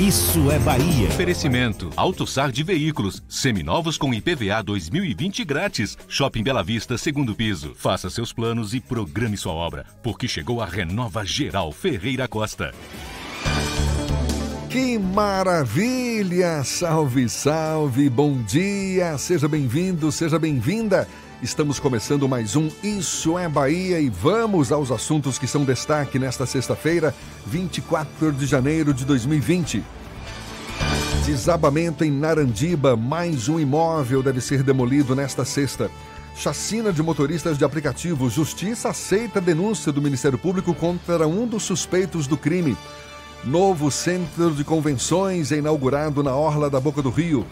Isso é Bahia. Oferecimento: AutoSar de veículos, seminovos com IPVA 2020 grátis. Shopping Bela Vista, segundo piso. Faça seus planos e programe sua obra, porque chegou a Renova Geral Ferreira Costa. Que maravilha! Salve, salve, bom dia! Seja bem-vindo, seja bem-vinda! Estamos começando mais um Isso é Bahia e vamos aos assuntos que são destaque nesta sexta-feira, 24 de janeiro de 2020. Desabamento em Narandiba, mais um imóvel deve ser demolido nesta sexta. Chacina de motoristas de aplicativo. Justiça aceita denúncia do Ministério Público contra um dos suspeitos do crime. Novo centro de convenções é inaugurado na Orla da Boca do Rio.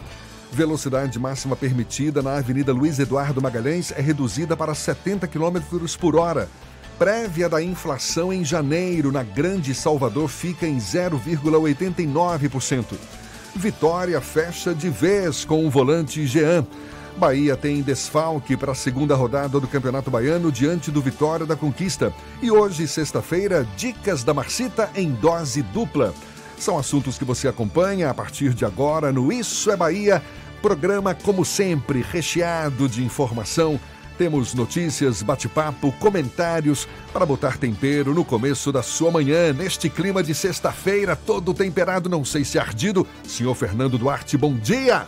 Velocidade máxima permitida na Avenida Luiz Eduardo Magalhães é reduzida para 70 km por hora. Prévia da inflação em janeiro na Grande Salvador fica em 0,89%. Vitória fecha de vez com o volante Jean. Bahia tem desfalque para a segunda rodada do Campeonato Baiano diante do Vitória da Conquista. E hoje, sexta-feira, dicas da Marcita em dose dupla. São assuntos que você acompanha a partir de agora no Isso é Bahia, programa como sempre recheado de informação. Temos notícias, bate-papo, comentários para botar tempero no começo da sua manhã, neste clima de sexta-feira, todo temperado, não sei se ardido. Senhor Fernando Duarte, bom dia!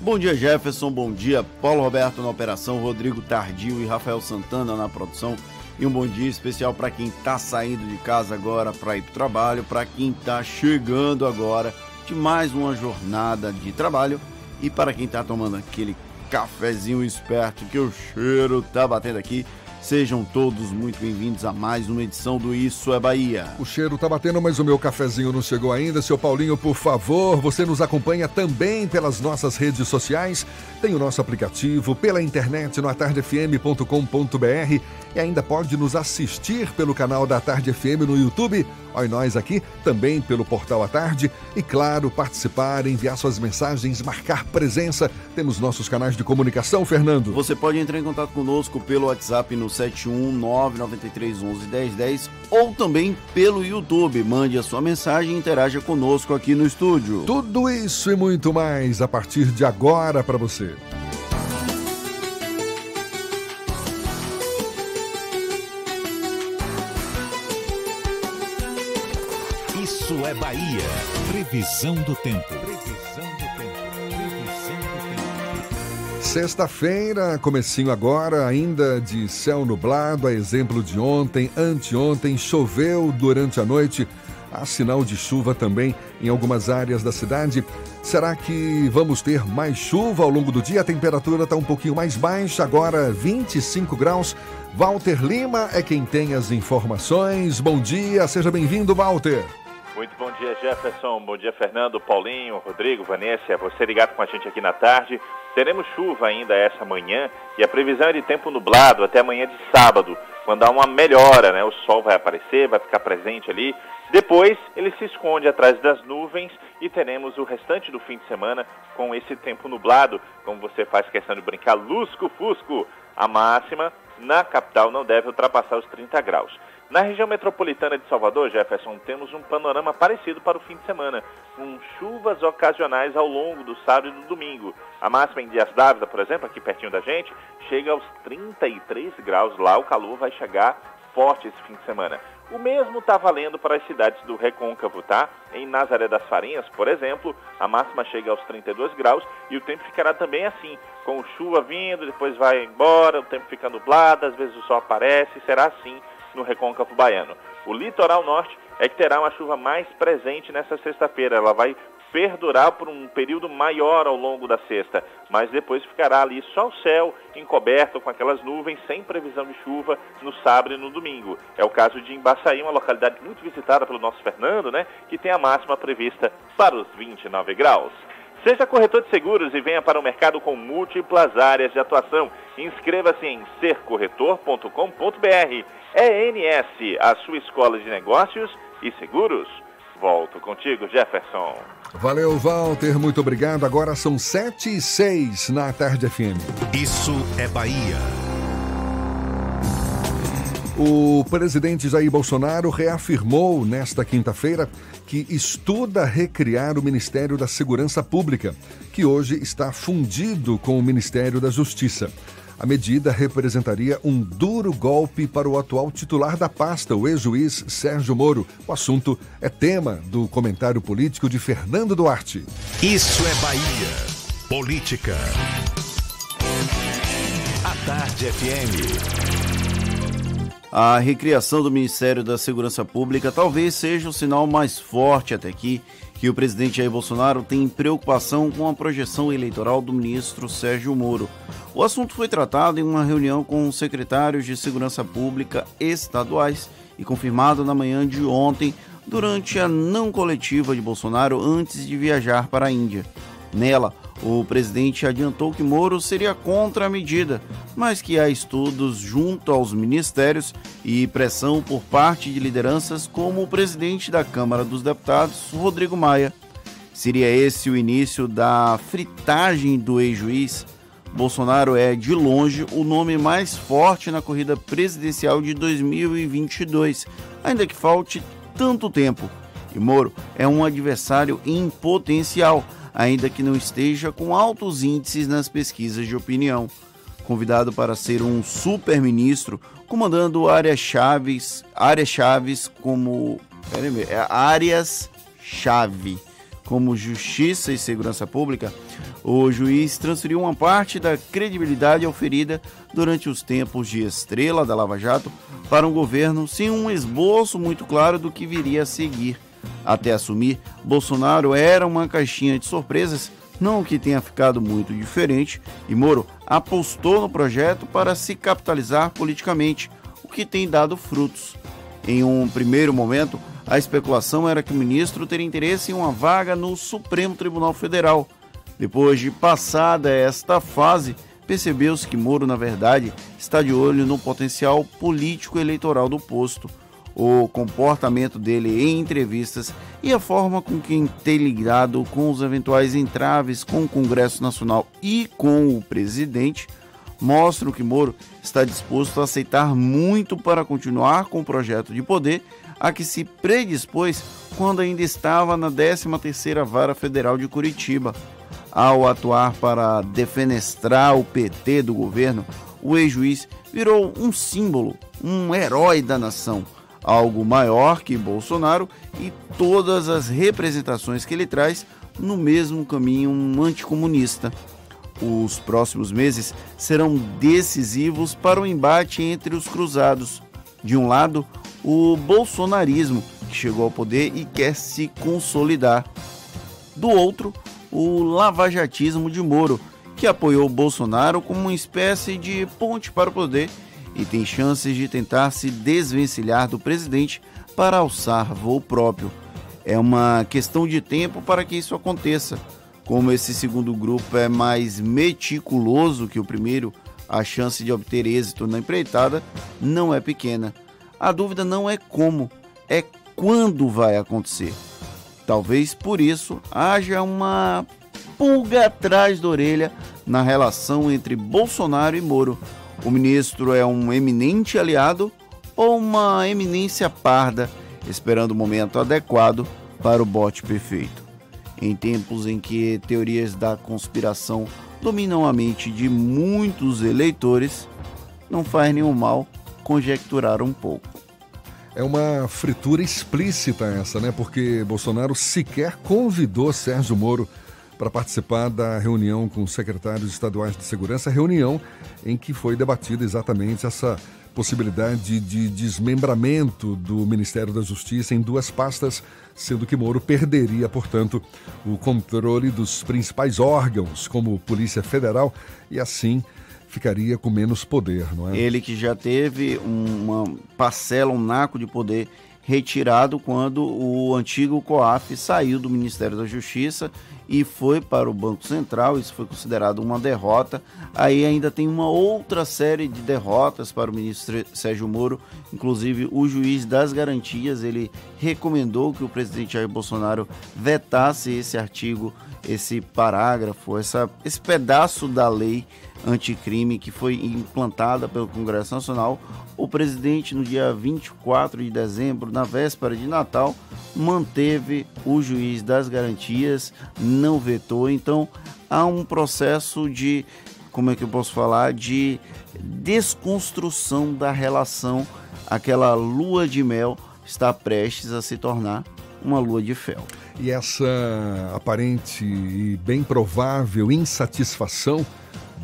Bom dia, Jefferson. Bom dia, Paulo Roberto na operação, Rodrigo Tardio e Rafael Santana na produção. E um bom dia especial para quem está saindo de casa agora para ir para o trabalho, para quem está chegando agora de mais uma jornada de trabalho e para quem está tomando aquele cafezinho esperto que o cheiro tá batendo aqui. Sejam todos muito bem-vindos a mais uma edição do Isso é Bahia. O cheiro tá batendo, mas o meu cafezinho não chegou ainda. Seu Paulinho, por favor, você nos acompanha também pelas nossas redes sociais. Tem o nosso aplicativo pela internet no atardefm.com.br e ainda pode nos assistir pelo canal da Tarde FM no YouTube. Olha nós aqui, também pelo portal à tarde. E claro, participar, enviar suas mensagens, marcar presença. Temos nossos canais de comunicação, Fernando. Você pode entrar em contato conosco pelo WhatsApp no 71993111010 ou também pelo YouTube. Mande a sua mensagem e interaja conosco aqui no estúdio. Tudo isso e muito mais a partir de agora para você. Isso é Bahia. Previsão do tempo. Sexta-feira, comecinho agora, ainda de céu nublado, a exemplo de ontem, anteontem, choveu durante a noite. Há sinal de chuva também em algumas áreas da cidade. Será que vamos ter mais chuva ao longo do dia? A temperatura está um pouquinho mais baixa, agora 25 graus. Walter Lima é quem tem as informações. Bom dia, seja bem-vindo, Walter. Muito bom dia, Jefferson. Bom dia, Fernando, Paulinho, Rodrigo, Vanessa. Você ligado com a gente aqui na tarde. Teremos chuva ainda essa manhã e a previsão é de tempo nublado até amanhã de sábado, quando há uma melhora, né? O sol vai aparecer, vai ficar presente ali. Depois ele se esconde atrás das nuvens e teremos o restante do fim de semana com esse tempo nublado, como você faz questão de brincar, lusco-fusco. A máxima na capital não deve ultrapassar os 30 graus. Na região metropolitana de Salvador, Jefferson, temos um panorama parecido para o fim de semana, com chuvas ocasionais ao longo do sábado e do domingo. A máxima em Dias Dávila, por exemplo, aqui pertinho da gente, chega aos 33 graus. Lá o calor vai chegar forte esse fim de semana. O mesmo está valendo para as cidades do Recôncavo, tá? Em Nazaré das Farinhas, por exemplo, a máxima chega aos 32 graus e o tempo ficará também assim, com chuva vindo, depois vai embora, o tempo fica nublado, às vezes o sol aparece, será assim no Recôncavo Baiano. O litoral norte é que terá uma chuva mais presente nessa sexta-feira. Ela vai perdurar por um período maior ao longo da sexta, mas depois ficará ali só o céu encoberto com aquelas nuvens sem previsão de chuva no sábado e no domingo. É o caso de Embaçaí, uma localidade muito visitada pelo nosso Fernando, né, que tem a máxima prevista para os 29 graus. Seja corretor de seguros e venha para o mercado com múltiplas áreas de atuação. Inscreva-se em sercorretor.com.br. É ENS, a sua escola de negócios e seguros. Volto contigo, Jefferson. Valeu, Walter. Muito obrigado. Agora são 7 e 6 na Tarde FM. Isso é Bahia. O presidente Jair Bolsonaro reafirmou nesta quinta-feira que estuda recriar o Ministério da Segurança Pública, que hoje está fundido com o Ministério da Justiça. A medida representaria um duro golpe para o atual titular da pasta, o ex-juiz Sérgio Moro. O assunto é tema do comentário político de Fernando Duarte. Isso é Bahia. Política. A Tarde FM. A recriação do Ministério da Segurança Pública talvez seja o sinal mais forte até aqui que o presidente Jair Bolsonaro tem preocupação com a projeção eleitoral do ministro Sérgio Moro. O assunto foi tratado em uma reunião com os secretários de Segurança Pública estaduais e confirmado na manhã de ontem durante a não coletiva de Bolsonaro antes de viajar para a Índia. Nela, o presidente adiantou que Moro seria contra a medida, mas que há estudos junto aos ministérios e pressão por parte de lideranças como o presidente da Câmara dos Deputados, Rodrigo Maia. Seria esse o início da fritagem do ex-juiz? Bolsonaro é, de longe, o nome mais forte na corrida presidencial de 2022, ainda que falte tanto tempo. E Moro é um adversário em potencial ainda que não esteja com altos índices nas pesquisas de opinião. Convidado para ser um super-ministro, comandando áreas chaves, áreas chaves como é áreas-chave como Justiça e Segurança Pública, o juiz transferiu uma parte da credibilidade oferida durante os tempos de estrela da Lava Jato para um governo sem um esboço muito claro do que viria a seguir. Até assumir, Bolsonaro era uma caixinha de surpresas, não que tenha ficado muito diferente, e Moro apostou no projeto para se capitalizar politicamente, o que tem dado frutos. Em um primeiro momento, a especulação era que o ministro teria interesse em uma vaga no Supremo Tribunal Federal. Depois de passada esta fase, percebeu-se que Moro, na verdade, está de olho no potencial político eleitoral do posto o comportamento dele em entrevistas e a forma com que tem ligado com os eventuais entraves com o Congresso Nacional e com o presidente mostram que Moro está disposto a aceitar muito para continuar com o projeto de poder a que se predispôs quando ainda estava na 13ª Vara Federal de Curitiba. Ao atuar para defenestrar o PT do governo, o ex-juiz virou um símbolo, um herói da nação algo maior que Bolsonaro e todas as representações que ele traz no mesmo caminho anticomunista. Os próximos meses serão decisivos para o embate entre os cruzados. De um lado, o bolsonarismo, que chegou ao poder e quer se consolidar. Do outro, o lavajatismo de Moro, que apoiou Bolsonaro como uma espécie de ponte para o poder e tem chances de tentar se desvencilhar do presidente para alçar voo próprio. É uma questão de tempo para que isso aconteça. Como esse segundo grupo é mais meticuloso que o primeiro, a chance de obter êxito na empreitada não é pequena. A dúvida não é como, é quando vai acontecer. Talvez por isso haja uma pulga atrás da orelha na relação entre Bolsonaro e Moro o ministro é um eminente aliado ou uma eminência parda, esperando o momento adequado para o bote perfeito. Em tempos em que teorias da conspiração dominam a mente de muitos eleitores, não faz nenhum mal conjecturar um pouco. É uma fritura explícita essa, né? Porque Bolsonaro sequer convidou Sérgio Moro para participar da reunião com os secretários estaduais de segurança, reunião em que foi debatida exatamente essa possibilidade de desmembramento do Ministério da Justiça em duas pastas, sendo que Moro perderia, portanto, o controle dos principais órgãos, como Polícia Federal, e assim ficaria com menos poder, não é? Ele que já teve uma parcela, um naco de poder retirado quando o antigo COAF saiu do Ministério da Justiça e foi para o Banco Central. Isso foi considerado uma derrota. Aí ainda tem uma outra série de derrotas para o ministro Sérgio Moro, inclusive o juiz das garantias, ele recomendou que o presidente Jair Bolsonaro vetasse esse artigo, esse parágrafo, essa, esse pedaço da lei anticrime que foi implantada pelo Congresso Nacional, o presidente, no dia 24 de dezembro, na véspera de Natal, manteve o juiz das garantias, não vetou. Então, há um processo de, como é que eu posso falar, de desconstrução da relação. Aquela lua de mel está prestes a se tornar uma lua de fel. E essa aparente e bem provável insatisfação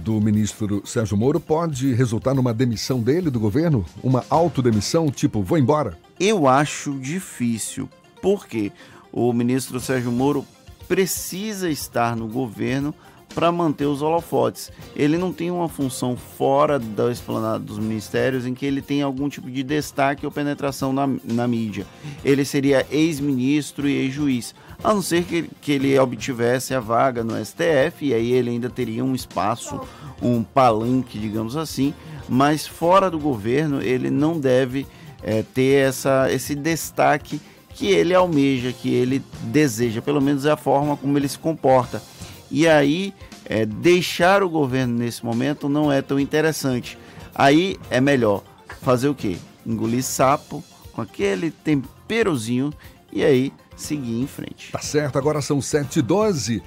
do ministro Sérgio Moro pode resultar numa demissão dele do governo? Uma autodemissão, tipo, vou embora? Eu acho difícil, porque o ministro Sérgio Moro precisa estar no governo para manter os holofotes. Ele não tem uma função fora da esplanada dos ministérios em que ele tem algum tipo de destaque ou penetração na, na mídia. Ele seria ex-ministro e ex-juiz a não ser que, que ele obtivesse a vaga no STF, e aí ele ainda teria um espaço, um palanque, digamos assim, mas fora do governo ele não deve é, ter essa, esse destaque que ele almeja, que ele deseja, pelo menos é a forma como ele se comporta. E aí, é, deixar o governo nesse momento não é tão interessante. Aí é melhor fazer o quê? Engolir sapo com aquele temperozinho e aí seguir em frente. Tá certo, agora são 7h12.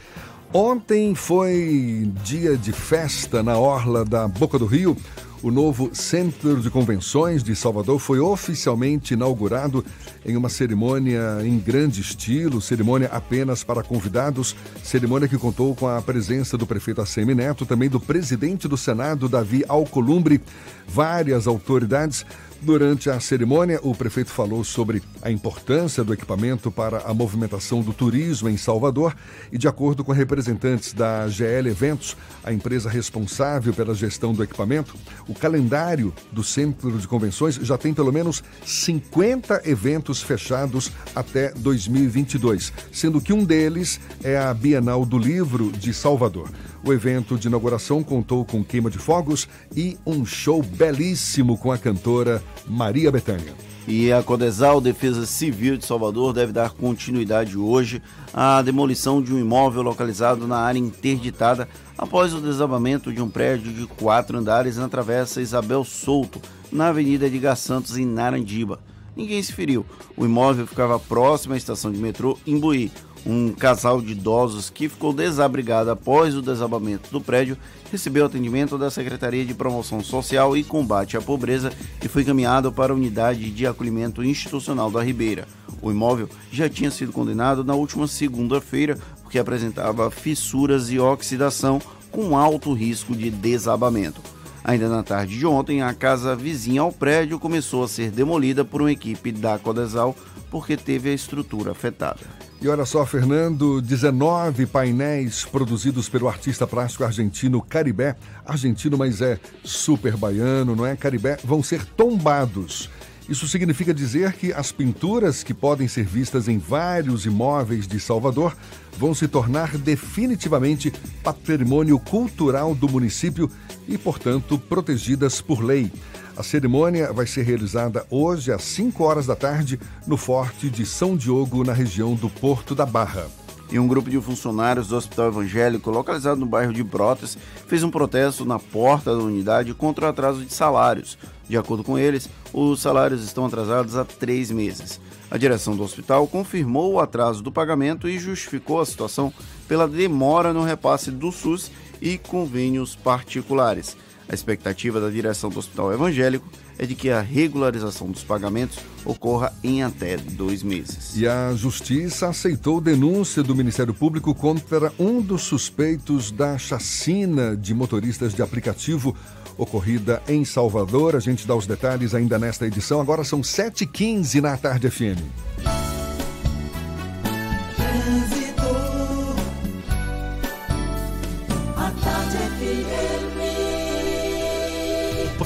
Ontem foi dia de festa na orla da Boca do Rio. O novo Centro de Convenções de Salvador foi oficialmente inaugurado em uma cerimônia em grande estilo, cerimônia apenas para convidados, cerimônia que contou com a presença do prefeito Assemi Neto, também do presidente do Senado, Davi Alcolumbre, várias autoridades Durante a cerimônia, o prefeito falou sobre a importância do equipamento para a movimentação do turismo em Salvador e, de acordo com representantes da GL Eventos, a empresa responsável pela gestão do equipamento, o calendário do Centro de Convenções já tem pelo menos 50 eventos fechados até 2022, sendo que um deles é a Bienal do Livro de Salvador. O evento de inauguração contou com queima de fogos e um show belíssimo com a cantora Maria Bethânia. E a Codesal Defesa Civil de Salvador deve dar continuidade hoje à demolição de um imóvel localizado na área interditada após o desabamento de um prédio de quatro andares na Travessa Isabel Souto, na Avenida Edgar Santos, em Narandiba. Ninguém se feriu. O imóvel ficava próximo à estação de metrô Imbuí um casal de idosos que ficou desabrigado após o desabamento do prédio recebeu atendimento da Secretaria de Promoção Social e Combate à Pobreza e foi encaminhado para a unidade de acolhimento institucional da Ribeira. O imóvel já tinha sido condenado na última segunda-feira porque apresentava fissuras e oxidação com alto risco de desabamento. Ainda na tarde de ontem, a casa vizinha ao prédio começou a ser demolida por uma equipe da Codesal porque teve a estrutura afetada. E olha só, Fernando, 19 painéis produzidos pelo artista plástico argentino Caribé, argentino, mas é super baiano, não é? Caribé, vão ser tombados. Isso significa dizer que as pinturas que podem ser vistas em vários imóveis de Salvador vão se tornar definitivamente patrimônio cultural do município e, portanto, protegidas por lei. A cerimônia vai ser realizada hoje às 5 horas da tarde no Forte de São Diogo, na região do Porto da Barra. E um grupo de funcionários do Hospital Evangélico, localizado no bairro de Brotas, fez um protesto na porta da unidade contra o atraso de salários. De acordo com eles, os salários estão atrasados há três meses. A direção do hospital confirmou o atraso do pagamento e justificou a situação pela demora no repasse do SUS e convênios particulares. A expectativa da direção do Hospital Evangélico é de que a regularização dos pagamentos ocorra em até dois meses. E a Justiça aceitou denúncia do Ministério Público contra um dos suspeitos da chacina de motoristas de aplicativo ocorrida em Salvador. A gente dá os detalhes ainda nesta edição. Agora são 7h15 na Tarde FM.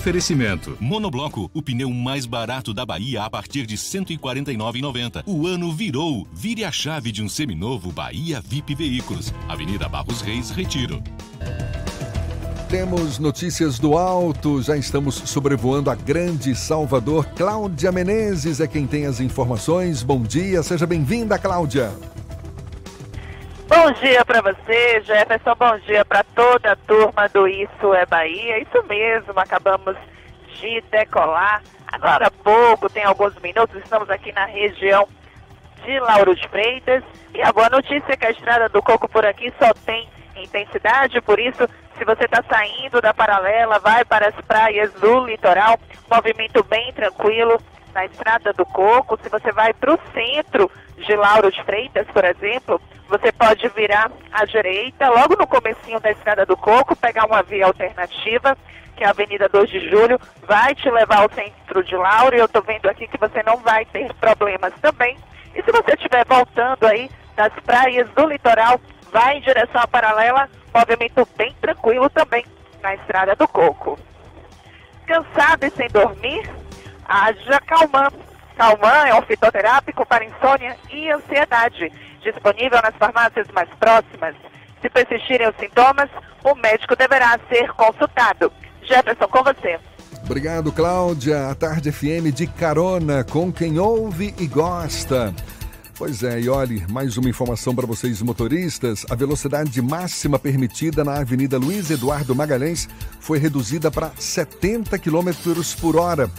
Oferecimento. Monobloco, o pneu mais barato da Bahia a partir de R$ 149,90. O ano virou. Vire a chave de um seminovo Bahia VIP Veículos. Avenida Barros Reis, Retiro. Temos notícias do alto, já estamos sobrevoando a grande Salvador. Cláudia Menezes é quem tem as informações. Bom dia, seja bem-vinda, Cláudia. Bom dia para você, Jefferson. Bom dia para toda a turma do Isso é Bahia. Isso mesmo, acabamos de decolar. Agora há pouco, tem alguns minutos, estamos aqui na região de Lauro de Freitas. E a boa notícia é que a estrada do Coco por aqui só tem intensidade, por isso, se você está saindo da paralela, vai para as praias do litoral, movimento bem tranquilo na estrada do Coco. Se você vai para o centro de Lauro de Freitas, por exemplo, você pode virar à direita, logo no comecinho da estrada do Coco, pegar uma via alternativa, que é a Avenida 2 de Julho, vai te levar ao centro de Lauro, e eu estou vendo aqui que você não vai ter problemas também. E se você estiver voltando aí das praias do litoral, vai em direção à paralela, movimento bem tranquilo também na estrada do Coco. Cansado e sem dormir? Haja Calman. Calman é um fitoterápico para insônia e ansiedade, disponível nas farmácias mais próximas. Se persistirem os sintomas, o médico deverá ser consultado. Jefferson, com você. Obrigado, Cláudia. A Tarde FM de carona com quem ouve e gosta. Pois é, e olhe, mais uma informação para vocês motoristas. A velocidade máxima permitida na Avenida Luiz Eduardo Magalhães foi reduzida para 70 km por hora.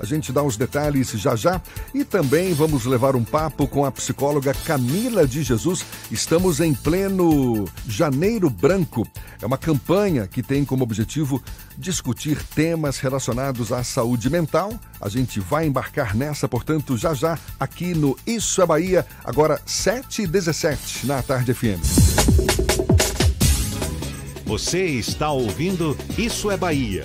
A gente dá os detalhes já já e também vamos levar um papo com a psicóloga Camila de Jesus. Estamos em pleno Janeiro Branco. É uma campanha que tem como objetivo discutir temas relacionados à saúde mental. A gente vai embarcar nessa, portanto, já já aqui no Isso é Bahia, agora 7 h 17 na Tarde FM. Você está ouvindo Isso é Bahia.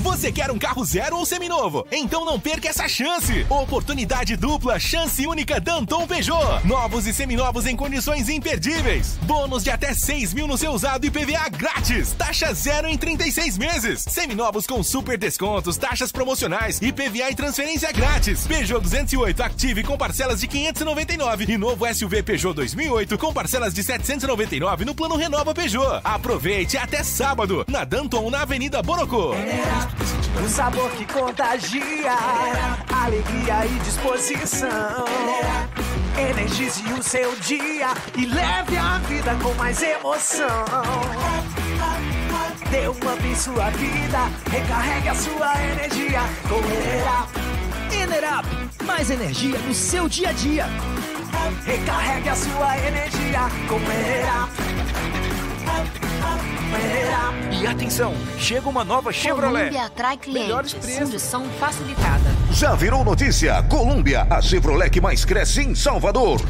Você quer um carro zero ou seminovo? Então não perca essa chance! Oportunidade dupla, chance única Danton Peugeot. Novos e seminovos em condições imperdíveis. Bônus de até 6 mil no seu usado e PVA grátis. Taxa zero em 36 meses. Seminovos com super descontos, taxas promocionais e PVA e transferência grátis. Peugeot 208 Active com parcelas de 599 e novo SUV Peugeot 2008 com parcelas de 799 no plano Renova Peugeot. Aproveite até sábado na Danton na Avenida Borocô. Um sabor que contagia, alegria e disposição. Energize o seu dia e leve a vida com mais emoção. Dê um up em sua vida, recarregue a sua energia com Enerap. Enerap, mais energia no seu dia a dia. Recarregue a sua energia com. E atenção, chega uma nova Chevrolet. Colômbia atrai Melhores clientes. preços. Condição facilitada. Já virou notícia? Colômbia, a Chevrolet que mais cresce em Salvador.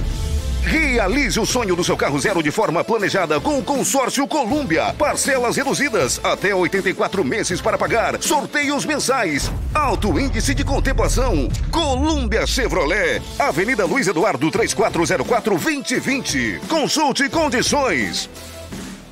Realize o sonho do seu carro zero de forma planejada com o consórcio Colômbia. Parcelas reduzidas, até 84 meses para pagar. Sorteios mensais. Alto índice de contemplação. Colômbia Chevrolet. Avenida Luiz Eduardo 3404-2020. Consulte condições.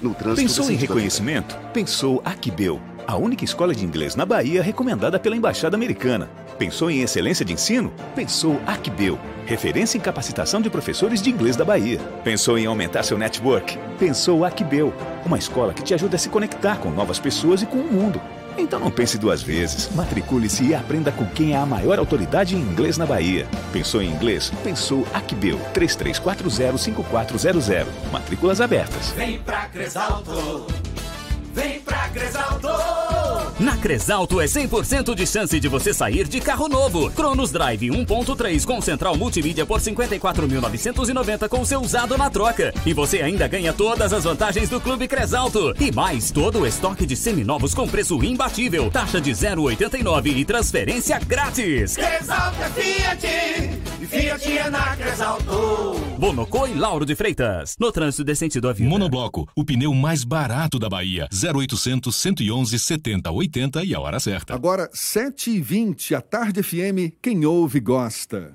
No trânsito Pensou em reconhecimento? Pensou Aquibel, a única escola de inglês na Bahia recomendada pela Embaixada Americana. Pensou em excelência de ensino? Pensou Aquibel, referência em capacitação de professores de inglês da Bahia. Pensou em aumentar seu network? Pensou Aquibel, uma escola que te ajuda a se conectar com novas pessoas e com o mundo. Então não pense duas vezes. Matricule-se e aprenda com quem é a maior autoridade em inglês na Bahia. Pensou em inglês? Pensou Aquibel, 33405400. Matrículas abertas. Vem pra Cresalto, vem pra Cresalto. Na Cresalto é 100% de chance de você sair de carro novo. Cronos Drive 1.3 com central multimídia por 54.990 com seu usado na troca. E você ainda ganha todas as vantagens do Clube Cresalto. E mais todo o estoque de seminovos com preço imbatível. Taxa de 0,89 e transferência grátis. Cresalto é Fiat, e Fiat é na Cresalto. Bonocô e Lauro de Freitas. No trânsito de sentido à vida. Monobloco, o pneu mais barato da Bahia. 0800 111 70 80 e a hora certa. Agora, 7h20, a Tarde FM, quem ouve gosta.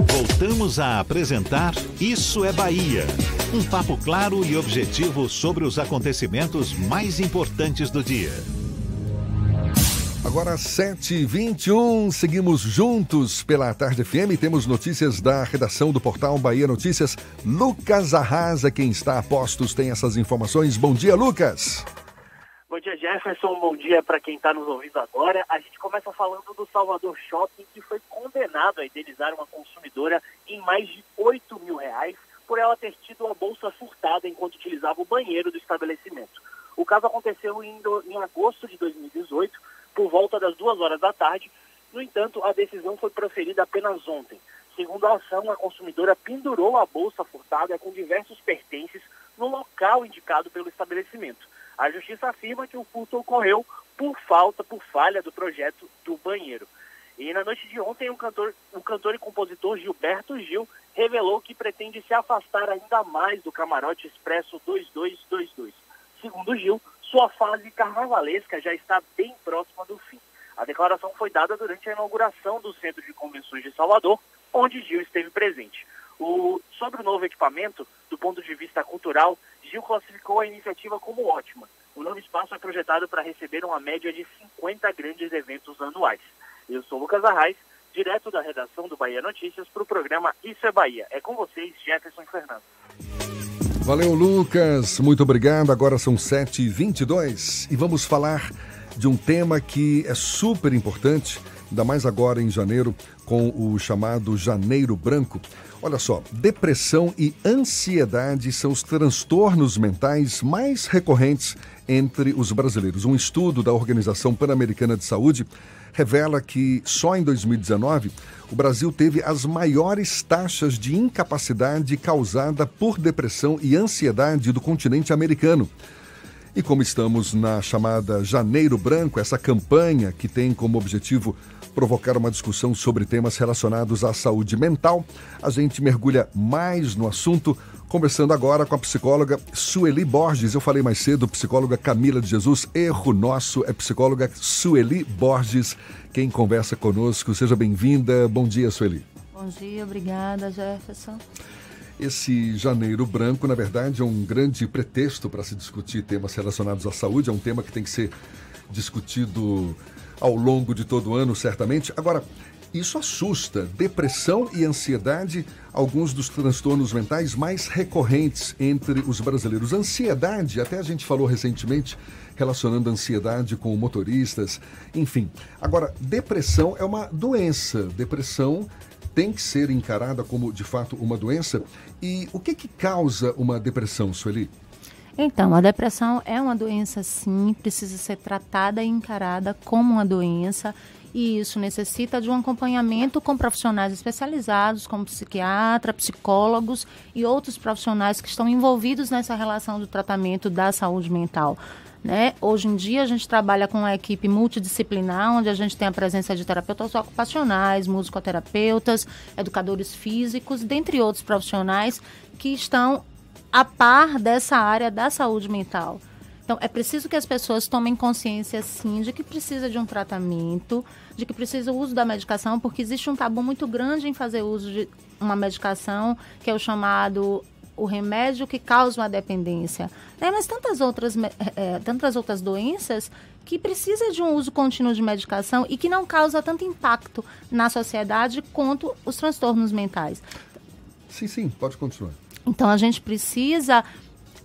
Voltamos a apresentar Isso é Bahia. Um papo claro e objetivo sobre os acontecimentos mais importantes do dia. Agora 7h21, seguimos juntos pela Tarde FM. Temos notícias da redação do portal Bahia Notícias. Lucas Arrasa, quem está a postos, tem essas informações. Bom dia, Lucas. Bom dia, Jefferson. Bom dia para quem está nos ouvindo agora. A gente começa falando do Salvador Shopping, que foi condenado a indenizar uma consumidora em mais de 8 mil reais por ela ter tido uma bolsa furtada enquanto utilizava o banheiro do estabelecimento. O caso aconteceu em, em agosto de 2018, por volta das duas horas da tarde. No entanto, a decisão foi proferida apenas ontem. Segundo a ação, a consumidora pendurou a bolsa furtada com diversos pertences no local indicado pelo estabelecimento. A justiça afirma que o furto ocorreu por falta, por falha do projeto do banheiro. E na noite de ontem, o cantor, o cantor e compositor Gilberto Gil revelou que pretende se afastar ainda mais do camarote Expresso 2222. Segundo Gil, sua fase carnavalesca já está bem próxima do fim. A declaração foi dada durante a inauguração do Centro de Convenções de Salvador, onde Gil esteve presente. O- sobre o novo equipamento, do ponto de vista cultural, Gil classificou a iniciativa como ótima. O novo espaço é projetado para receber uma média de 50 grandes eventos anuais. Eu sou Lucas Arraes, direto da redação do Bahia Notícias, para o programa Isso é Bahia. É com vocês, Jefferson Fernando. Valeu, Lucas. Muito obrigado. Agora são 7h22 e vamos falar de um tema que é super importante, ainda mais agora em janeiro, com o chamado Janeiro Branco. Olha só, depressão e ansiedade são os transtornos mentais mais recorrentes entre os brasileiros. Um estudo da Organização Pan-Americana de Saúde revela que só em 2019 o Brasil teve as maiores taxas de incapacidade causada por depressão e ansiedade do continente americano. E como estamos na chamada Janeiro Branco, essa campanha que tem como objetivo provocar uma discussão sobre temas relacionados à saúde mental, a gente mergulha mais no assunto, conversando agora com a psicóloga Sueli Borges. Eu falei mais cedo, psicóloga Camila de Jesus. Erro nosso, é psicóloga Sueli Borges quem conversa conosco. Seja bem-vinda. Bom dia, Sueli. Bom dia, obrigada, Jefferson. Esse janeiro branco, na verdade, é um grande pretexto para se discutir temas relacionados à saúde. É um tema que tem que ser discutido ao longo de todo o ano, certamente. Agora, isso assusta. Depressão e ansiedade, alguns dos transtornos mentais mais recorrentes entre os brasileiros. Ansiedade, até a gente falou recentemente, relacionando ansiedade com motoristas, enfim. Agora, depressão é uma doença. Depressão tem que ser encarada como, de fato, uma doença. E o que, que causa uma depressão, Sueli? Então, a depressão é uma doença, sim, precisa ser tratada e encarada como uma doença. E isso necessita de um acompanhamento com profissionais especializados, como psiquiatra, psicólogos e outros profissionais que estão envolvidos nessa relação do tratamento da saúde mental. Né? Hoje em dia a gente trabalha com uma equipe multidisciplinar, onde a gente tem a presença de terapeutas ocupacionais, musicoterapeutas, educadores físicos, dentre outros profissionais que estão a par dessa área da saúde mental. Então, é preciso que as pessoas tomem consciência, sim, de que precisa de um tratamento, de que precisa o uso da medicação, porque existe um tabu muito grande em fazer uso de uma medicação, que é o chamado o remédio que causa uma dependência. Né? Mas tantas outras, é, tantas outras doenças que precisa de um uso contínuo de medicação e que não causa tanto impacto na sociedade quanto os transtornos mentais. Sim, sim, pode continuar. Então a gente precisa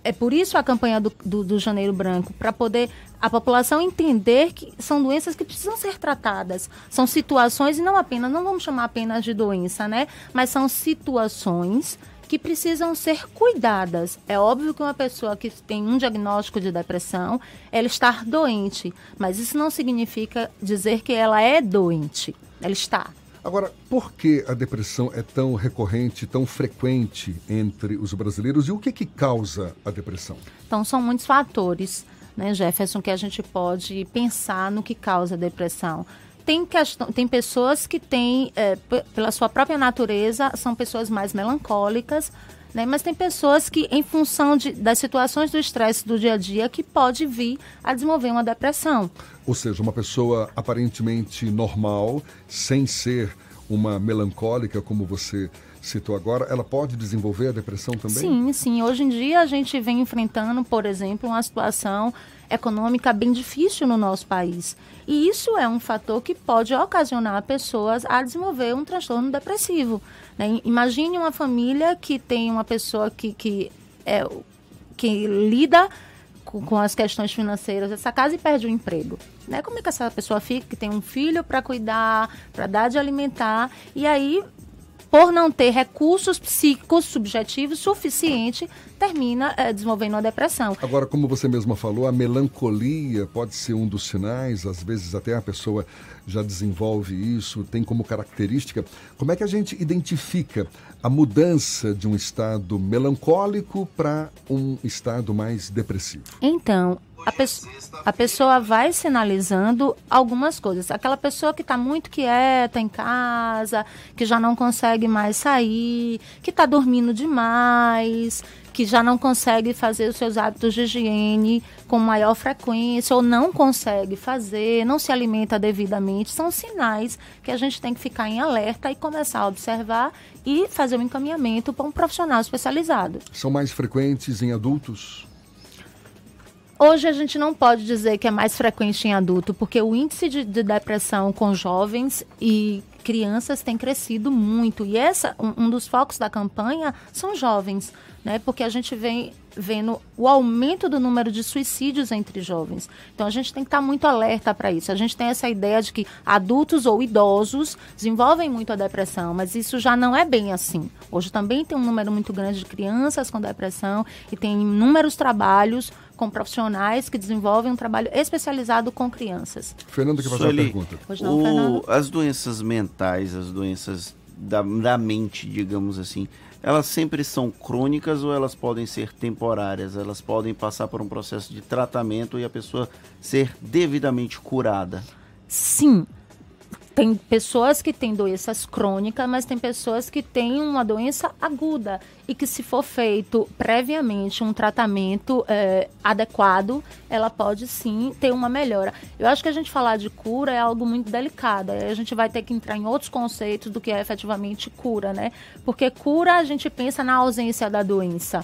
é por isso a campanha do, do, do Janeiro Branco, para poder a população entender que são doenças que precisam ser tratadas. São situações, e não apenas, não vamos chamar apenas de doença, né? Mas são situações que precisam ser cuidadas. É óbvio que uma pessoa que tem um diagnóstico de depressão, ela está doente, mas isso não significa dizer que ela é doente. Ela está. Agora, por que a depressão é tão recorrente, tão frequente entre os brasileiros e o que, que causa a depressão? Então, são muitos fatores, né, Jefferson, que a gente pode pensar no que causa a depressão. Tem, questão, tem pessoas que têm, é, pela sua própria natureza, são pessoas mais melancólicas, né? Mas tem pessoas que, em função de, das situações do estresse do dia a dia, que pode vir a desenvolver uma depressão. Ou seja, uma pessoa aparentemente normal, sem ser uma melancólica, como você citou agora, ela pode desenvolver a depressão também? Sim, sim. Hoje em dia a gente vem enfrentando, por exemplo, uma situação econômica bem difícil no nosso país. E isso é um fator que pode ocasionar pessoas a desenvolver um transtorno depressivo. Né? Imagine uma família que tem uma pessoa que, que, é, que lida com, as questões financeiras dessa casa e perde o emprego. Né? Como é que essa pessoa fica, que tem um filho para cuidar, para dar de alimentar, e aí por não ter recursos psíquicos subjetivos suficiente, termina é, desenvolvendo uma depressão. Agora, como você mesma falou, a melancolia pode ser um dos sinais, às vezes até a pessoa já desenvolve isso, tem como característica. Como é que a gente identifica a mudança de um estado melancólico para um estado mais depressivo? Então, a, pe a pessoa vai sinalizando algumas coisas. Aquela pessoa que está muito quieta em casa, que já não consegue mais sair, que está dormindo demais, que já não consegue fazer os seus hábitos de higiene com maior frequência ou não consegue fazer, não se alimenta devidamente, são sinais que a gente tem que ficar em alerta e começar a observar e fazer um encaminhamento para um profissional especializado. São mais frequentes em adultos? Hoje a gente não pode dizer que é mais frequente em adulto, porque o índice de, de depressão com jovens e crianças tem crescido muito. E essa, um, um, dos focos da campanha são jovens, né? Porque a gente vem vendo o aumento do número de suicídios entre jovens. Então a gente tem que estar muito alerta para isso. A gente tem essa ideia de que adultos ou idosos desenvolvem muito a depressão, mas isso já não é bem assim. Hoje também tem um número muito grande de crianças com depressão e tem inúmeros trabalhos com profissionais que desenvolvem um trabalho especializado com crianças. Fernando, que fazer a pergunta. Não, o, as doenças mentais, as doenças da, da mente, digamos assim, elas sempre são crônicas ou elas podem ser temporárias? Elas podem passar por um processo de tratamento e a pessoa ser devidamente curada? Sim, tem pessoas que têm doenças crônicas, mas tem pessoas que têm uma doença aguda e que se for feito previamente um tratamento é, adequado, ela pode sim ter uma melhora. Eu acho que a gente falar de cura é algo muito delicado. A gente vai ter que entrar em outros conceitos do que é efetivamente cura, né? Porque cura a gente pensa na ausência da doença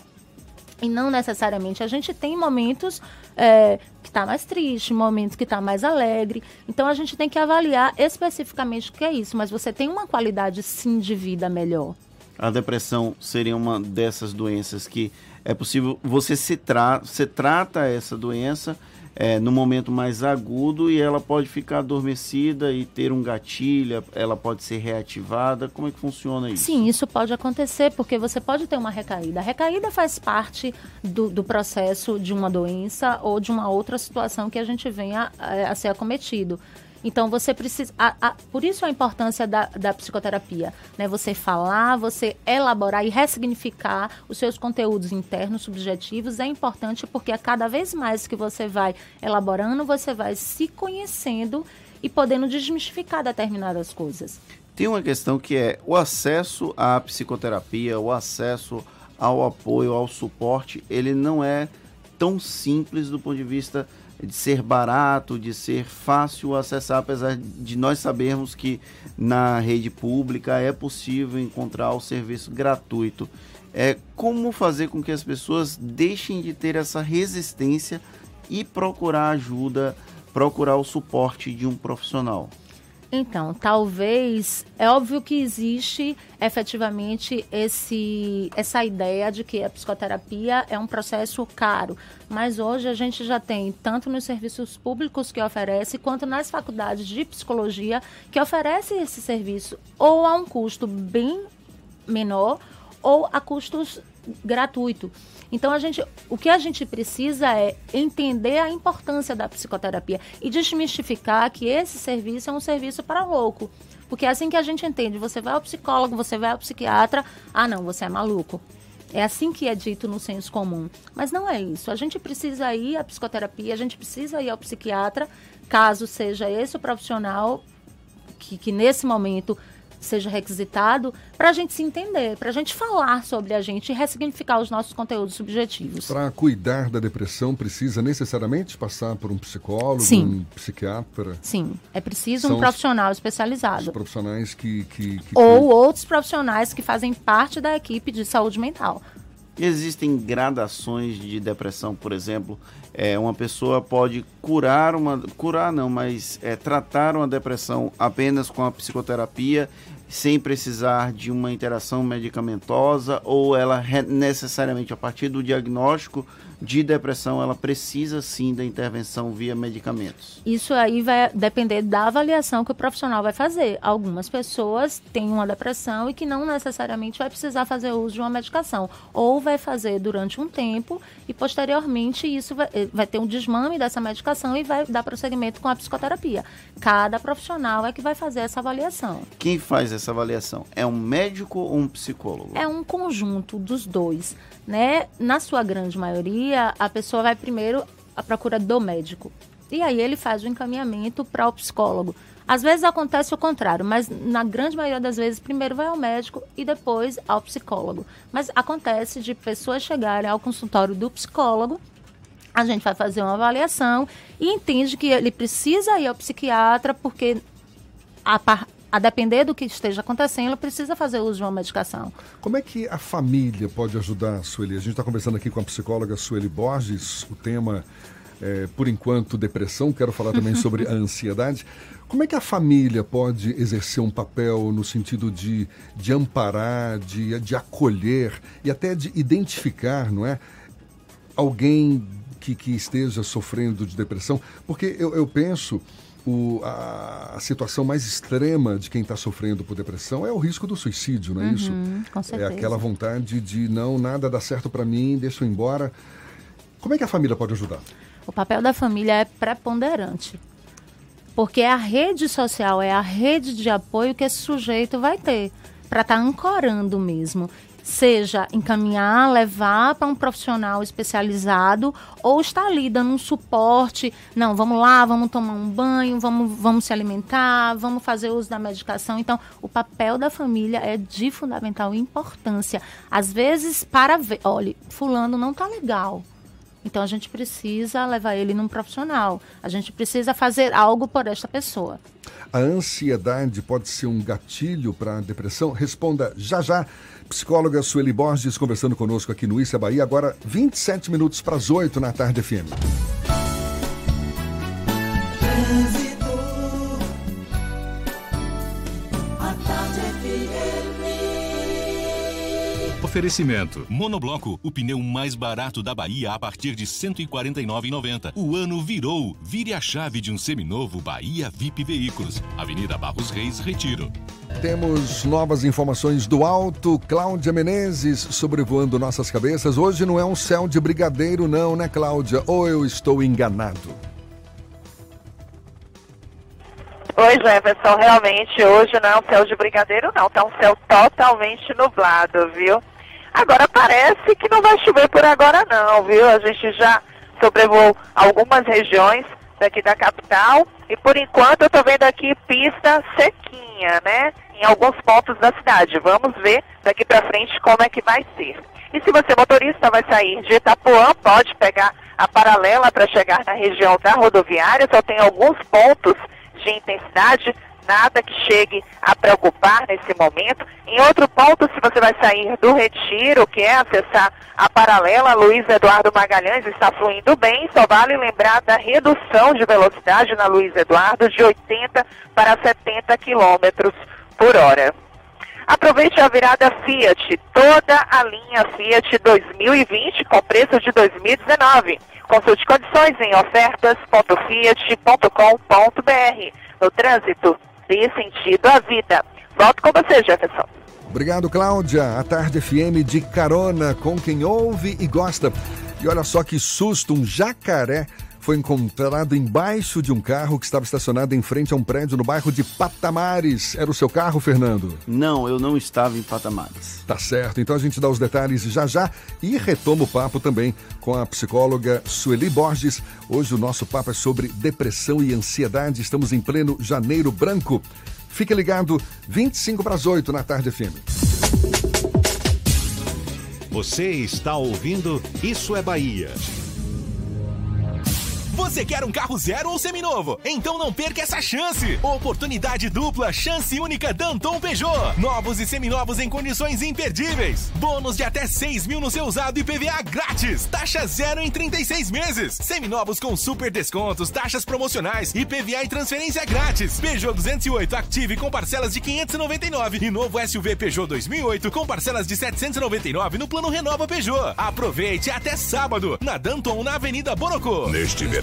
e não necessariamente. A gente tem momentos é, que está mais triste, momentos que está mais alegre. Então a gente tem que avaliar especificamente o que é isso. Mas você tem uma qualidade sim de vida melhor. A depressão seria uma dessas doenças que é possível você se tra você trata essa doença é, no momento mais agudo e ela pode ficar adormecida e ter um gatilho, ela pode ser reativada. Como é que funciona isso? Sim, isso pode acontecer porque você pode ter uma recaída. A recaída faz parte do, do processo de uma doença ou de uma outra situação que a gente venha a, é, a ser acometido. Então você precisa. A, a, por isso a importância da, da psicoterapia. Né? Você falar, você elaborar e ressignificar os seus conteúdos internos, subjetivos, é importante porque a cada vez mais que você vai elaborando, você vai se conhecendo e podendo desmistificar determinadas coisas. Tem uma questão que é o acesso à psicoterapia, o acesso ao apoio, ao suporte, ele não é tão simples do ponto de vista de ser barato, de ser fácil acessar, apesar de nós sabermos que na rede pública é possível encontrar o serviço gratuito. É como fazer com que as pessoas deixem de ter essa resistência e procurar ajuda procurar o suporte de um profissional? Então, talvez, é óbvio que existe efetivamente esse, essa ideia de que a psicoterapia é um processo caro, mas hoje a gente já tem, tanto nos serviços públicos que oferece, quanto nas faculdades de psicologia que oferece esse serviço, ou a um custo bem menor, ou a custos gratuito. Então a gente, o que a gente precisa é entender a importância da psicoterapia e desmistificar que esse serviço é um serviço para louco. Porque é assim que a gente entende, você vai ao psicólogo, você vai ao psiquiatra, ah não, você é maluco. É assim que é dito no senso comum. Mas não é isso. A gente precisa ir à psicoterapia, a gente precisa ir ao psiquiatra, caso seja esse o profissional que, que nesse momento seja requisitado, para a gente se entender, para a gente falar sobre a gente e ressignificar os nossos conteúdos subjetivos. Para cuidar da depressão, precisa necessariamente passar por um psicólogo, Sim. um psiquiatra? Sim, é preciso São um profissional especializado. Os profissionais que. que, que Ou outros profissionais que fazem parte da equipe de saúde mental. Existem gradações de depressão, por exemplo. É, uma pessoa pode curar uma. curar não, mas é, tratar uma depressão apenas com a psicoterapia, sem precisar de uma interação medicamentosa, ou ela necessariamente, a partir do diagnóstico de depressão, ela precisa sim da intervenção via medicamentos. Isso aí vai depender da avaliação que o profissional vai fazer. Algumas pessoas têm uma depressão e que não necessariamente vai precisar fazer uso de uma medicação. Ou vai fazer durante um tempo e posteriormente isso vai, eh, vai ter um desmame dessa medicação e vai dar prosseguimento com a psicoterapia. Cada profissional é que vai fazer essa avaliação. Quem faz essa avaliação? É um médico ou um psicólogo? É um conjunto dos dois, né? Na sua grande maioria, a pessoa vai primeiro à procura do médico. E aí ele faz o encaminhamento para o psicólogo. Às vezes acontece o contrário, mas na grande maioria das vezes, primeiro vai ao médico e depois ao psicólogo. Mas acontece de pessoas chegarem ao consultório do psicólogo, a gente vai fazer uma avaliação e entende que ele precisa ir ao psiquiatra porque a, a depender do que esteja acontecendo, precisa fazer uso de uma medicação. Como é que a família pode ajudar, Sueli? A gente está conversando aqui com a psicóloga Sueli Borges, o tema, é, por enquanto, depressão. Quero falar também sobre a ansiedade. Como é que a família pode exercer um papel no sentido de, de amparar, de, de acolher e até de identificar, não é? Alguém que, que esteja sofrendo de depressão? Porque eu, eu penso. O, a, a situação mais extrema de quem está sofrendo por depressão é o risco do suicídio, não é isso? Uhum, com É aquela vontade de não, nada dá certo para mim, deixa eu ir embora. Como é que a família pode ajudar? O papel da família é preponderante. Porque é a rede social, é a rede de apoio que esse sujeito vai ter para estar ancorando mesmo. Seja encaminhar, levar para um profissional especializado ou estar ali dando um suporte. Não, vamos lá, vamos tomar um banho, vamos, vamos se alimentar, vamos fazer uso da medicação. Então, o papel da família é de fundamental importância. Às vezes, para ver, olha, fulano não tá legal. Então a gente precisa levar ele num profissional. A gente precisa fazer algo por esta pessoa. A ansiedade pode ser um gatilho para a depressão? Responda já já. Psicóloga Sueli Borges conversando conosco aqui no Issa Bahia, agora 27 minutos para as 8 na tarde FM. Oferecimento. Monobloco, o pneu mais barato da Bahia a partir de R$ 149,90. O ano virou. Vire a chave de um seminovo Bahia VIP Veículos. Avenida Barros Reis, Retiro. Temos novas informações do alto. Cláudia Menezes sobrevoando nossas cabeças. Hoje não é um céu de brigadeiro, não, né, Cláudia? Ou eu estou enganado? Oi, Jefferson, realmente hoje não é um céu de brigadeiro, não. Tá um céu totalmente nublado, viu? Agora parece que não vai chover por agora, não, viu? A gente já sobrevoou algumas regiões daqui da capital e por enquanto eu tô vendo aqui pista sequinha, né? Em alguns pontos da cidade. Vamos ver daqui pra frente como é que vai ser. E se você motorista vai sair de Itapuã, pode pegar a paralela para chegar na região da rodoviária, só tem alguns pontos de intensidade nada que chegue a preocupar nesse momento. Em outro ponto, se você vai sair do retiro, que é acessar a paralela Luiz Eduardo Magalhães, está fluindo bem, só vale lembrar da redução de velocidade na Luiz Eduardo de 80 para 70 quilômetros por hora. Aproveite a virada Fiat, toda a linha Fiat 2020 com preço de 2019. Consulte condições em ofertas.fiat.com.br. No trânsito, dê sentido à vida. Volto com você, Jefferson. Obrigado, Cláudia. A Tarde FM de carona com quem ouve e gosta. E olha só que susto, um jacaré foi encontrado embaixo de um carro que estava estacionado em frente a um prédio no bairro de Patamares. Era o seu carro, Fernando? Não, eu não estava em Patamares. Tá certo, então a gente dá os detalhes já já e retoma o papo também com a psicóloga Sueli Borges. Hoje o nosso papo é sobre depressão e ansiedade. Estamos em pleno janeiro branco. Fique ligado, 25 para as 8 na tarde FM. Você está ouvindo Isso é Bahia. Você quer um carro zero ou seminovo? Então não perca essa chance! Oportunidade dupla, chance única Danton Peugeot. Novos e seminovos em condições imperdíveis. Bônus de até 6 mil no seu usado e PVA grátis. Taxa zero em 36 meses. Seminovos com super descontos, taxas promocionais e PVA e transferência grátis. Peugeot 208 Active com parcelas de 599 e novo SUV Peugeot 2008 com parcelas de 799 no plano Renova Peugeot. Aproveite até sábado na Danton na Avenida Borocô. Neste verão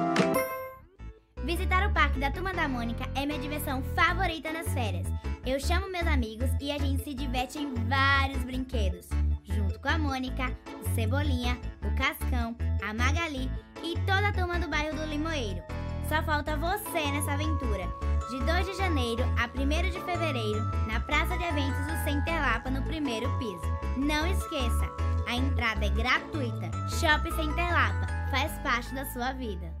Visitar o parque da Turma da Mônica é minha diversão favorita nas férias. Eu chamo meus amigos e a gente se diverte em vários brinquedos, junto com a Mônica, o Cebolinha, o Cascão, a Magali e toda a turma do bairro do Limoeiro. Só falta você nessa aventura. De 2 de janeiro a 1 de fevereiro, na Praça de Eventos do Center Lapa, no primeiro piso. Não esqueça, a entrada é gratuita. Shopping Center Lapa faz parte da sua vida.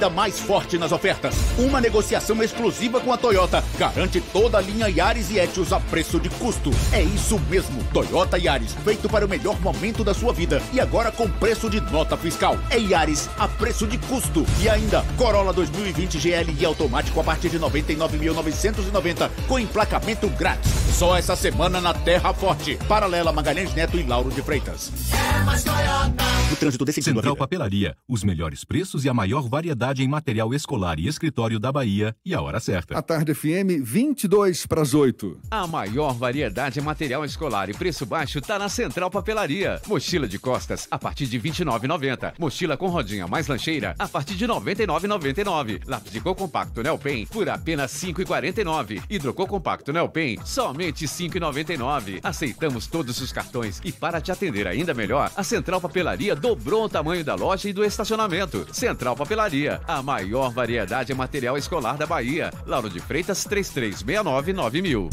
mais forte nas ofertas. Uma negociação exclusiva com a Toyota garante toda a linha Yaris e Etios a preço de custo. É isso mesmo, Toyota Yaris, feito para o melhor momento da sua vida e agora com preço de nota fiscal. É Yaris a preço de custo. E ainda, Corolla 2020 GLI automático a partir de 99.990 com emplacamento grátis. Só essa semana na Terra Forte. Paralela Magalhães Neto e Lauro de Freitas. É mais Toyota. O trânsito desse Central Papelaria. Os melhores preços e a maior variedade em material escolar e escritório da Bahia e a hora certa. A tarde FM, 22 para as 8. A maior variedade em material escolar e preço baixo está na Central Papelaria. Mochila de costas a partir de R$ 29,90. Mochila com rodinha mais lancheira a partir de R$ 99,99. Lápis de cor compacto Nelpen por apenas R$ 5,49. Hidrocor compacto Nelpen somente R$ 5,99. Aceitamos todos os cartões e para te atender ainda melhor, a Central Papelaria dobrou o tamanho da loja e do estacionamento. Central Papelaria, a maior variedade em material escolar da Bahia. Lauro de Freitas 3369 9000.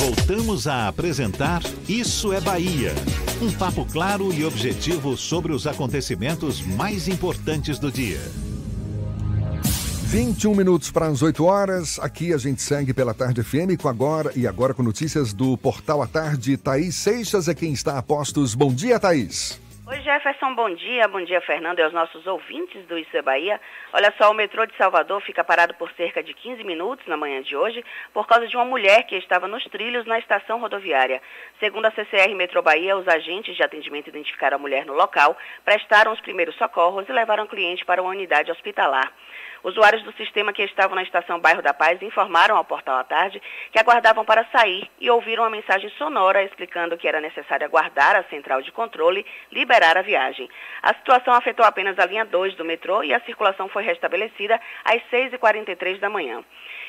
Voltamos a apresentar Isso é Bahia. Um papo claro e objetivo sobre os acontecimentos mais importantes do dia. 21 minutos para as 8 horas. Aqui a gente segue pela Tarde FM com agora e agora com notícias do Portal à Tarde. Thaís Seixas é quem está a postos. Bom dia, Thaís. Oi, Jefferson, bom dia. Bom dia, Fernando, e aos nossos ouvintes do Isso é Bahia. Olha só, o metrô de Salvador fica parado por cerca de 15 minutos na manhã de hoje por causa de uma mulher que estava nos trilhos na estação rodoviária. Segundo a CCR Metrô Bahia, os agentes de atendimento identificaram a mulher no local, prestaram os primeiros socorros e levaram o cliente para uma unidade hospitalar. Usuários do sistema que estavam na estação Bairro da Paz informaram ao Portal à Tarde que aguardavam para sair e ouviram uma mensagem sonora explicando que era necessário aguardar a central de controle liberar a viagem. A situação afetou apenas a linha 2 do metrô e a circulação foi restabelecida às 6h43 da manhã.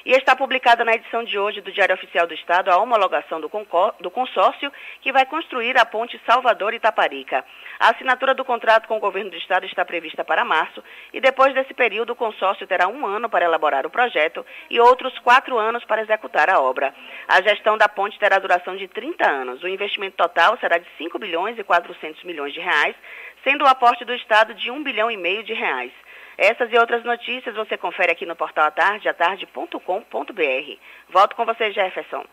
E está publicada na edição de hoje do Diário Oficial do Estado a homologação do, do consórcio que vai construir a ponte Salvador-Itaparica. A assinatura do contrato com o governo do Estado está prevista para março e depois desse período o consórcio terá um ano para elaborar o projeto e outros quatro anos para executar a obra. A gestão da ponte terá duração de 30 anos. O investimento total será de 5 bilhões e 400 milhões de reais, sendo o aporte do Estado de 1 bilhão e meio de reais. Essas e outras notícias você confere aqui no portal atarde, atarde.com.br. Volto com você, Jefferson.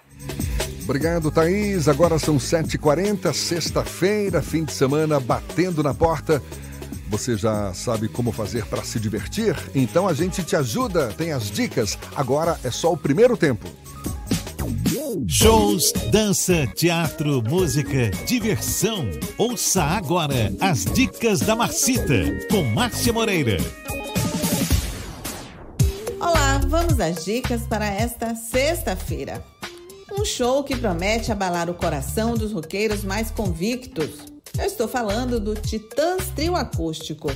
Obrigado, Thaís. Agora são 7h40, sexta-feira, fim de semana batendo na porta. Você já sabe como fazer para se divertir? Então a gente te ajuda, tem as dicas. Agora é só o primeiro tempo. Shows, dança, teatro, música, diversão. Ouça agora as dicas da Marcita com Márcia Moreira. Olá, vamos às dicas para esta sexta-feira. Um show que promete abalar o coração dos roqueiros mais convictos. Eu estou falando do Titãs Trio Acústico.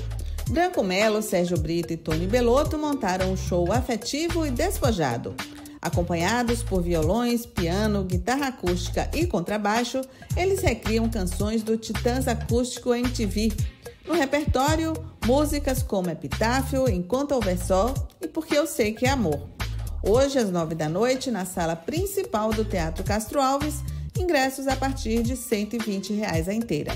Branco Melo, Sérgio Brito e Tony Belotto montaram um show afetivo e despojado. Acompanhados por violões, piano, guitarra acústica e contrabaixo, eles recriam canções do Titãs Acústico MTV. No repertório, músicas como Epitáfio, Enquanto Houver Sol e Porque Eu Sei Que é Amor. Hoje, às nove da noite, na sala principal do Teatro Castro Alves, ingressos a partir de 120 reais a inteira.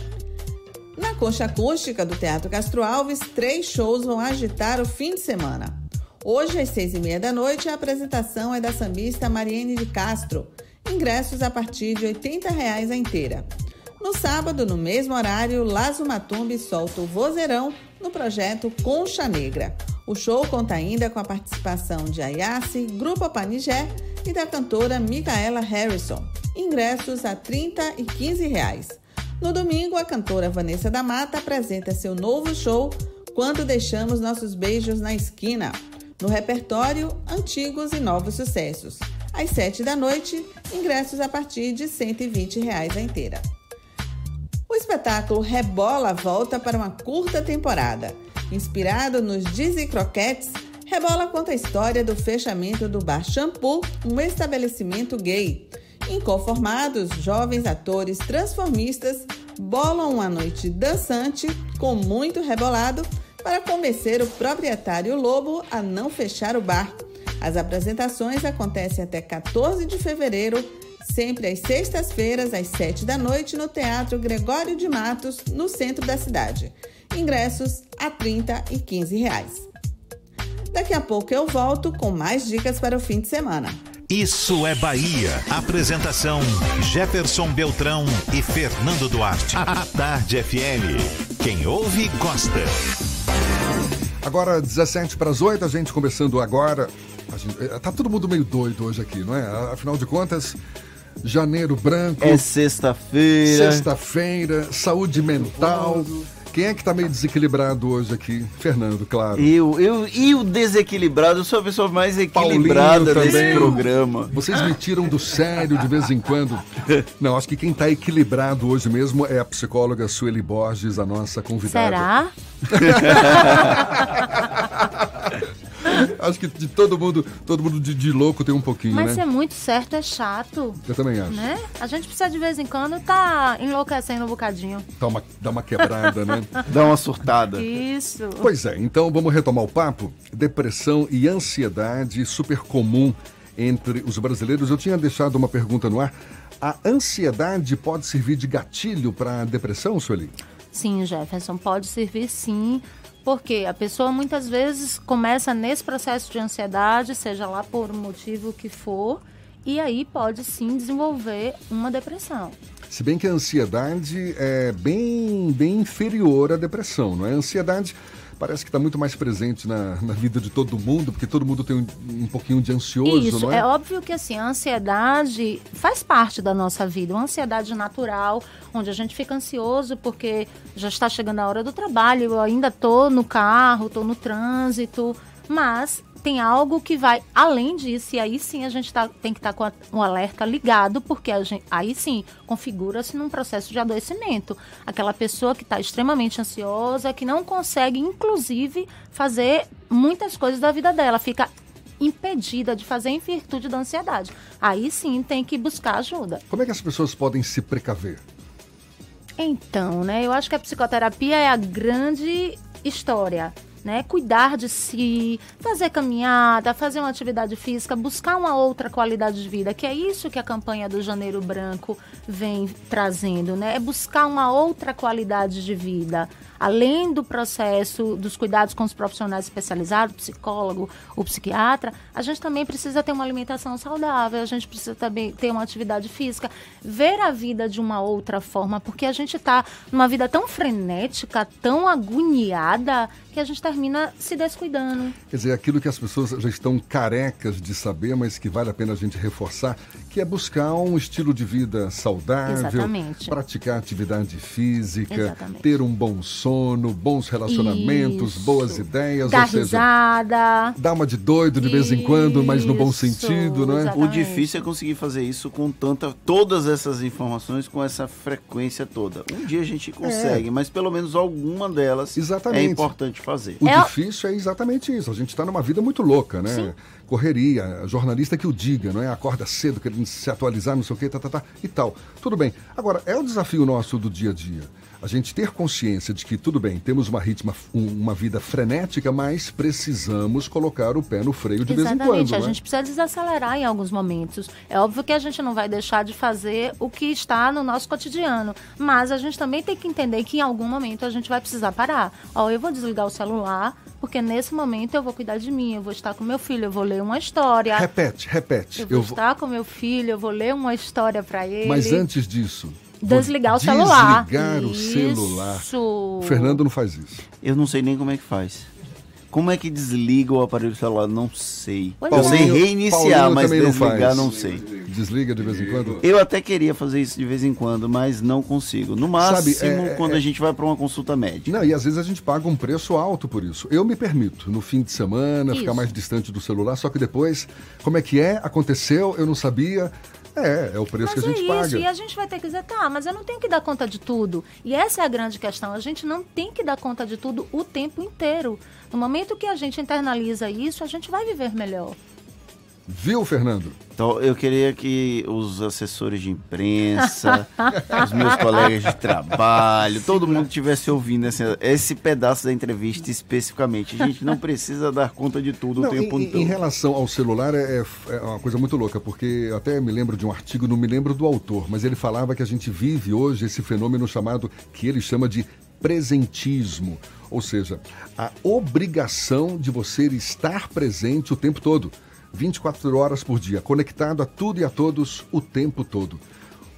Na concha acústica do Teatro Castro Alves, três shows vão agitar o fim de semana. Hoje, às seis e meia da noite, a apresentação é da sambista Mariene de Castro. Ingressos a partir de 80 reais a inteira. No sábado, no mesmo horário, Lazo Matumbi solta o vozeirão no projeto Concha Negra. O show conta ainda com a participação de Ayase, Grupo Panigé e da cantora Micaela Harrison. Ingressos a R$ 30 e 15 reais. No domingo, a cantora Vanessa da Mata apresenta seu novo show Quando Deixamos Nossos Beijos na Esquina. No repertório, antigos e novos sucessos. Às 7 da noite, ingressos a partir de 120 reais a inteira. O espetáculo Rebola volta para uma curta temporada. Inspirado nos Dizzy Croquettes, Rebola conta a história do fechamento do Bar Shampoo, um estabelecimento gay. Inconformados, jovens atores transformistas bolam uma noite dançante com muito rebolado para convencer o proprietário Lobo a não fechar o bar. As apresentações acontecem até 14 de fevereiro, sempre às sextas-feiras, às 7 da noite, no Teatro Gregório de Matos, no centro da cidade. Ingressos a 30 e 15 reais. Daqui a pouco eu volto com mais dicas para o fim de semana. Isso é Bahia. Apresentação: Jefferson Beltrão e Fernando Duarte. A Tarde FM. Quem ouve, gosta. Agora, 17 para as 8, a gente começando agora. Gente, eh, tá todo mundo meio doido hoje aqui, não é? Afinal de contas, janeiro branco. É sexta-feira. Sexta-feira, saúde mental. Quem é que tá meio desequilibrado hoje aqui? Fernando, claro. Eu, eu e o desequilibrado, eu sou a pessoa mais equilibrada desse programa. Vocês me tiram do sério de vez em quando. Não, acho que quem tá equilibrado hoje mesmo é a psicóloga Sueli Borges, a nossa convidada. Será? acho que de todo mundo, todo mundo de, de louco tem um pouquinho, Mas né? ser muito certo é chato. Eu também acho. Né? A gente precisa de vez em quando tá enlouquecendo um bocadinho. Dá uma, dá uma quebrada, né? Dá uma surtada. Isso. Pois é, então vamos retomar o papo. Depressão e ansiedade super comum entre os brasileiros. Eu tinha deixado uma pergunta no ar. A ansiedade pode servir de gatilho para a depressão, Sueli? Sim, Jefferson, pode servir sim. Porque a pessoa muitas vezes começa nesse processo de ansiedade, seja lá por motivo que for, e aí pode sim desenvolver uma depressão. Se bem que a ansiedade é bem, bem inferior à depressão, não é? A ansiedade parece que está muito mais presente na, na, vida de todo mundo, porque todo mundo tem um, um pouquinho de ansioso, Isso, não é? é óbvio que assim, a ansiedade faz parte da nossa vida, uma ansiedade natural, onde a gente fica ansioso porque já está chegando a hora do trabalho, eu ainda estou no carro, estou no trânsito, Mas tem algo que vai além disso, e aí sim a gente tá, tem que estar tá com um alerta ligado, porque a gente, aí sim configura-se num processo de adoecimento. Aquela pessoa que está extremamente ansiosa, que não consegue, inclusive, fazer muitas coisas da vida dela, fica impedida de fazer em virtude da ansiedade. Aí sim tem que buscar ajuda. Como é que as pessoas podem se precaver? Então, né, eu acho que a psicoterapia é a grande história né? Cuidar de si, fazer caminhada, fazer uma atividade física, buscar uma outra qualidade de vida, que é isso que a campanha do Janeiro Branco vem trazendo, né? É buscar uma outra qualidade de vida além do processo dos cuidados com os profissionais especializados, o psicólogo, o psiquiatra, a gente também precisa ter uma alimentação saudável, a gente precisa também ter uma atividade física, ver a vida de uma outra forma, porque a gente está numa vida tão frenética, tão agoniada, que a gente termina se descuidando. Quer dizer, aquilo que as pessoas já estão carecas de saber, mas que vale a pena a gente reforçar, que é buscar um estilo de vida saudável, Exatamente. praticar atividade física, Exatamente. ter um bom sono, bons relacionamentos, Isso. boas ideias, Dar ou seja, risada. dar uma de doido de vez em quando, mas no bom sentido, não é? O difícil é conseguir fazer isso com tanta todas essas informações com essa frequência toda. Um dia a gente consegue, é. mas pelo menos alguma delas exatamente. é importante fazer. O é... difícil é exatamente isso. A gente está numa vida muito louca, né? Sim correria, jornalista que o diga, não é? Acorda cedo, querendo se atualizar, não sei o que, tá, tá, tá, e tal. Tudo bem. Agora, é o desafio nosso do dia a dia a gente ter consciência de que, tudo bem, temos uma ritma, uma vida frenética, mas precisamos colocar o pé no freio de Exatamente, vez em quando. A né? gente precisa desacelerar em alguns momentos. É óbvio que a gente não vai deixar de fazer o que está no nosso cotidiano, mas a gente também tem que entender que em algum momento a gente vai precisar parar. Ó, eu vou desligar o celular, porque nesse momento eu vou cuidar de mim, eu vou estar com meu filho, eu vou ler uma história. Repete, repete. Eu vou eu estar vou... com meu filho, eu vou ler uma história para ele. Mas antes disso, Desligar o celular. Desligar o celular. Isso. O Fernando não faz isso. Eu não sei nem como é que faz. Como é que desliga o aparelho celular? Não sei. Eu sei reiniciar, Paulinho mas desligar não, não, sei. Desliga de vez em quando? Eu até queria fazer isso de vez em quando, mas não consigo. No máximo, Sabe, é, quando é, a gente vai para uma consulta médica. Não, e às vezes a gente paga um preço alto por isso. Eu me permito, no fim de semana, isso. ficar mais distante do celular, só que depois, como é que é? Aconteceu, eu não sabia. É, é o preço mas que a gente é isso, paga. E a gente vai ter que dizer, tá, mas eu não tenho que dar conta de tudo. E essa é a grande questão. A gente não tem que dar conta de tudo o tempo inteiro. No momento que a gente internaliza isso, a gente vai viver melhor. Viu, Fernando? Então, eu queria que os assessores de imprensa, os meus colegas de trabalho, todo mundo estivesse ouvindo esse, esse, pedaço da entrevista especificamente. A gente não precisa dar conta de tudo não, o tempo em, todo. Em relação ao celular, é, é, uma coisa muito louca, porque até me lembro de um artigo, não me lembro do autor, mas ele falava que a gente vive hoje esse fenômeno chamado, que ele chama de presentismo. Ou seja, a obrigação de você estar presente o tempo todo. 24 horas por dia, conectado a tudo e a todos o tempo todo.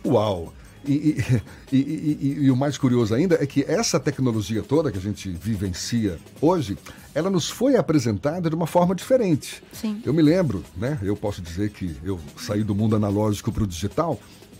Uau! E, e, e, e, o mais curioso ainda é que essa tecnologia toda que a gente vivencia hoje, ela nos foi apresentada de uma forma diferente. Sim. Eu me lembro, né? Eu posso dizer que eu saí do mundo analógico para o digital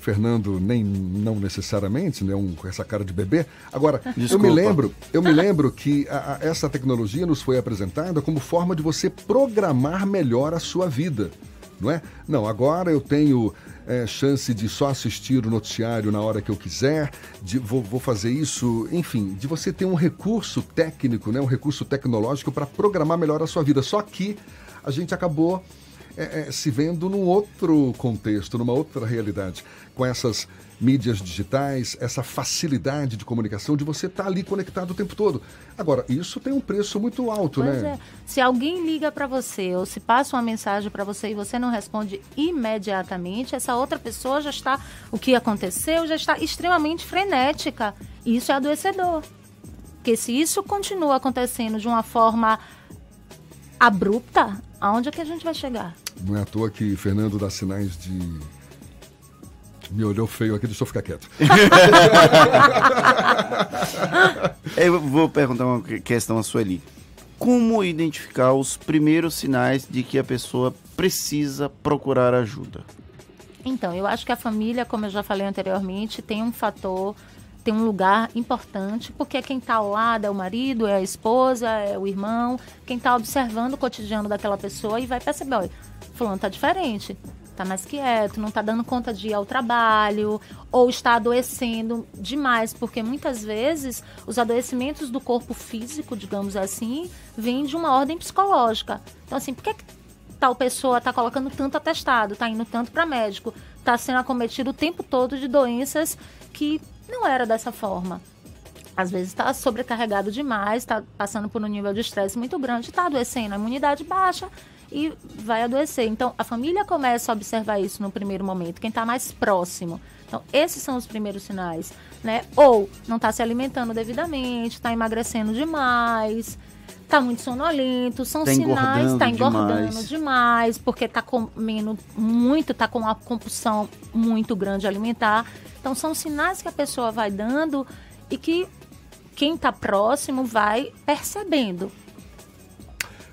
Fernando nem não necessariamente, né, um, com essa cara de bebê. Agora, Desculpa. eu me lembro, eu me lembro que a, a, essa tecnologia nos foi apresentada como forma de você programar melhor a sua vida, não é? Não, agora eu tenho é, chance de só assistir o noticiário na hora que eu quiser, de, vou, vou fazer isso, enfim, de você ter um recurso técnico, né, um recurso tecnológico para programar melhor a sua vida. Só que a gente acabou é, é, se vendo num outro contexto, numa outra realidade, com essas mídias digitais, essa facilidade de comunicação, de você estar tá ali conectado o tempo todo. Agora, isso tem um preço muito alto, pois né? É. Se alguém liga para você ou se passa uma mensagem para você e você não responde imediatamente, essa outra pessoa já está, o que aconteceu, já está extremamente frenética. Isso é adoecedor. Porque se isso continua acontecendo de uma forma abrupta, aonde é que a gente vai chegar? Não é à toa que Fernando dá sinais de. Me olhou feio aqui, deixa eu ficar quieto. eu vou perguntar uma questão a Sueli. Como identificar os primeiros sinais de que a pessoa precisa procurar ajuda? Então, eu acho que a família, como eu já falei anteriormente, tem um fator tem um lugar importante, porque quem está ao lado é o marido, é a esposa, é o irmão, quem está observando o cotidiano daquela pessoa e vai perceber, olha, fulano está diferente, está mais quieto, não está dando conta de ir ao trabalho, ou está adoecendo demais, porque muitas vezes os adoecimentos do corpo físico, digamos assim, vêm de uma ordem psicológica. Então, assim, por que, que tal pessoa está colocando tanto atestado, está indo tanto para médico, está sendo acometido o tempo todo de doenças que não era dessa forma? Às vezes está sobrecarregado demais, está passando por um nível de estresse muito grande, está adoecendo, a imunidade baixa e vai adoecer. Então, a família começa a observar isso no primeiro momento, quem está mais próximo. Então, esses são os primeiros sinais, né? Ou não está se alimentando devidamente, está emagrecendo demais, está muito sonolento, são Tá sinais, está engordando engordando demais. demais, porque está comendo muito, está com uma compulsão muito grande alimentar. Então, são sinais que a pessoa vai dando e que quem está próximo vai percebendo.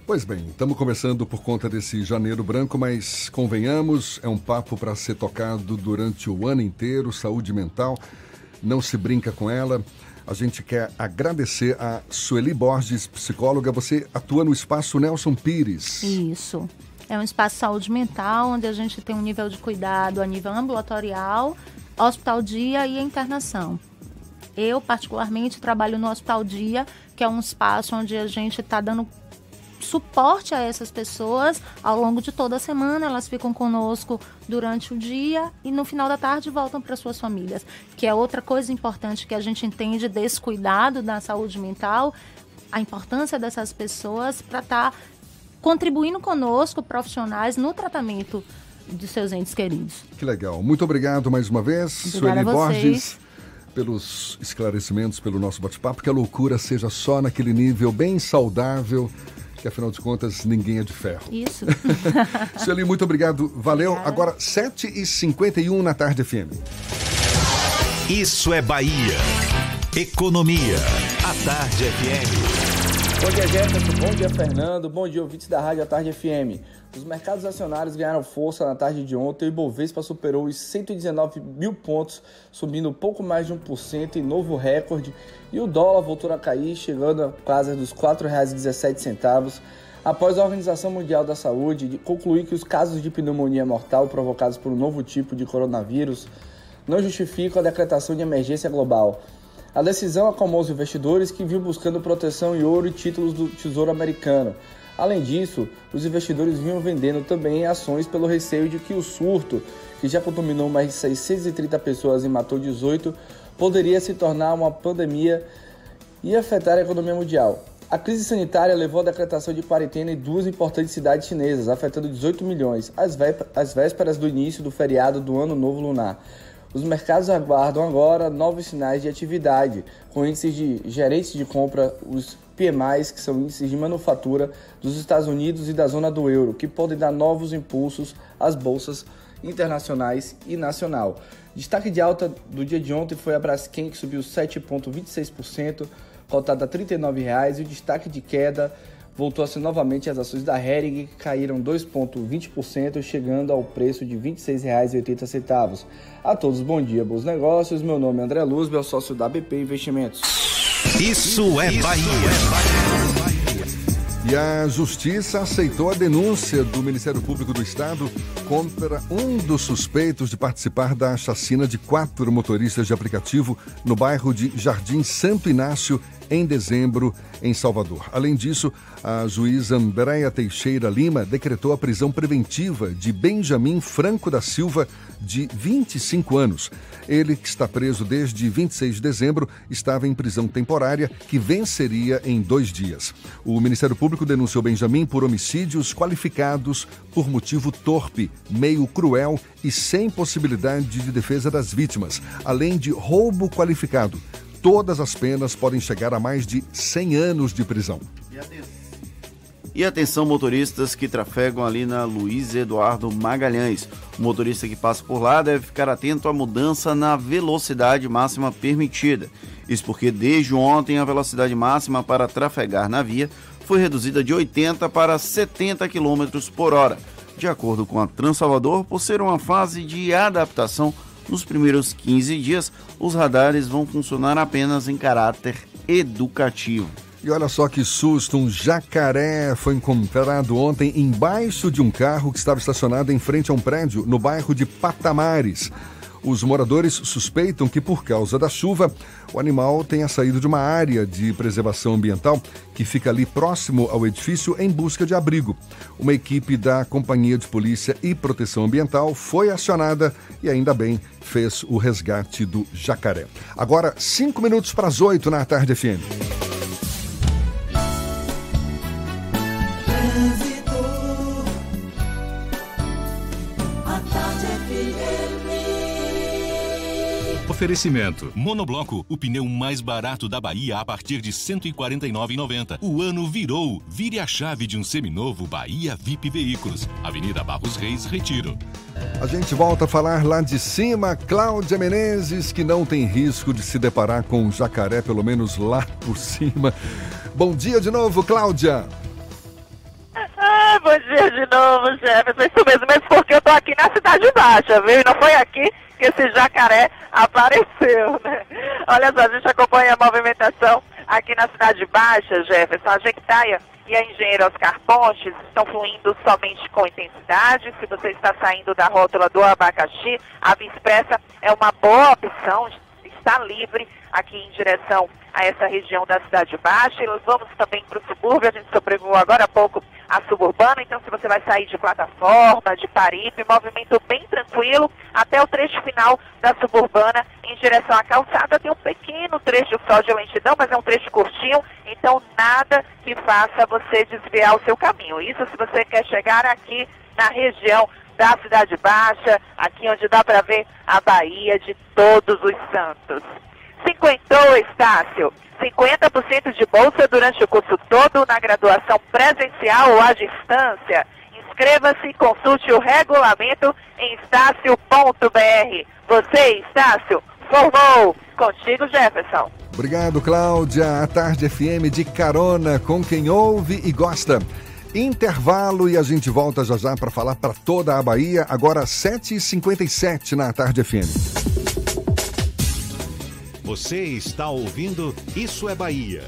Pois bem, estamos começando por conta desse janeiro branco, mas convenhamos, é um papo para ser tocado durante o ano inteiro, saúde mental, não se brinca com ela. A gente quer agradecer a Sueli Borges, psicóloga. Você atua no espaço Nelson Pires. Isso. É um espaço de saúde mental, onde a gente tem um nível de cuidado a nível ambulatorial, hospital dia e internação. Eu, particularmente, trabalho no hospital dia, que é um espaço onde a gente está dando suporte a essas pessoas ao longo de toda a semana. Elas ficam conosco durante o dia e no final da tarde voltam para suas famílias. Que é outra coisa importante que a gente entende desse cuidado da saúde mental, a importância dessas pessoas para estar contribuindo conosco, profissionais, no tratamento de seus entes queridos. Que legal. Muito obrigado mais uma vez, Obrigada Sueli. Borges, pelos esclarecimentos, pelo nosso bate-papo. Que a loucura seja só naquele nível bem saudável, que afinal de contas ninguém é de ferro. Isso. Sueli, muito obrigado. Valeu. Agora, 7h51 na tarde FM. Isso é Bahia. Economia. A Tarde FM. Bom dia, Jefferson. Bom dia, Fernando. Bom dia, ouvintes da Rádio à Tarde FM. Os mercados acionários ganharam força na tarde de ontem. O Ibovespa superou os 119 mil pontos, subindo pouco mais de 1% em novo recorde. E o dólar voltou a cair, chegando a casa dos R$ 4,17 após a Organização Mundial da Saúde de- concluir que os casos de pneumonia mortal provocados por um novo tipo de coronavírus não justificam a decretação de emergência global. A decisão acalmou os investidores que vinham buscando proteção em ouro e títulos do Tesouro Americano. Além disso, os investidores vinham vendendo também ações pelo receio de que o surto, que já contaminou mais de 630 pessoas e matou 18, poderia se tornar uma pandemia e afetar a economia mundial. A crise sanitária levou à decretação de quarentena em duas importantes cidades chinesas, afetando 18 milhões, às vé- às vésperas do início do feriado do Ano Novo Lunar. Os mercados aguardam agora novos sinais de atividade, com índices de gerentes de compra, os PMIs, que são índices de manufatura dos Estados Unidos e da zona do euro, que podem dar novos impulsos às bolsas internacionais e nacional. Destaque de alta do dia de ontem foi a Braskem, que subiu 7,26%, cotada a R$ 39,00, e o destaque de queda voltou a ser novamente as ações da Hering, que caíram 2,20%, chegando ao preço de R$ 26,80. A todos, bom dia, bons negócios. Meu nome é André Luz, meu sócio da BP Investimentos. Isso é Bahia. E a Justiça aceitou a denúncia do Ministério Público do Estado contra um dos suspeitos de participar da chacina de quatro motoristas de aplicativo no bairro de Jardim Santo Inácio, em dezembro, em Salvador. Além disso, a juíza Andréa Teixeira Lima decretou a prisão preventiva de Benjamin Franco da Silva, de 25 anos. Ele, que está preso desde 26 de dezembro, estava em prisão temporária, que venceria em dois dias. O Ministério Público denunciou Benjamin por homicídios qualificados por motivo torpe, meio cruel e sem possibilidade de defesa das vítimas, além de roubo qualificado. Todas as penas podem chegar a mais de 100 anos de prisão. E atenção, motoristas que trafegam ali na Luiz Eduardo Magalhães. O motorista que passa por lá deve ficar atento à mudança na velocidade máxima permitida. Isso porque desde ontem a velocidade máxima para trafegar na via foi reduzida de 80 para 70 km por hora, de acordo com a Transalvador, por ser uma fase de adaptação Nos primeiros 15 dias, os radares vão funcionar apenas em caráter educativo. E olha só que susto, um jacaré foi encontrado ontem embaixo de um carro que estava estacionado em frente a um prédio no bairro de Patamares. Os moradores suspeitam que, por causa da chuva, o animal tenha saído de uma área de preservação ambiental que fica ali próximo ao edifício em busca de abrigo. Uma equipe da Companhia de Polícia e Proteção Ambiental foi acionada e, ainda bem, fez o resgate do jacaré. Agora, cinco minutos para as oito na tarde FM. Oferecimento. Monobloco, o pneu mais barato da Bahia a partir de R$ 149,90. O ano virou. Vire a chave de um seminovo Bahia VIP Veículos. Avenida Barros Reis, Retiro. A gente volta a falar lá de cima. Cláudia Menezes, que não tem risco de se deparar com um jacaré, pelo menos lá por cima. Bom dia de novo, Cláudia. Ah, bom dia de novo, Jefferson. Isso mesmo, mesmo porque eu tô aqui na Cidade Baixa, viu? E não foi aqui que esse jacaré apareceu, né? Olha só, a gente acompanha a movimentação aqui na Cidade Baixa, Jefferson. A Jequitaia e a Engenheiro Oscar Pontes estão fluindo somente com intensidade. Se você está saindo da rótula do abacaxi, a Via Expressa é uma boa opção, está livre aqui em direção a essa região da Cidade Baixa. E nós vamos também para o subúrbio, a gente sobrevoou agora há pouco a suburbana, então se você vai sair de plataforma, de Paripe, movimento bem tranquilo até o trecho final da suburbana em direção à calçada. Tem um pequeno trecho só de lentidão, mas é um trecho curtinho, então nada que faça você desviar o seu caminho. Isso se você quer chegar aqui na região da Cidade Baixa, aqui onde dá para ver a Bahia de Todos os Santos. Cinquentou, Estácio. 50% de bolsa durante o curso todo na graduação presencial ou à distância. Inscreva-se e consulte o regulamento em estácio.br. Você, Estácio, formou. Contigo, Jefferson. Obrigado, Cláudia. A Tarde FM de carona com quem ouve e gosta. Intervalo e a gente volta já já para falar para toda a Bahia, agora 7h57 na Tarde FM. Você está ouvindo Isso é Bahia.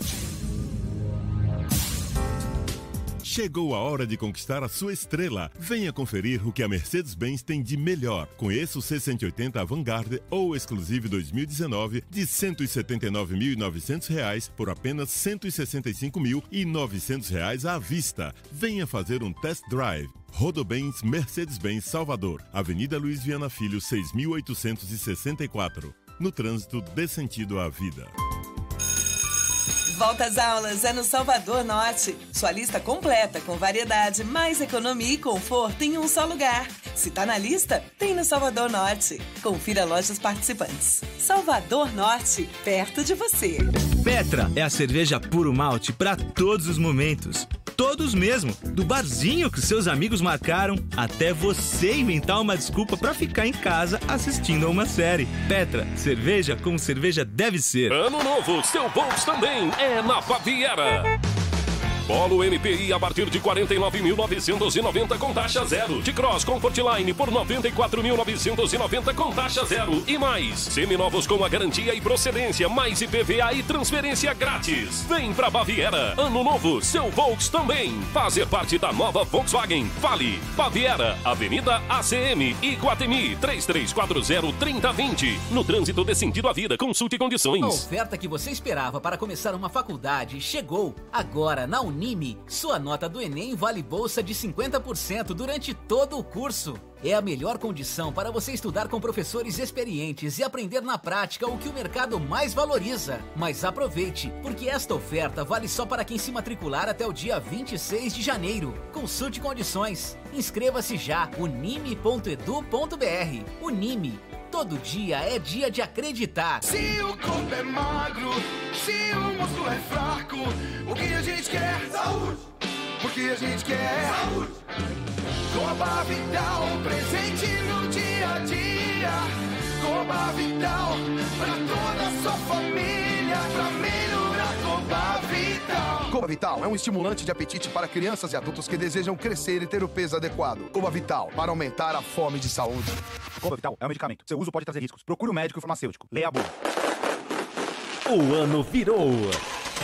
Chegou a hora de conquistar a sua estrela. Venha conferir o que a Mercedes-Benz tem de melhor. Conheça o C180 Vanguard ou Exclusive 2019 de R$ 179.900 por apenas R$ 165.900 à vista. Venha fazer um test drive. Rodobens Mercedes-Benz Salvador, Avenida Luiz Viana Filho, 6864 no trânsito dê sentido à vida. Volta às aulas é no Salvador Norte. Sua lista completa com variedade, mais economia e conforto em um só lugar. Se tá na lista, tem no Salvador Norte. Confira lojas participantes. Salvador Norte, perto de você. Petra é a cerveja puro malte para todos os momentos. Todos mesmo, do barzinho que seus amigos marcaram até você inventar uma desculpa para ficar em casa assistindo a uma série. Petra, cerveja como cerveja deve ser. Ano novo, seu bolso também é na Baviera. Polo NPI a partir de 49.990 com taxa zero. De Cross Comfortline por 94.990 com taxa zero. E mais, seminovos com a garantia e procedência, mais IPVA e transferência grátis. Vem pra Baviera. Ano novo, seu Volks também. Fazer parte da nova Volkswagen. Fale. Baviera, Avenida ACM, Iguatemi, 3340-3020. No trânsito de sentido à vida, consulte condições. A oferta que você esperava para começar uma faculdade chegou. Agora, na Unime, sua nota do Enem vale bolsa de 50% durante todo o curso. É a melhor condição para você estudar com professores experientes e aprender na prática o que o mercado mais valoriza. Mas aproveite, porque esta oferta vale só para quem se matricular até o dia 26 de janeiro. Consulte condições. Inscreva-se já unime.edu.br. Unime. Todo dia é dia de acreditar. Se o corpo é magro, se o músculo é fraco, o que a gente quer? Saúde! Porque a gente quer saúde! Coba Vital, presente no dia a dia. Coba Vital, pra toda a sua família, pra melhorar Coba Vital. Cova Vital é um estimulante de apetite para crianças e adultos que desejam crescer e ter o peso adequado. Cova Vital, para aumentar a fome de saúde. Cova Vital é um medicamento. Seu uso pode trazer riscos. Procure o médico e o farmacêutico. Leia a bula. O ano virou.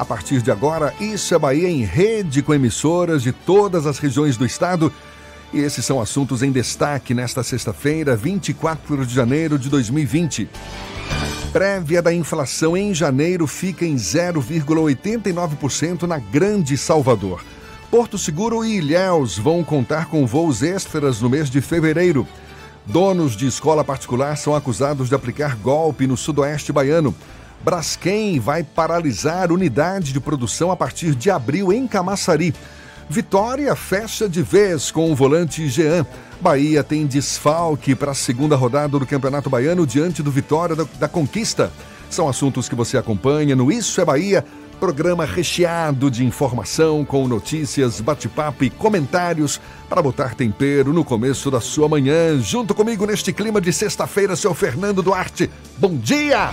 A partir de agora, Isso é Bahia em rede com emissoras de todas as regiões do estado. E esses são assuntos em destaque nesta sexta-feira, 24 de janeiro de 2020. Prévia da inflação em janeiro fica em 0,89% na Grande Salvador. Porto Seguro e Ilhéus vão contar com voos extras no mês de fevereiro. Donos de escola particular são acusados de aplicar golpe no sudoeste baiano. Braskem vai paralisar unidade de produção a partir de abril em Camaçari. Vitória fecha de vez com o volante Jean. Bahia tem desfalque para a segunda rodada do Campeonato Baiano diante do Vitória da, da Conquista. São assuntos que você acompanha no Isso é Bahia, programa recheado de informação com notícias, bate-papo e comentários para botar tempero no começo da sua manhã. Junto comigo neste clima de sexta-feira, seu Fernando Duarte. Bom dia!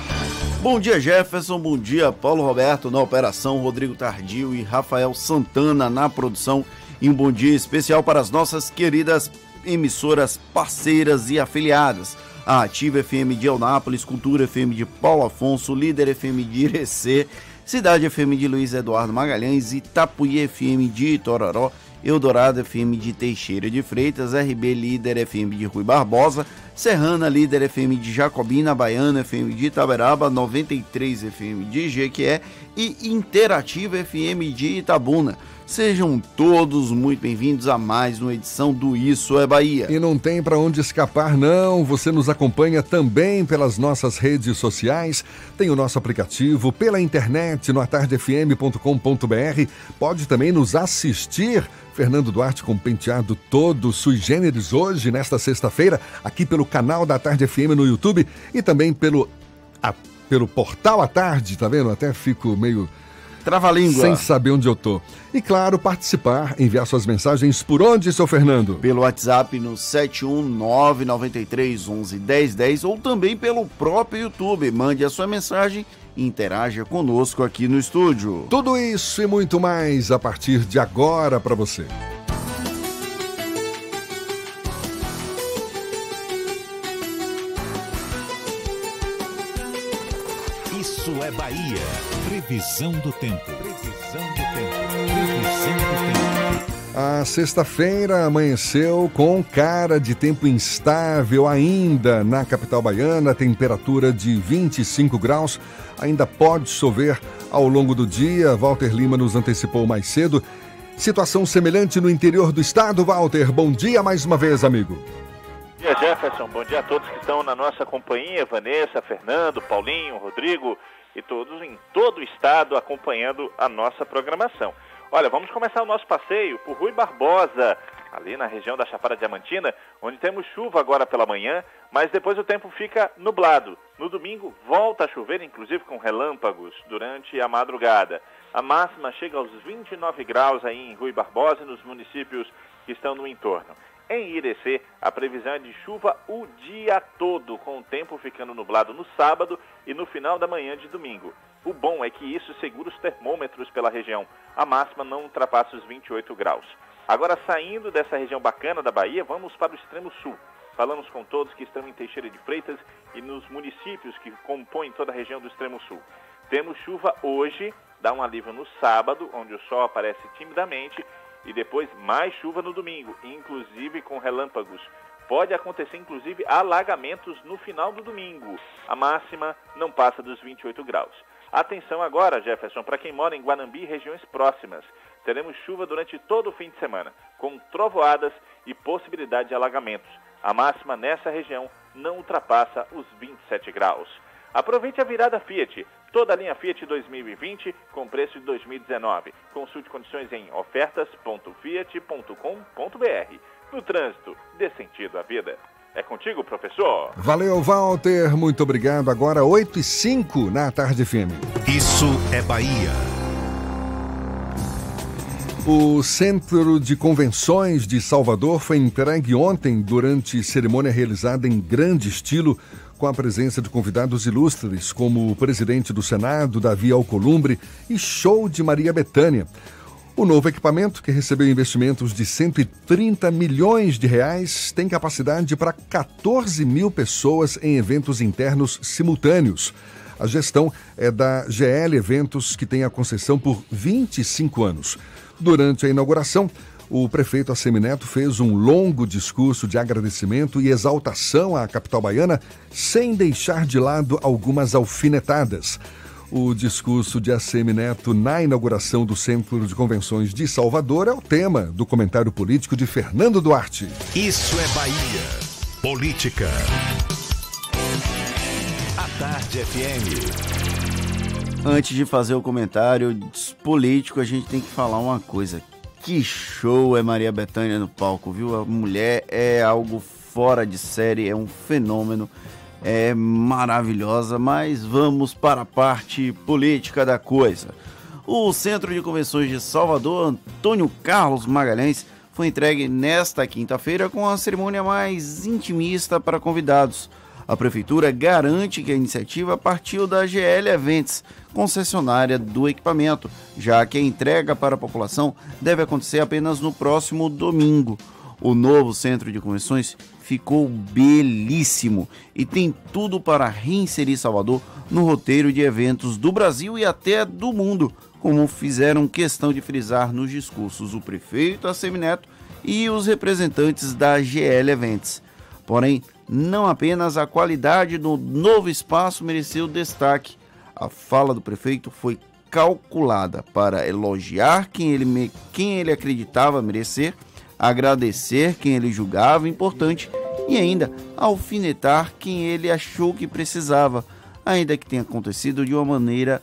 Bom dia, Jefferson. Bom dia, Paulo Roberto na operação, Rodrigo Tardio e Rafael Santana na produção. E um bom dia especial para as nossas queridas emissoras parceiras e afiliadas. A Ativa FM de Eunápolis, Cultura FM de Paulo Afonso, Líder FM de Irecê, Cidade FM de Luiz Eduardo Magalhães, Itapuí FM de Itororó, Eldorado FM de Teixeira de Freitas, RB Líder FM de Rui Barbosa, Serrana Líder FM de Jacobina, Baiana FM de Itaberaba, 93 FM de Jequié e Interativa FM de Itabuna. Sejam todos muito bem-vindos a mais uma edição do Isso é Bahia. E não tem para onde escapar não, você nos acompanha também pelas nossas redes sociais, tem o nosso aplicativo pela internet no atardefm.com.br, pode também nos assistir Fernando Duarte com penteado todo sui generis hoje, nesta sexta-feira, aqui pelo canal da Tarde FM no YouTube e também pelo, a, pelo portal à tarde, tá vendo? Até fico meio Trava-língua. Sem saber onde eu tô. E claro, participar, enviar suas mensagens por onde, seu Fernando? Pelo WhatsApp no 71993111010 ou também pelo próprio YouTube. Mande a sua mensagem e interaja conosco aqui no estúdio. Tudo isso e muito mais a partir de agora para você. Isso é Bahia. Previsão do tempo. Previsão do tempo. Previsão do tempo. A sexta-feira amanheceu com cara de tempo instável ainda na capital baiana, temperatura de 25 graus. Ainda pode chover ao longo do dia. Walter Lima nos antecipou mais cedo. Situação semelhante no interior do estado. Walter, bom dia mais uma vez, amigo. Bom dia, Jefferson. Bom dia a todos que estão na nossa companhia, Vanessa, Fernando, Paulinho, Rodrigo e todos em todo o estado acompanhando a nossa programação. Olha, vamos começar o nosso passeio por Rui Barbosa, ali na região da Chapada Diamantina, onde temos chuva agora pela manhã, mas depois o tempo fica nublado. No domingo volta a chover, inclusive com relâmpagos, durante a madrugada. A máxima chega aos 29 graus aí em Rui Barbosa e nos municípios que estão no entorno. Em Irecê, a previsão é de chuva o dia todo, com o tempo ficando nublado no sábado e no final da manhã de domingo. O bom é que isso segura os termômetros pela região. A máxima não ultrapassa os 28 graus. Agora, saindo dessa região bacana da Bahia, vamos para o extremo sul. Falamos com todos que estão em Teixeira de Freitas e nos municípios que compõem toda a região do extremo sul. Temos chuva hoje, dá um alívio no sábado, onde o sol aparece timidamente, e depois mais chuva no domingo, inclusive com relâmpagos. Pode acontecer, inclusive, alagamentos no final do domingo. A máxima não passa dos 28 graus. Atenção agora, Jefferson, para quem mora em Guanambi e regiões próximas. Teremos chuva durante todo o fim de semana, com trovoadas e possibilidade de alagamentos. A máxima nessa região não ultrapassa os 27 graus. Aproveite a virada Fiat. Toda a linha Fiat 2020 com preço de 2019. Consulte condições em ofertas.fiat.com.br. No trânsito, dê sentido à vida. É contigo, professor. Valeu, Walter. Muito obrigado. Agora 8 e 5 na Tarde FM. Isso é Bahia. O Centro de Convenções de Salvador foi entregue ontem durante cerimônia realizada em grande estilo com a presença de convidados ilustres como o presidente do Senado, Davi Alcolumbre, e show de Maria Bethânia. O novo equipamento, que recebeu investimentos de 130 milhões de reais, tem capacidade para 14 mil pessoas em eventos internos simultâneos. A gestão é da GL Eventos, que tem a concessão por 25 anos. Durante a inauguração, o prefeito Assemineto fez um longo discurso de agradecimento e exaltação à capital baiana, sem deixar de lado algumas alfinetadas. O discurso de Assemineto na inauguração do Centro de Convenções de Salvador é o tema do comentário político de Fernando Duarte. Isso é Bahia. Política. A Tarde FM. Antes de fazer o comentário político, a gente tem que falar uma coisa. Que show é Maria Bethânia no palco, viu? A mulher é algo fora de série, é um fenômeno, é maravilhosa, mas vamos para a parte política da coisa. O Centro de Convenções de Salvador, Antônio Carlos Magalhães, foi entregue nesta quinta-feira com a cerimônia mais intimista para convidados. A prefeitura garante que a iniciativa partiu da GL Events, concessionária do equipamento, já que a entrega para a população deve acontecer apenas no próximo domingo. O novo centro de convenções ficou belíssimo e tem tudo para reinserir Salvador no roteiro de eventos do Brasil e até do mundo, como fizeram questão de frisar nos discursos o prefeito Assemineto e os representantes da GL Events. Porém, não apenas a qualidade do novo espaço mereceu destaque. A fala do prefeito foi calculada para elogiar quem ele, quem ele acreditava merecer, agradecer quem ele julgava importante e ainda alfinetar quem ele achou que precisava, ainda que tenha acontecido de uma maneira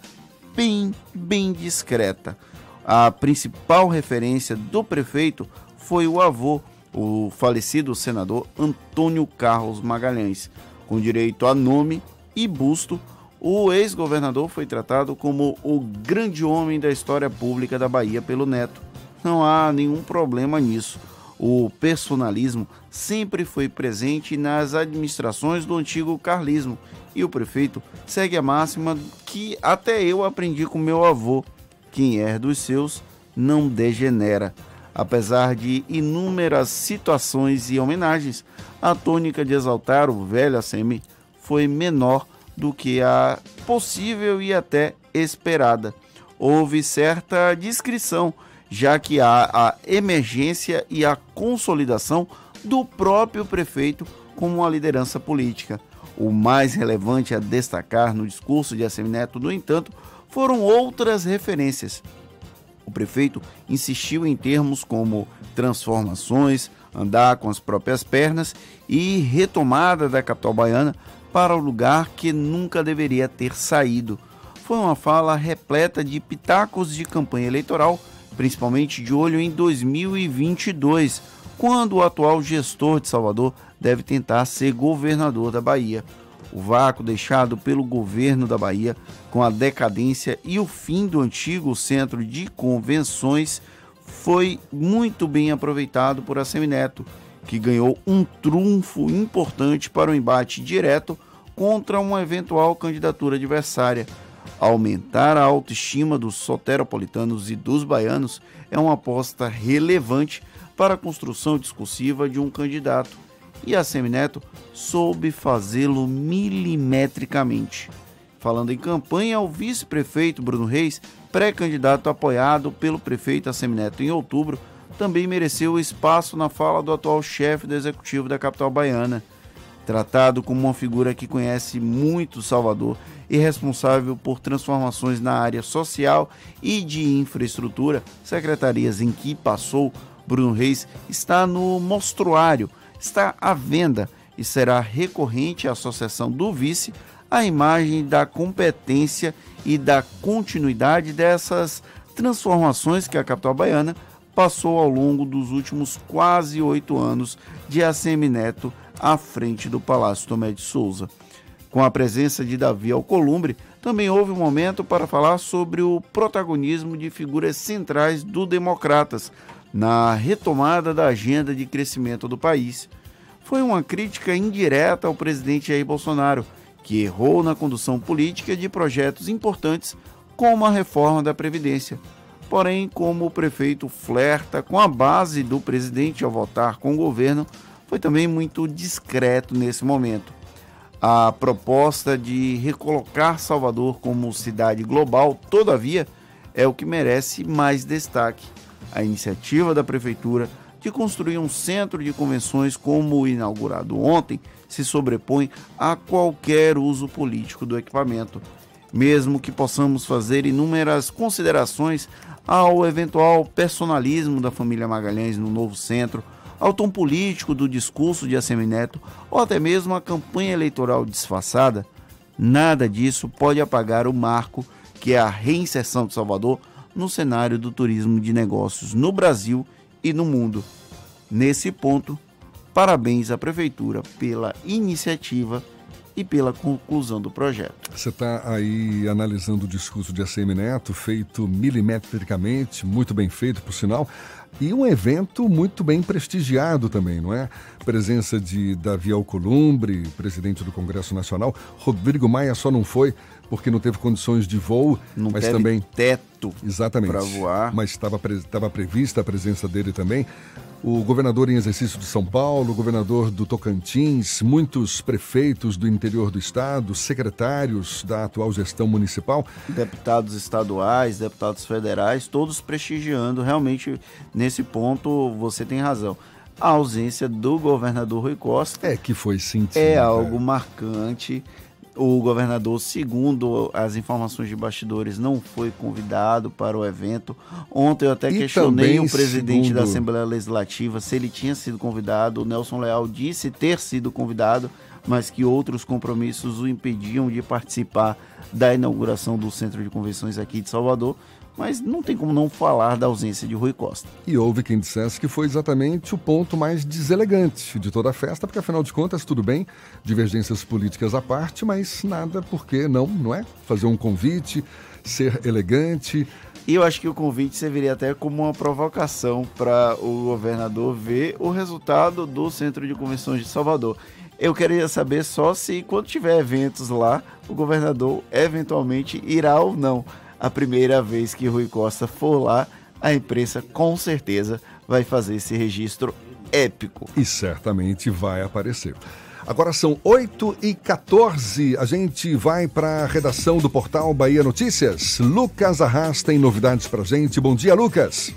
bem, bem discreta. A principal referência do prefeito foi o avô o falecido senador Antônio Carlos Magalhães. Com direito a nome e busto, o ex-governador foi tratado como o grande homem da história pública da Bahia pelo neto. Não há nenhum problema nisso. O personalismo sempre foi presente nas administrações do antigo carlismo e o prefeito segue a máxima que até eu aprendi com meu avô: quem é dos seus não degenera. Apesar de inúmeras situações e homenagens, a tônica de exaltar o velho ACM foi menor do que a possível e até esperada. Houve certa discrição, já que há a emergência e a consolidação do próprio prefeito como uma liderança política. O mais relevante a destacar no discurso de Assemineto, no entanto, foram outras referências, o prefeito insistiu em termos como transformações, andar com as próprias pernas e retomada da capital baiana para o lugar que nunca deveria ter saído. Foi uma fala repleta de pitacos de campanha eleitoral, principalmente de olho em 2022, quando o atual gestor de Salvador deve tentar ser governador da Bahia. O vácuo deixado pelo governo da Bahia com a decadência e o fim do antigo centro de convenções foi muito bem aproveitado por Assemineto, que ganhou um trunfo importante para o embate direto contra uma eventual candidatura adversária. Aumentar a autoestima dos soteropolitanos e dos baianos é uma aposta relevante para a construção discursiva de um candidato, e a Semineto soube fazê-lo milimetricamente. Falando em campanha, o vice-prefeito Bruno Reis, pré-candidato apoiado pelo prefeito Assemineto em outubro, também mereceu espaço na fala do atual chefe do executivo da capital baiana. Tratado como uma figura que conhece muito Salvador e responsável por transformações na área social e de infraestrutura, secretarias em que passou, Bruno Reis está no mostruário, está à venda e será recorrente à associação do vice a imagem da competência e da continuidade dessas transformações que a capital baiana passou ao longo dos últimos quase oito anos de ACM Neto à frente do Palácio Tomé de Souza. Com a presença de Davi Alcolumbre, também houve um momento para falar sobre o protagonismo de figuras centrais do Democratas na retomada da agenda de crescimento do país. Foi uma crítica indireta ao presidente Jair Bolsonaro, que errou na condução política de projetos importantes como a reforma da Previdência. Porém, como o prefeito flerta com a base do presidente ao votar com o governo, foi também muito discreto nesse momento. A proposta de recolocar Salvador como cidade global, todavia, é o que merece mais destaque. A iniciativa da prefeitura de construir um centro de convenções como o inaugurado ontem se sobrepõe a qualquer uso político do equipamento. Mesmo que possamos fazer inúmeras considerações ao eventual personalismo da família Magalhães no novo centro, ao tom político do discurso de Assemineto ou até mesmo a campanha eleitoral disfarçada, nada disso pode apagar o marco que é a reinserção de Salvador no cenário do turismo de negócios no Brasil e no mundo. Nesse ponto, parabéns à Prefeitura pela iniciativa e pela conclusão do projeto. Você está aí analisando o discurso de ACM Neto, feito milimetricamente, muito bem feito, por sinal. E um evento muito bem prestigiado também, não é? Presença de Davi Alcolumbre, presidente do Congresso Nacional. Rodrigo Maia só não foi porque não teve condições de voo, não mas teve também teto exatamente para voar. Mas estava estava prevista a presença dele também. O governador em exercício de São Paulo, o governador do Tocantins, muitos prefeitos do interior do estado, secretários da atual gestão municipal, deputados estaduais, deputados federais, todos prestigiando. Realmente, nesse ponto, você tem razão. A ausência do governador Rui Costa é que foi sentido. É algo marcante o governador, segundo as informações de bastidores, não foi convidado para o evento. Ontem eu até E questionei o presidente da segundo- Assembleia Legislativa se ele tinha sido convidado. O Nelson Leal disse ter sido convidado, mas que outros compromissos o impediam de participar da inauguração do Centro de Convenções aqui de Salvador. Mas não tem como não falar da ausência de Rui Costa. E houve quem dissesse que foi exatamente o ponto mais deselegante de toda a festa, porque afinal de contas, tudo bem, divergências políticas à parte, mas nada por que não, não é? Fazer um convite, ser elegante. E eu acho que o convite serviria até como uma provocação para o governador ver o resultado do Centro de Convenções de Salvador. Eu queria saber só se, quando tiver eventos lá, o governador eventualmente irá ou não. A primeira vez que Rui Costa for lá, a imprensa com certeza vai fazer esse registro épico. E certamente vai aparecer. Agora são 8 e 14 A gente vai para a redação do portal Bahia Notícias. Lucas Arras tem novidades pra gente. Bom dia, Lucas.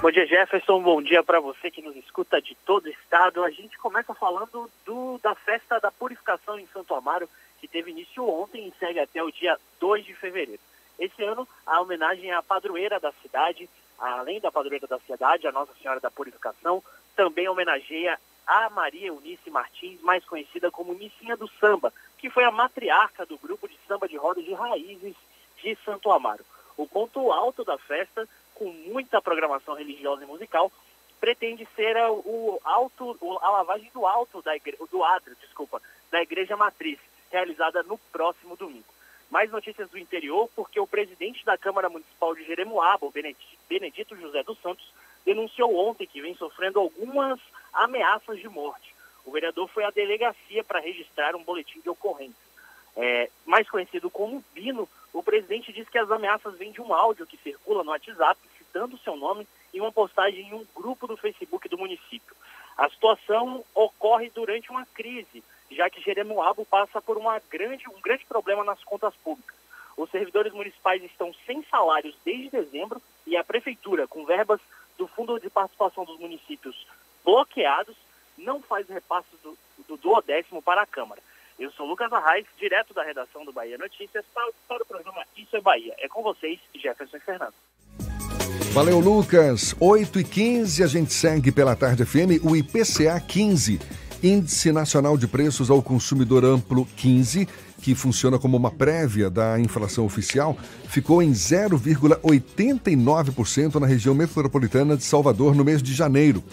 Bom dia, Jefferson. Bom dia para você que nos escuta de todo o estado. A gente começa falando do, da festa da purificação em Santo Amaro, que teve início ontem e segue até o dia 2 de fevereiro. Esse ano, a homenagem à padroeira da cidade, além da padroeira da cidade, a Nossa Senhora da Purificação, também homenageia a Maria Eunice Martins, mais conhecida como Nicinha do Samba, que foi a matriarca do grupo de samba de rodas de raízes de Santo Amaro. O ponto alto da festa, com muita programação religiosa e musical, pretende ser o alto, a lavagem do alto da igreja, do ádrio, desculpa, da igreja matriz, realizada no próximo domingo. Mais notícias do interior, porque o presidente da Câmara Municipal de Jeremoabo, Benedito José dos Santos, denunciou ontem que vem sofrendo algumas ameaças de morte. O vereador foi à delegacia para registrar um boletim de ocorrência. É, mais conhecido como Bino, o presidente disse que as ameaças vêm de um áudio que circula no WhatsApp, citando seu nome em uma postagem em um grupo do Facebook do município. A situação ocorre durante uma crise, já que Jeremoabo passa por uma grande, um grande problema nas contas públicas. Os servidores municipais estão sem salários desde dezembro e a prefeitura, com verbas do Fundo de Participação dos Municípios bloqueados, não faz repasse do, do duodécimo para a Câmara. Eu sou Lucas Arraes, direto da redação do Bahia Notícias, para, para o programa Isso é Bahia. É com vocês, Jefferson Fernando. Valeu, Lucas. 8 e 15 a gente segue pela Tarde FM o IPCA 15, Índice Nacional de Preços ao Consumidor Amplo 15, que funciona como uma prévia da inflação oficial, ficou em 0,89% na região metropolitana de Salvador no mês de janeiro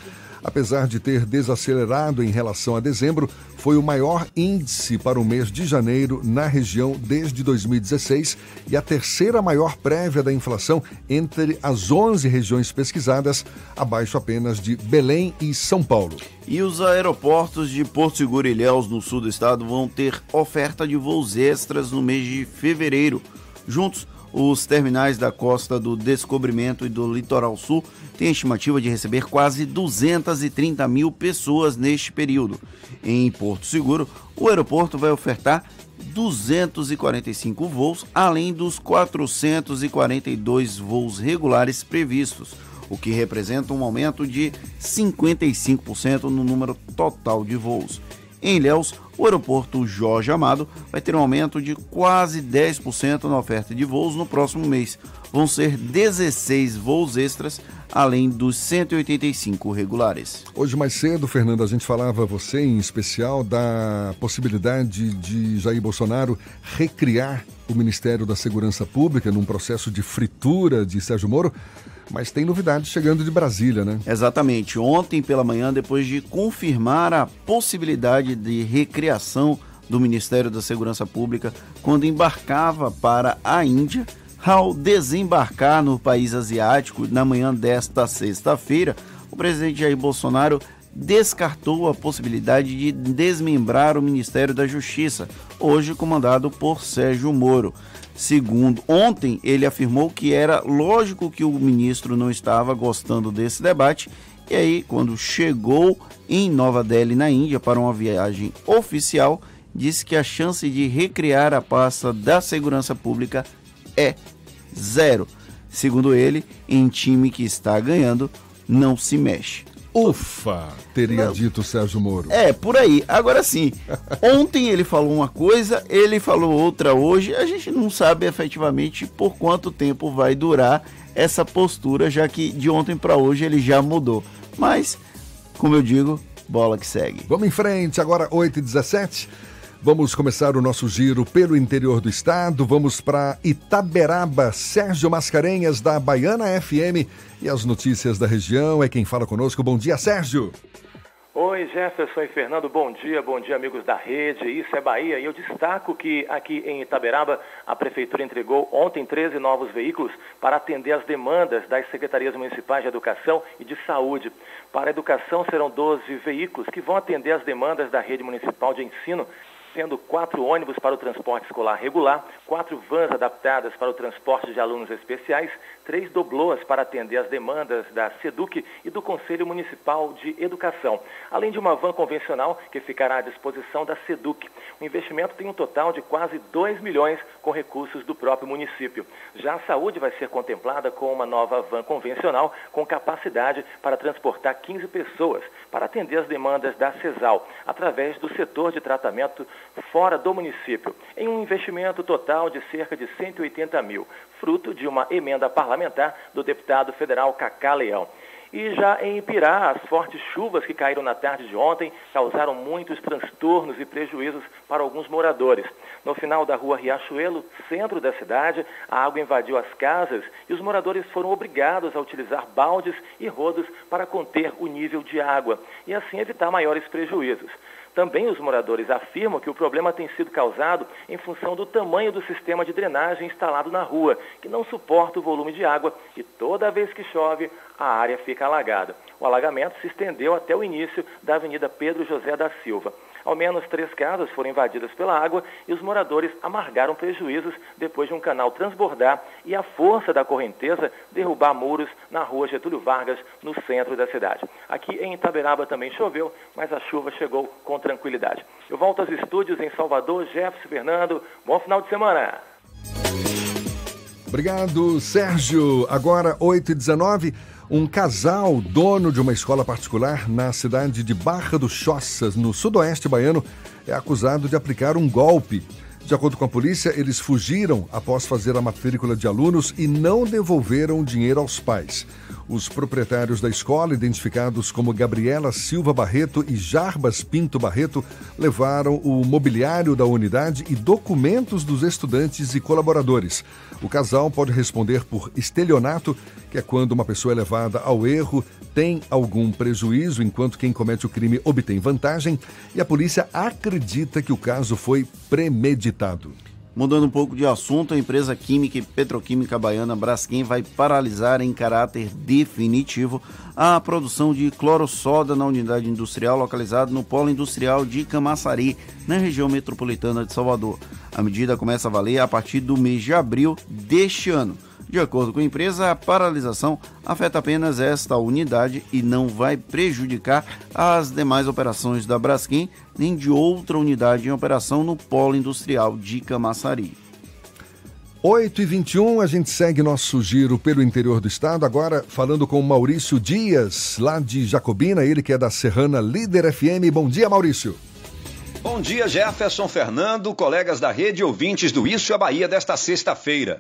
apesar de ter desacelerado em relação a dezembro, foi o maior índice para o mês de janeiro na região desde 2016 e a terceira maior prévia da inflação entre as 11 regiões pesquisadas, abaixo apenas de Belém e São Paulo. E os aeroportos de Porto Seguro e Ilhéus, no sul do estado, vão ter oferta de voos extras no mês de fevereiro. Juntos, os terminais da Costa do Descobrimento e do Litoral Sul têm a estimativa de receber quase 230 mil pessoas neste período. Em Porto Seguro, o aeroporto vai ofertar 245 voos, além dos 442 voos regulares previstos, o que representa um aumento de 55% no número total de voos. Em Ilhéus, o aeroporto Jorge Amado vai ter um aumento de quase 10% na oferta de voos no próximo mês. Vão ser 16 voos extras, além dos 185 regulares. Hoje mais cedo, Fernando, a gente falava, você em especial, da possibilidade de Jair Bolsonaro recriar o Ministério da Segurança Pública num processo de fritura de Sérgio Moro. Mas tem novidades chegando de Brasília, né? Exatamente. Ontem pela manhã, depois de confirmar a possibilidade de recriação do Ministério da Segurança Pública quando embarcava para a Índia, ao desembarcar no país asiático na manhã desta sexta-feira, o presidente Jair Bolsonaro descartou a possibilidade de desmembrar o Ministério da Justiça, hoje comandado por Sérgio Moro. Segundo, ontem ele afirmou que era lógico que o ministro não estava gostando desse debate, e aí, quando chegou em Nova Delhi, na Índia, para uma viagem oficial, disse que a chance de recriar a pasta da segurança pública é zero. Segundo ele, em time que está ganhando, não se mexe. Ufa, teria Não. dito Sérgio Moro. É, por aí. Agora sim, ontem ele falou uma coisa, ele falou outra hoje. A gente não sabe efetivamente por quanto tempo vai durar essa postura, já que de ontem para hoje ele já mudou. Mas, como eu digo, bola que segue. Vamos em frente, agora 8h17. Vamos começar o nosso giro pelo interior do estado. Vamos para Itaberaba. Sérgio Mascarenhas, da Baiana FM. E as notícias da região é quem fala conosco. Bom dia, Sérgio. Oi, Jefferson e Fernando, bom dia, bom dia, amigos da rede. Isso é Bahia. E eu destaco que aqui em Itaberaba, a Prefeitura entregou ontem 13 novos veículos para atender as demandas das secretarias municipais de educação e de saúde. Para a educação, serão 12 veículos que vão atender as demandas da rede municipal de ensino sendo quatro ônibus para o transporte escolar regular, quatro vans adaptadas para o transporte de alunos especiais, três dobloas para atender as demandas da SEDUC e do Conselho Municipal de Educação, além de uma van convencional que ficará à disposição da SEDUC. O investimento tem um total de quase 2 milhões com recursos do próprio município. Já a saúde vai ser contemplada com uma nova van convencional com capacidade para transportar 15 pessoas para atender as demandas da CESAL, através do setor de tratamento fora do município, em um investimento total de cerca de 180 mil, fruto de uma emenda parlamentar do deputado federal Cacá Leão. E já em Ipirá, as fortes chuvas que caíram na tarde de ontem causaram muitos transtornos e prejuízos para alguns moradores. No final da rua Riachuelo, centro da cidade, a água invadiu as casas e os moradores foram obrigados a utilizar baldes e rodos para conter o nível de água e assim evitar maiores prejuízos. Também os moradores afirmam que o problema tem sido causado em função do tamanho do sistema de drenagem instalado na rua, que não suporta o volume de água e toda vez que chove, a área fica alagada. O alagamento se estendeu até o início da Avenida Pedro José da Silva. Ao menos três casas foram invadidas pela água e os moradores amargaram prejuízos depois de um canal transbordar e a força da correnteza derrubar muros na rua Getúlio Vargas, no centro da cidade. Aqui em Itaberaba também choveu, mas a chuva chegou com tranquilidade. Eu volto aos estúdios em Salvador, Jefferson Fernando. Bom final de semana! Obrigado, Sérgio. Agora, 8h19. Um casal, dono de uma escola particular na cidade de Barra do Choças, no sudoeste baiano, é acusado de aplicar um golpe. De acordo com a polícia, eles fugiram após fazer a matrícula de alunos e não devolveram o dinheiro aos pais. Os proprietários da escola, identificados como Gabriela Silva Barreto e Jarbas Pinto Barreto, levaram o mobiliário da unidade e documentos dos estudantes e colaboradores. O casal pode responder por estelionato, que é quando uma pessoa é levada ao erro, tem algum prejuízo enquanto quem comete o crime obtém vantagem, e a polícia acredita que o caso foi premeditado. Mudando um pouco de assunto, a empresa química e petroquímica baiana Braskem vai paralisar em caráter definitivo a produção de clorossoda na unidade industrial localizada no polo industrial de Camaçari, na região metropolitana de Salvador. A medida começa a valer a partir do mês de abril deste ano. De acordo com a empresa, a paralisação afeta apenas esta unidade e não vai prejudicar as demais operações da Braskem nem de outra unidade em operação no polo industrial de Camaçari. 8 e 21 a gente segue nosso giro pelo interior do estado, agora falando com Maurício Dias, lá de Jacobina, ele que é da Serrana Líder FM. Bom dia, Maurício. Bom dia, Jefferson Fernando, colegas da rede ouvintes do Isso é Bahia desta sexta-feira.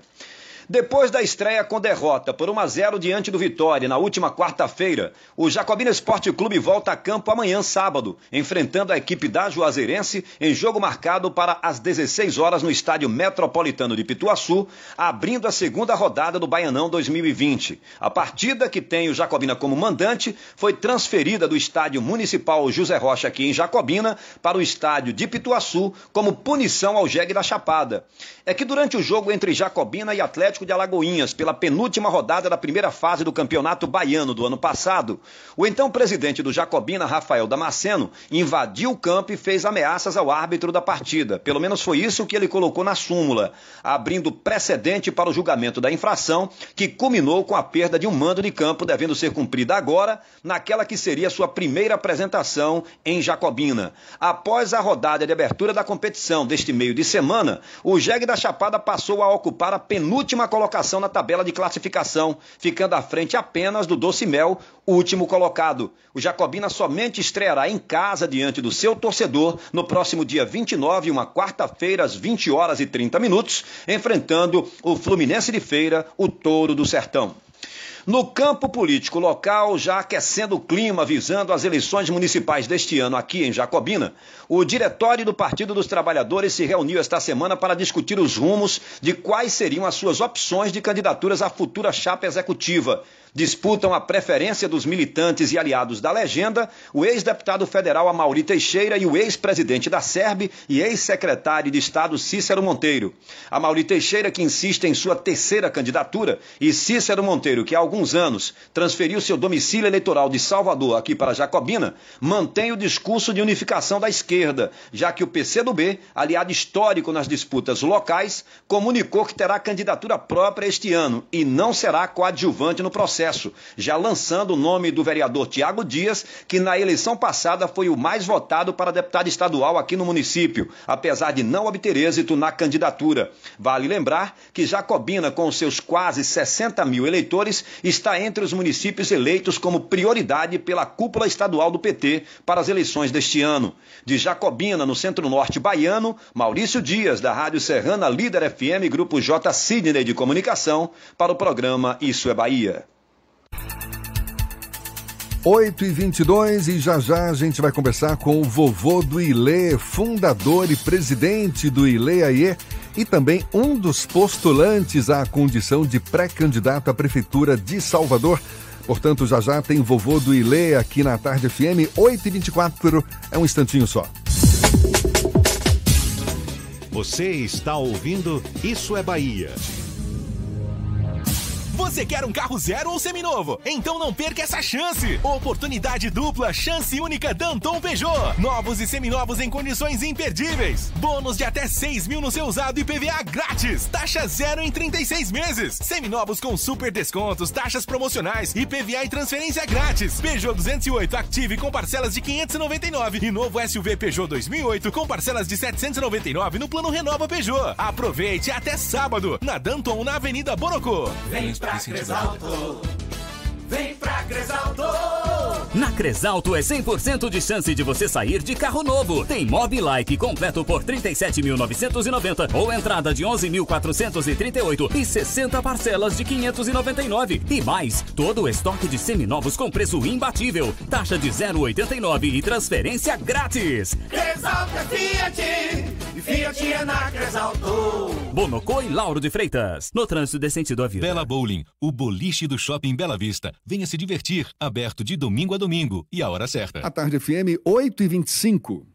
Depois da estreia com derrota por 1 a 0 diante do Vitória na última quarta-feira, o Jacobina Esporte Clube volta a campo amanhã sábado, enfrentando a equipe da Juazeirense em jogo marcado para as 16 horas no estádio Metropolitano de Pituaçu, abrindo a segunda rodada do Baianão 2020. A partida que tem o Jacobina como mandante foi transferida do estádio municipal José Rocha aqui em Jacobina para o estádio de Pituaçu como punição ao jegue da Chapada. É que durante o jogo entre Jacobina e Atlético Atlético de Alagoinhas pela penúltima rodada da primeira fase do Campeonato Baiano do ano passado, o então presidente do Jacobina, Rafael Damasceno, invadiu o campo e fez ameaças ao árbitro da partida. Pelo menos foi isso que ele colocou na súmula, abrindo precedente para o julgamento da infração, que culminou com a perda de um mando de campo devendo ser cumprida agora, naquela que seria sua primeira apresentação em Jacobina. Após a rodada de abertura da competição deste meio de semana, o Jegue da Chapada passou a ocupar a penúltima colocação na tabela de classificação, ficando à frente apenas do Doce Mel, último colocado. O Jacobina somente estreará em casa diante do seu torcedor no próximo dia 29, uma quarta-feira, às 20 horas e 30 minutos, enfrentando o Fluminense de Feira, o Touro do Sertão. No campo político local, já aquecendo o clima visando as eleições municipais deste ano aqui em Jacobina, o diretório do Partido dos Trabalhadores se reuniu esta semana para discutir os rumos de quais seriam as suas opções de candidaturas à futura chapa executiva disputam a preferência dos militantes e aliados da legenda o ex-deputado federal Amauri Teixeira e o ex-presidente da SERB e ex-secretário de Estado Cícero Monteiro. Amauri Teixeira, que insiste em sua terceira candidatura, e Cícero Monteiro, que há alguns anos transferiu seu domicílio eleitoral de Salvador aqui para Jacobina, mantém o discurso de unificação da esquerda, já que o PCdoB, aliado histórico nas disputas locais, comunicou que terá candidatura própria este ano e não será coadjuvante no processo processo, já lançando o nome do vereador Tiago Dias, que na eleição passada foi o mais votado para deputado estadual aqui no município, apesar de não obter êxito na candidatura. Vale lembrar que Jacobina, com seus quase 60 mil eleitores, está entre os municípios eleitos como prioridade pela cúpula estadual do PT para as eleições deste ano. De Jacobina, no centro-norte baiano, Maurício Dias, da Rádio Serrana Líder FM, Grupo J. Sidney de Comunicação, para o programa Isso é Bahia. 8 e 22 e já já a gente vai conversar com o vovô do Ilê, fundador e presidente do Ilê Aie e também um dos postulantes à condição de pré-candidato à Prefeitura de Salvador. Portanto, já já tem vovô do Ilê aqui na Tarde FM, 8 e 24 é um instantinho só. Você está ouvindo Isso é Bahia. Você quer um carro zero ou seminovo? Então não perca essa chance! Oportunidade dupla, chance única Danton Peugeot. Novos e seminovos em condições imperdíveis. Bônus de até 6 mil no seu usado e PVA grátis. Taxa zero em 36 meses. Seminovos com super descontos, taxas promocionais e PVA e transferência grátis. Peugeot 208 Active com parcelas de 599 e novo SUV Peugeot 2008 com parcelas de 799 no plano Renova Peugeot. Aproveite até sábado na Danton na Avenida Borocô. Vem pra Cresalto. Vem pra Cresalto. Na Cresalto é 100% de chance de você sair de carro novo. Tem Mobilike completo por 37.990 ou entrada de 11.438 e 60 parcelas de 599 e mais todo o estoque de seminovos com preço imbatível, taxa de 0,89 e transferência grátis. Cresalto é Fiat. E Fiat é na Cresalto. Bonocô e Lauro de Freitas, no trânsito decente do avião. Bela Bowling, o boliche do Shopping Bela Vista. Venha se divertir, aberto de domingo a domingo e a hora certa. A Tarde FM, 8 e 25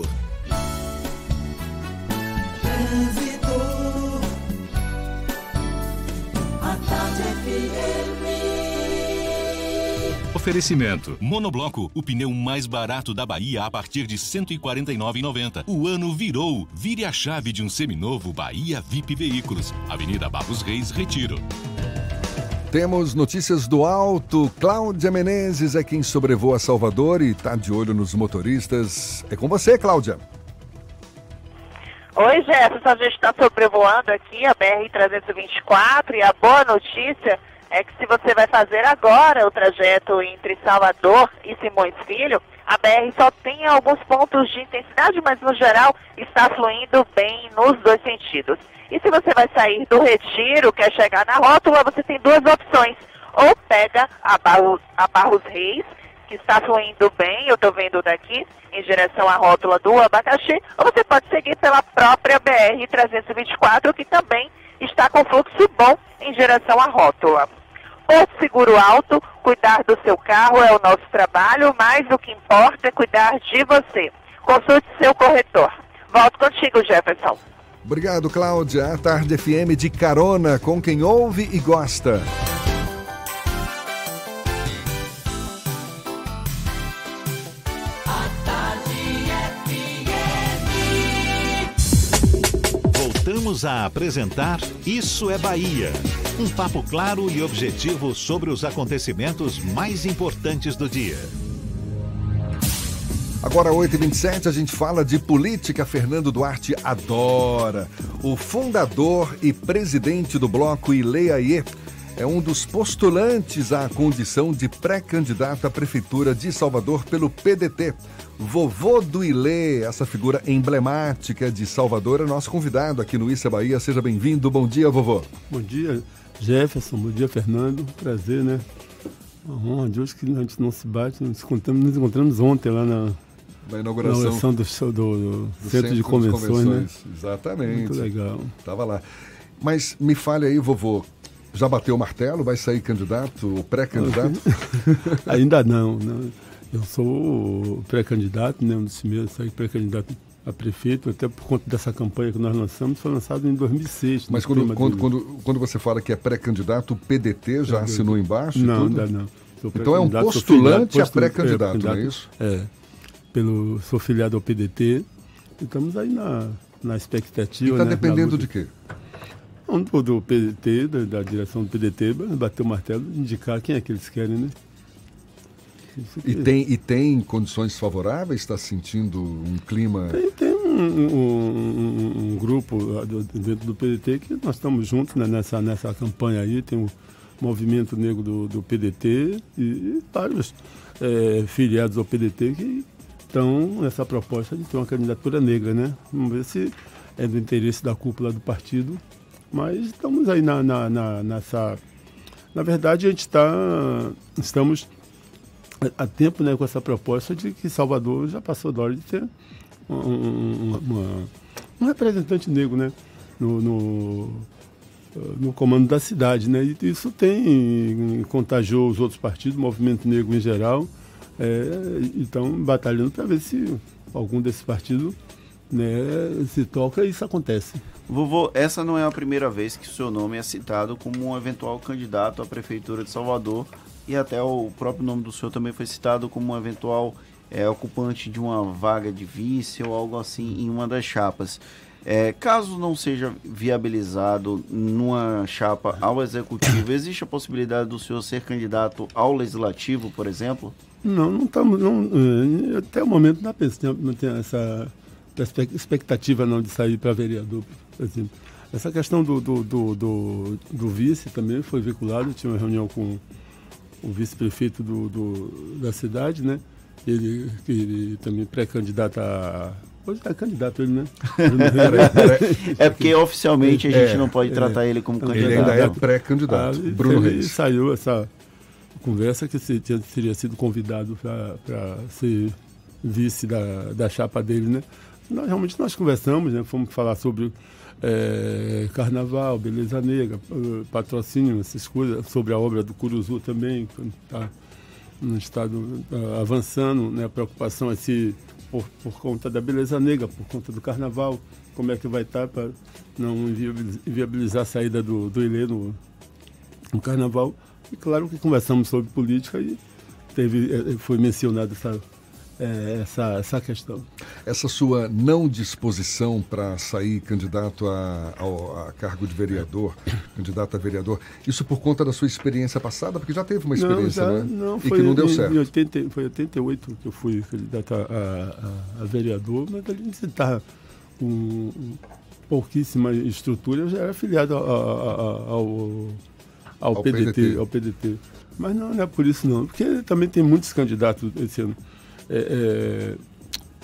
Oferecimento. Monobloco, o pneu mais barato da Bahia a partir de R$ 149,90. O ano virou. Vire a chave de um seminovo Bahia VIP Veículos. Avenida Barros Reis, Retiro. Temos notícias do alto. Cláudia Menezes é quem sobrevoa Salvador e está de olho nos motoristas. É com você, Cláudia. Oi, Jefferson, a gente está sobrevoando aqui a BR-324 e a boa notícia é que se você vai fazer agora o trajeto entre Salvador e Simões Filho, a BR só tem alguns pontos de intensidade, mas no geral está fluindo bem nos dois sentidos. E se você vai sair do Retiro, quer chegar na rótula, você tem duas opções. Ou pega a Barros, a Barros Reis, que está fluindo bem, eu estou vendo daqui, em direção à rótula do abacaxi, ou você pode seguir pela própria BR-324, que também está com fluxo bom em direção à rótula. Porto Seguro Alto, cuidar do seu carro é o nosso trabalho, mas o que importa é cuidar de você. Consulte seu corretor. Volto contigo, Jefferson. Obrigado, Cláudia. A Tarde FM de carona com quem ouve e gosta. Voltamos a apresentar Isso é Bahia. Um papo claro e objetivo sobre os acontecimentos mais importantes do dia. Agora, 8h27, a gente fala de política. Fernando Duarte adora. O fundador e presidente do bloco Ileaie é um dos postulantes à condição de pré-candidato à Prefeitura de Salvador pelo PDT. Vovô do Ilê, essa figura emblemática de Salvador, é nosso convidado aqui no Issa Bahia. Seja bem-vindo. Bom dia, vovô. Bom dia, Jefferson. Bom dia, Fernando. Prazer, né? Uma honra de hoje que a gente não se bate. Nos encontramos, nos encontramos ontem lá na, na inauguração, na inauguração do, show, do, do, do Centro, de Convenções, Convenções, né? Exatamente. Muito legal. Tava lá. Mas me fale aí, vovô, já bateu o martelo? Vai sair candidato pré-candidato? Ainda não, não. Eu sou pré-candidato, né? Um dos primeiros a sair pré-candidato a prefeito, até por conta dessa campanha que nós lançamos, foi lançado em 2006. Mas quando, quando, quando, quando, você fala que é pré-candidato, o PDT já assinou embaixo? Não, ainda não. Então é um postulante a pré-candidato, não é isso? É. Pelo, sou filiado ao PDT. E estamos aí na, na expectativa. E está né, dependendo de quê? Do, do PDT, da, da, direção do PDT, bater o martelo, indicar quem é que eles querem, né? E tem, e tem condições favoráveis? Está sentindo um clima. Tem, tem um, um, um, grupo dentro do PDT que nós estamos juntos né, nessa, nessa campanha aí. Tem o Movimento Negro do, do PDT e, e vários é, filiados ao PDT que estão nessa proposta de ter uma candidatura negra, né? Vamos ver se é do interesse da cúpula do partido. Mas estamos aí na, na, na nessa. Na verdade, a gente está. Estamos há tempo né, com essa proposta de que Salvador já passou da hora de ter um, um, uma, um representante negro né, no, no, no, comando da cidade. Né? E isso tem contagiou os outros partidos, o movimento negro em geral. É, então, batalhando para ver se algum desses partidos né, se toca e isso acontece. Vovô, essa não é a primeira vez que o seu nome é citado como um eventual candidato à Prefeitura de Salvador e até o próprio nome do senhor também foi citado como um eventual é, ocupante de uma vaga de vice ou algo assim em uma das chapas. É, caso não seja viabilizado numa chapa ao executivo, existe a possibilidade do senhor ser candidato ao legislativo, por exemplo? Não, não estamos. Não, eh, até o momento não, não tem essa expectativa não de sair para vereador, Essa questão do, do, do, do, do vice também foi vinculado, tinha uma reunião com o vice-prefeito do, do, da cidade, né? Ele, ele também pré-candidato a. Hoje é candidato ele, né? é porque oficialmente a gente é, não pode tratar é, ele como candidato. Ele ainda é pré-candidato. Ah, Bruno Reis. saiu essa conversa que teria sido convidado para ser vice da, da chapa dele, né? Nós, realmente nós conversamos, né? Fomos falar sobre é, carnaval, beleza negra, patrocínio, essas coisas, sobre a obra do Curuzu também, que está no estado uh, avançando, né? A preocupação é se por, por, conta da beleza negra, por conta do carnaval, como é que vai estar tá para não inviabilizar a saída do, do Ilê no, no carnaval. E claro que conversamos sobre política e teve, eh, foi mencionado essa é, essa, essa questão. Essa sua não disposição para sair candidato a, a, a, cargo de vereador, candidato a vereador, isso por conta da sua experiência passada? Porque já teve uma experiência, não, já, né? Não, e que não deu em, certo. Em 80, foi em 88 que eu fui candidato a, a, a vereador, mas a gente está com pouquíssima estrutura, eu já era afiliado ao, ao, ao, PDT, PDT, ao PDT. Mas não, não é por isso não, porque também tem muitos candidatos esse ano é,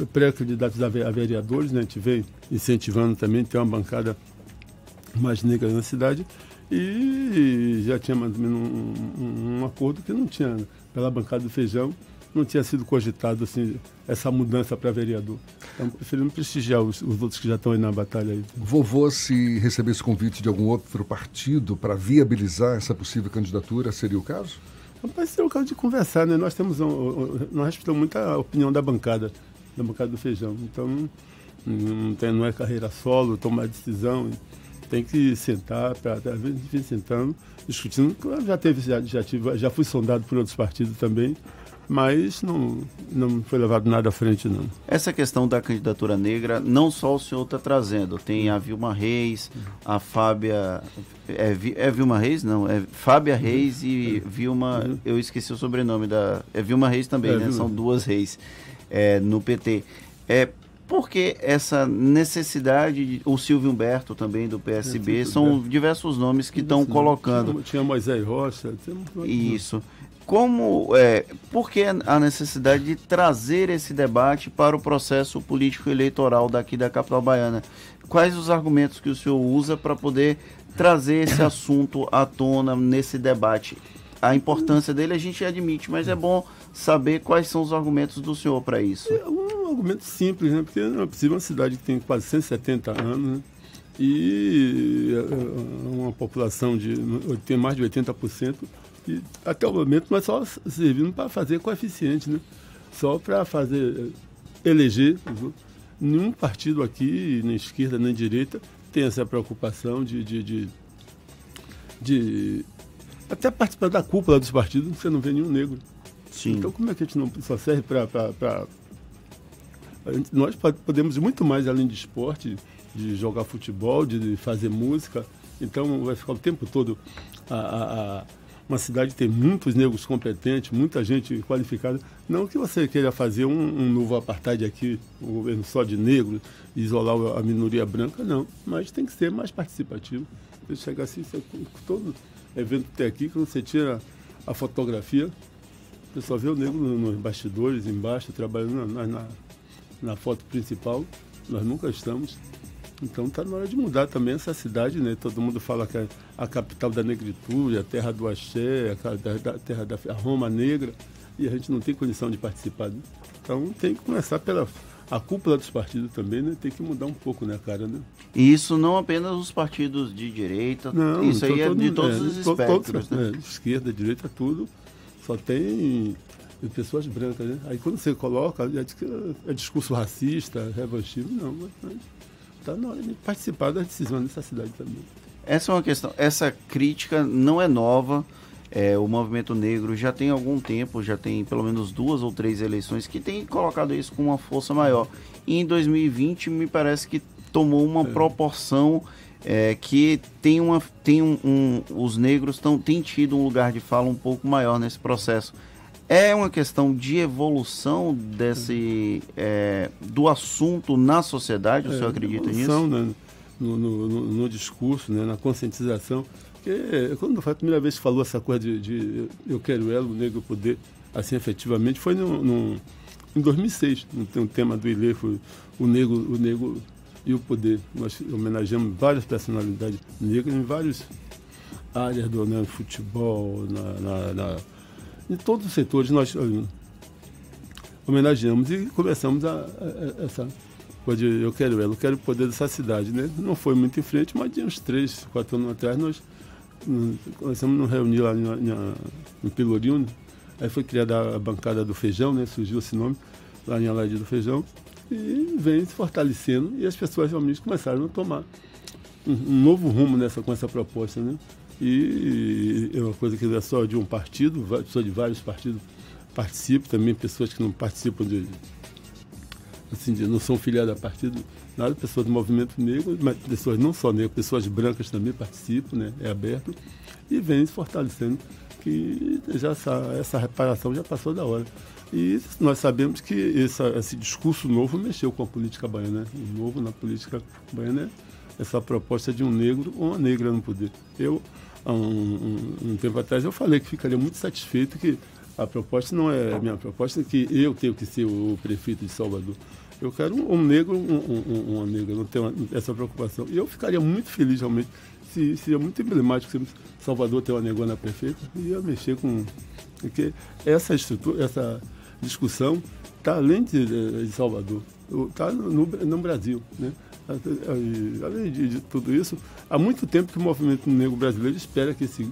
é, pré-candidatos a vereadores, né? a gente vem incentivando também, ter uma bancada mais negra na cidade. E já tinha mais ou menos um, um acordo que não tinha, pela bancada do feijão, não tinha sido cogitado assim, essa mudança para vereador. Então, preferimos prestigiar os, os, outros que já estão aí na batalha. Aí. Vovô, se recebesse convite de algum outro partido para viabilizar essa possível candidatura, seria o caso? Rapaz, ser o caso de conversar, né? Nós temos um, nós respeitamos muito a opinião da bancada, da bancada do feijão. Então, não, tem, não é carreira solo, tomar decisão. Tem que sentar, às vezes gente sentando, discutindo. Já teve, já, já, tive, já fui sondado por outros partidos também mas não, não foi levado nada à frente, não. Essa questão da candidatura negra, não só o senhor está trazendo, tem a Vilma Reis, a Fábia. É, é Vilma Reis? Não, é Fábia Reis e Vilma. Eu esqueci o sobrenome da. É Vilma Reis também, é, né? Vilma. São duas reis é, no PT. É, por que essa necessidade, de, o Silvio Humberto também do PSB, são diversos nomes que estão colocando. Tinha, tinha Moisés Rocha. Tinha... Isso como é, por que a necessidade de trazer esse debate para o processo político eleitoral daqui da capital baiana? Quais os argumentos que o senhor usa para poder trazer esse assunto à tona nesse debate? A importância dele a gente admite, mas é bom saber quais são os argumentos do senhor para isso. É um argumento simples, né? Porque não é possível uma cidade que tem quase 170 anos, né? e é, é, uma população de tem mais de 80% e até o momento nós só servindo para fazer coeficiente, né? Só para fazer eh, eleger. Nenhum partido aqui, nem esquerda nem direita, tem essa preocupação de, de, de, de até participar da cúpula dos partidos, você não vê nenhum negro. Sim. Então como é que a gente não só serve para. Nós podemos ir muito mais além de esporte, de jogar futebol, de fazer música. Então vai ficar o tempo todo a, a, a uma cidade tem muitos negros competentes, muita gente qualificada. Não que você queira fazer um, um novo apartheid aqui, um governo só de negros, isolar a minoria branca, não. Mas tem que ser mais participativo. Você chega assim, você, todo evento que tem aqui, quando você tira a fotografia, você só vê o negro nos bastidores, embaixo, trabalhando na, na, na foto principal. Nós nunca estamos. Então está na hora de mudar também essa cidade, né? Todo mundo fala que é a capital da negritude, a terra do axé, a, terra da a Roma negra, e a gente não tem condição de participar. Né? Então tem que começar pela a cúpula dos partidos também, né? Tem que mudar um pouco, né, cara, né? E isso não apenas os partidos de direita, não, isso aí é de todos é, os espectros, né? É, esquerda, direita, tudo. Só tem pessoas brancas, né? Aí quando você coloca, é, é discurso racista, revanchismo, não, mas está na hora de participar das decisões dessa cidade também. Essa é uma questão, essa crítica não é nova. É, o movimento negro já tem algum tempo, já tem pelo menos duas ou três eleições que tem colocado isso com uma força maior. E em 2020 me parece que tomou uma é. proporção é, que tem uma tem um, um os negros tão, têm tido um lugar de fala um pouco maior nesse processo. É uma questão de evolução desse é, do assunto na sociedade, o é, senhor acredita nisso? Né, no, no, no, no, discurso, né, na conscientização. Porque quando foi a primeira vez que falou essa coisa de, de eu quero ela, o negro poder, assim, efetivamente, foi no, no, em 2006, no, no tema do Ilê, foi o negro, o negro e o poder. Nós homenageamos várias personalidades negras em várias áreas do né, futebol, na, na, na em todos os setores nós homenageamos e começamos a, a, a essa coisa de eu quero ela, eu quero o poder dessa cidade. Né? Não foi muito em frente, mas de uns três, quatro anos atrás nós começamos a nos reunir lá em Pelourinho, aí foi criada a bancada do feijão, né? surgiu esse nome, lá em Aladim do Feijão, e vem se fortalecendo e as pessoas realmente começaram a tomar um, um novo rumo nessa, com essa proposta. Né? E é uma coisa que não é só de um partido, pessoas de vários partidos participam, também pessoas que não participam de. Assim, de, não são filiadas a partido, nada, pessoas do movimento negro, mas pessoas não só negras, pessoas brancas também participam, né? É aberto. E vem se fortalecendo que já essa, essa reparação já passou da hora. E nós sabemos que essa, esse discurso novo mexeu com a política baiana. Né? O novo na política baiana é essa proposta de um negro ou uma negra no poder. Eu há um, um, um, tempo atrás eu falei que ficaria muito satisfeito que a proposta não é a minha proposta, que eu tenho que ser o prefeito de Salvador. Eu quero um, um negro, um, uma negra, não tenho essa preocupação. E eu ficaria muito feliz realmente, se, seria muito emblemático se Salvador ter uma negona prefeita, e ia mexer com. Porque essa estrutura, essa discussão está além de, de Salvador, está no, no Brasil. Né? Além de, de, tudo isso, há muito tempo que o movimento negro brasileiro espera que, esse,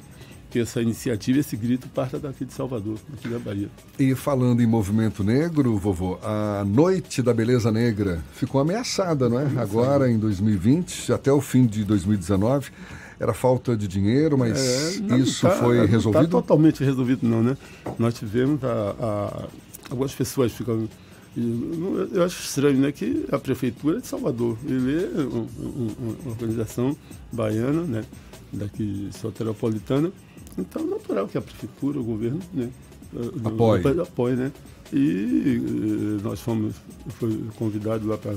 que essa iniciativa, esse grito, parta daqui de Salvador, aqui da Bahia. E falando em movimento negro, vovô, a Noite da Beleza Negra ficou ameaçada, não é? Agora, em 2020, até o fim de 2019 era falta de dinheiro, mas é, não, isso tá, foi tá resolvido? Não está totalmente resolvido, não, né? Nós tivemos a, a, algumas pessoas ficam eu acho estranho né, que a Prefeitura de Salvador, ele é um, um, uma organização baiana, né, daqui soteropolitana, então é natural que a Prefeitura, o governo, né, apoie. apoie né? E eh, nós fomos foi convidado lá para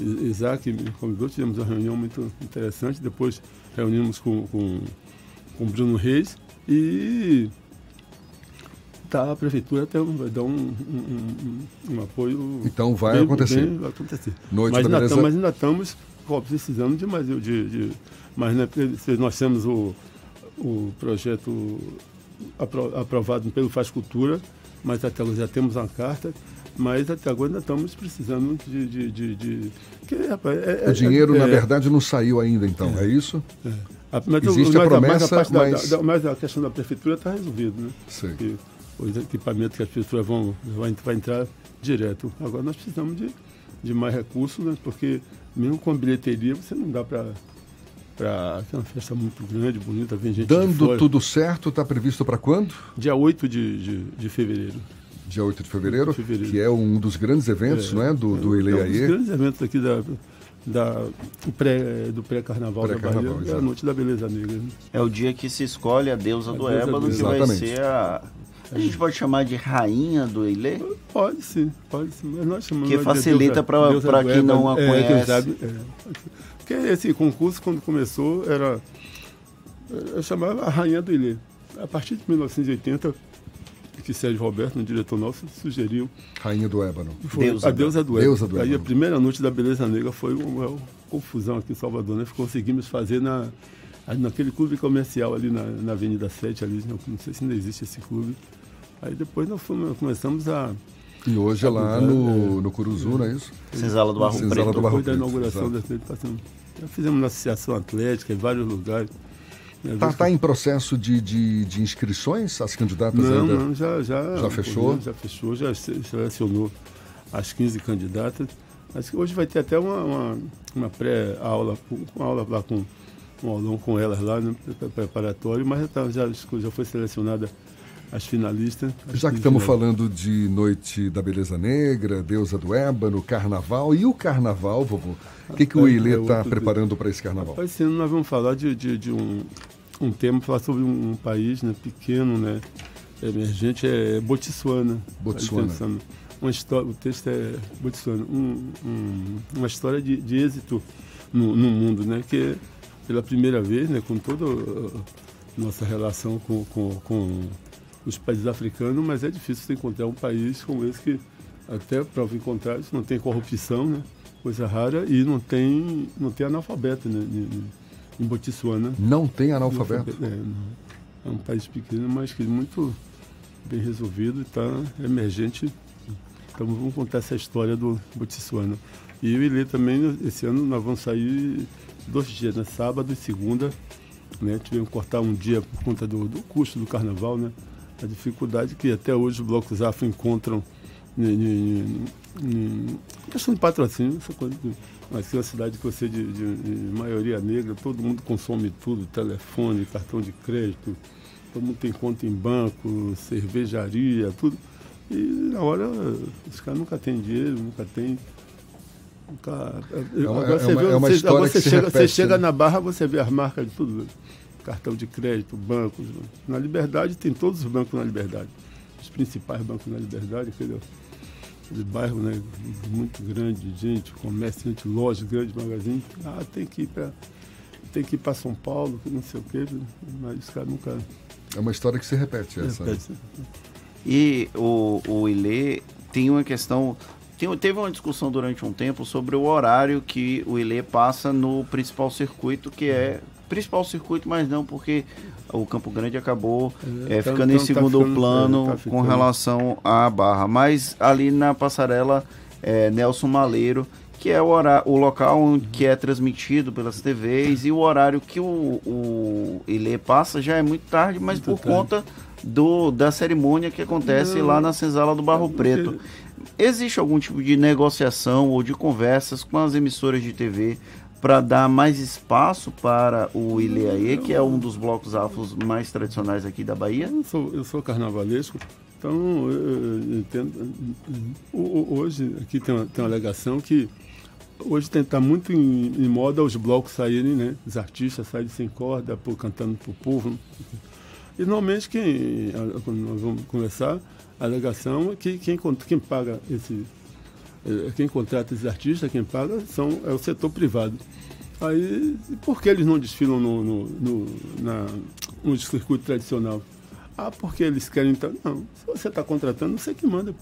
Isaac me convidou, tivemos uma reunião muito interessante, depois reunimos com, com, com Bruno Reis e tá, a prefeitura até vai dar um, um, um, um apoio. Então vai bem, acontecer. Bem, vai acontecer. Noite mas, da ainda mas ainda estamos precisando de mais. De, de, mas né, nós temos o, o projeto apro, aprovado pelo Faz Cultura, mas até já temos uma carta. Mas até agora ainda estamos precisando de. de, de, de que, rapaz, é, o dinheiro, é, na verdade, não saiu ainda, então, é, é isso? É. Mas, Existe mas, a promessa, mas a, mas... Da, da, mas a questão da prefeitura está resolvida, né? Sim. Que, os equipamentos que as pessoas vão vai, vai entrar direto. Agora nós precisamos de, de mais recursos, né? porque mesmo com bilheteria você não dá para para é uma festa muito grande, bonita, vem gente Dando tudo certo, está previsto para quando? Dia 8 de, de, de, fevereiro. Dia 8 de fevereiro, de fevereiro, que é um dos grandes eventos, é, não é? Do, é, do Eleaê. É um dos grandes eventos aqui da, da, do pré- do pré-carnaval da Pré-carnaval, Bahia, é a noite da beleza negra. né? É o dia que se escolhe a deusa A do deusa Ébano, que vai ser a. A gente pode chamar de rainha do Ilê? Pode sim, pode sim. Mas nós chamamos Que facilita deusa- deusa do quem não a Ébano. É, quem conhece. sabe, é. Porque esse concurso, quando começou, era. Eu chamava a Rainha do Ilê. A partir de 1980, que Sérgio Roberto, um diretor nosso, sugeriu. Rainha do Ébano. Foi a deusa do Ébano. Deusa do Aí a Ébano. primeira noite da Beleza Negra foi uma, uma confusão aqui em Salvador, né? Conseguimos fazer na, naquele clube comercial ali na, na Avenida 7, ali, não, não sei se ainda existe esse clube. Aí depois nós fomos, começamos a. E hoje é lá no, no Curuzu, não é isso? Senzala do Barro Senzala Preto. do Barro Depois da inauguração exato. da passamos. Já fizemos na Associação Atlética, em vários lugares. né? Tá, tá em processo de, de, de inscrições as candidatas Não, ainda? não, já, já, Já fechou? Já fechou, já se- selecionou as 15 candidatas. Acho que hoje vai ter até uma, uma, uma pré-aula, uma aula lá com um aulão com elas lá, né, pre- preparatório, mas já, tá- já, já foi selecionada as finalistas. as Já que 15 estamos falando de Noite da Beleza Negra, Deusa do Ébano, Carnaval. E o Carnaval, vovô? O que, que o É, Ilê é está outro preparando para esse Carnaval? Rapaz, ano nós vamos falar de, de, de um, um tema, falar sobre um, um país né, pequeno, né, emergente, é Botsuana. Botsuana. Tá. Uma história, o texto é Botsuana, um, um- uma história de, de êxito no, no mundo, né, que é pela primeira vez, né, com toda a nossa relação com, com, com os países africanos, mas é difícil você encontrar um país como esse que, até prova em contrário, não tem corrupção, né, coisa rara, e não tem, não tem analfabeto né, em, Botsuana. Não tem analfabeto? É, é um país pequeno, mas que muito bem resolvido e está emergente. Então vamos contar essa história do Botsuana. E eu e Lê também, esse ano nós vamos sair dois dias, né? sábado e segunda. Né? Tivemos que cortar um dia por conta do, do custo do carnaval, né? A dificuldade que até hoje os blocos afro encontram questão de patrocínio, essa coisa de, mas é uma cidade que você de, de- de maioria negra, todo mundo consome tudo, telefone, cartão de crédito, todo mundo tem conta em banco, cervejaria, tudo. E na hora os caras nunca têm dinheiro, nunca tem. Nunca, É uma- agora é você uma- vê, é uma você- história agora que você se chega, repete, você chega né? na barra, você vê as marcas de tudo. Cartão de crédito, bancos. Na Liberdade tem todos os bancos na Liberdade. Os principais bancos na Liberdade, aquele de bairro né, muito grande, de gente, comerciante, loja, grande magazine. Ah, tem que ir para tem que ir para São Paulo, que não sei o quê, mas os caras nunca. É uma história que se repete essa. né? Repete. E o, o Ilê tem uma questão. tem- teve uma discussão durante um tempo sobre o horário que o Ilê passa no principal circuito, que é. Principal circuito, mas não porque o Campo Grande acabou É, é, tá- ficando tá- em tá segundo ficando- plano é, tá com relação à barra. Mas ali na passarela é, Nelson Maleiro, que é o, hora- o local onde, que é transmitido pelas TVs, e o horário que o, o Ilê passa já é muito tarde, mas por conta do, da cerimônia que acontece Não. lá na senzala do Barro Preto. Existe algum tipo de negociação ou de conversas com as emissoras de TV para dar mais espaço para o Ileaê, que é um dos blocos afros mais tradicionais aqui da Bahia? Eu sou, eu sou carnavalesco, então eu, entendo. Hoje aqui tem uma, tem uma alegação que hoje está muito em, em moda os blocos saírem, né? Os artistas saírem sem corda, cantando para o povo. E normalmente quem, quando nós vamos conversar, a alegação é que quem, quem paga esse. Eh, Quem contrata esses artistas, quem paga, são, é o setor privado. Aí, por que eles não desfilam no, no, no, na, no circuito tradicional? Ah, porque eles querem. Então, não, se você está contratando, você que manda.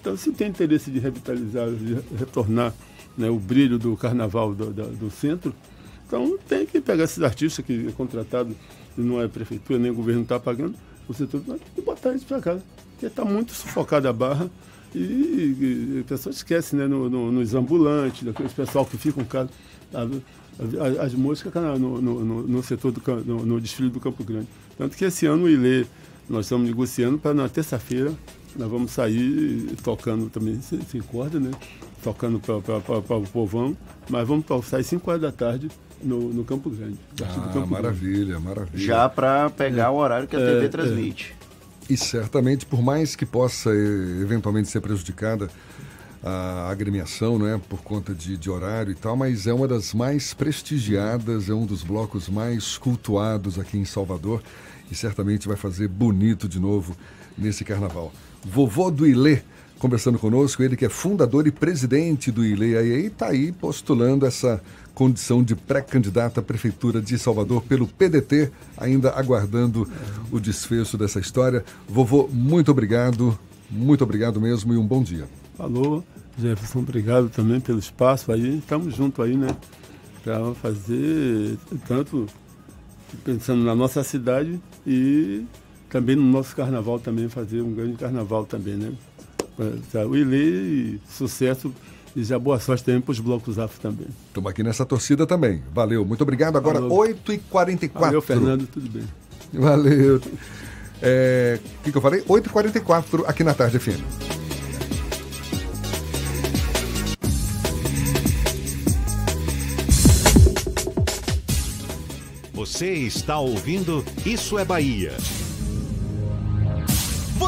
Então, se tem interesse de revitalizar, de retornar né, o brilho do carnaval do, da- do centro, então tem que pegar esses artistas que é contratado não é prefeitura, nem o governo está pagando, o setor e botar eles para cá. Porque está muito sufocada a barra e, e, e a pessoa esquece, né, no, no- nos ambulantes, daqueles pessoal que ficam a- as moscas no, no, no- no setor do no, no desfile do Campo Grande. Tanto que esse ano o Ilê, nós estamos negociando para na terça-feira nós vamos sair tocando também sem, sem corda, né? Tocando para o povão, mas vamos sair 5 horas da tarde no, no Campo Grande. Ah, Campo maravilha, maravilha. Já para pegar o horário que a É, TV é. transmite. E certamente, por mais que possa eh, eventualmente ser prejudicada, a agremiação, não é? Por conta de, de horário e tal, mas é uma das mais prestigiadas, é um dos blocos mais cultuados aqui em Salvador e certamente vai fazer bonito de novo nesse carnaval. Vovô do Ilê conversando conosco, ele que é fundador e presidente do Ilê, aí está aí postulando essa condição de pré-candidato à Prefeitura de Salvador pelo PDT, ainda aguardando o desfecho dessa história. Vovô, muito obrigado, muito obrigado mesmo e um bom dia. Alô, Jefferson, obrigado também pelo espaço aí. Estamos juntos aí, né? Para fazer tanto pensando na nossa cidade e também no nosso carnaval também, fazer um grande carnaval também, né? O Ilê, sucesso e já boa sorte também para os blocos afro também. Estamos aqui nessa torcida também. Valeu, muito obrigado. Agora, 8h44. Valeu, Fernando, tudo bem. Valeu. O é, que, que eu falei? 8h44 aqui na Tarde FM. Você está ouvindo Isso é Bahia.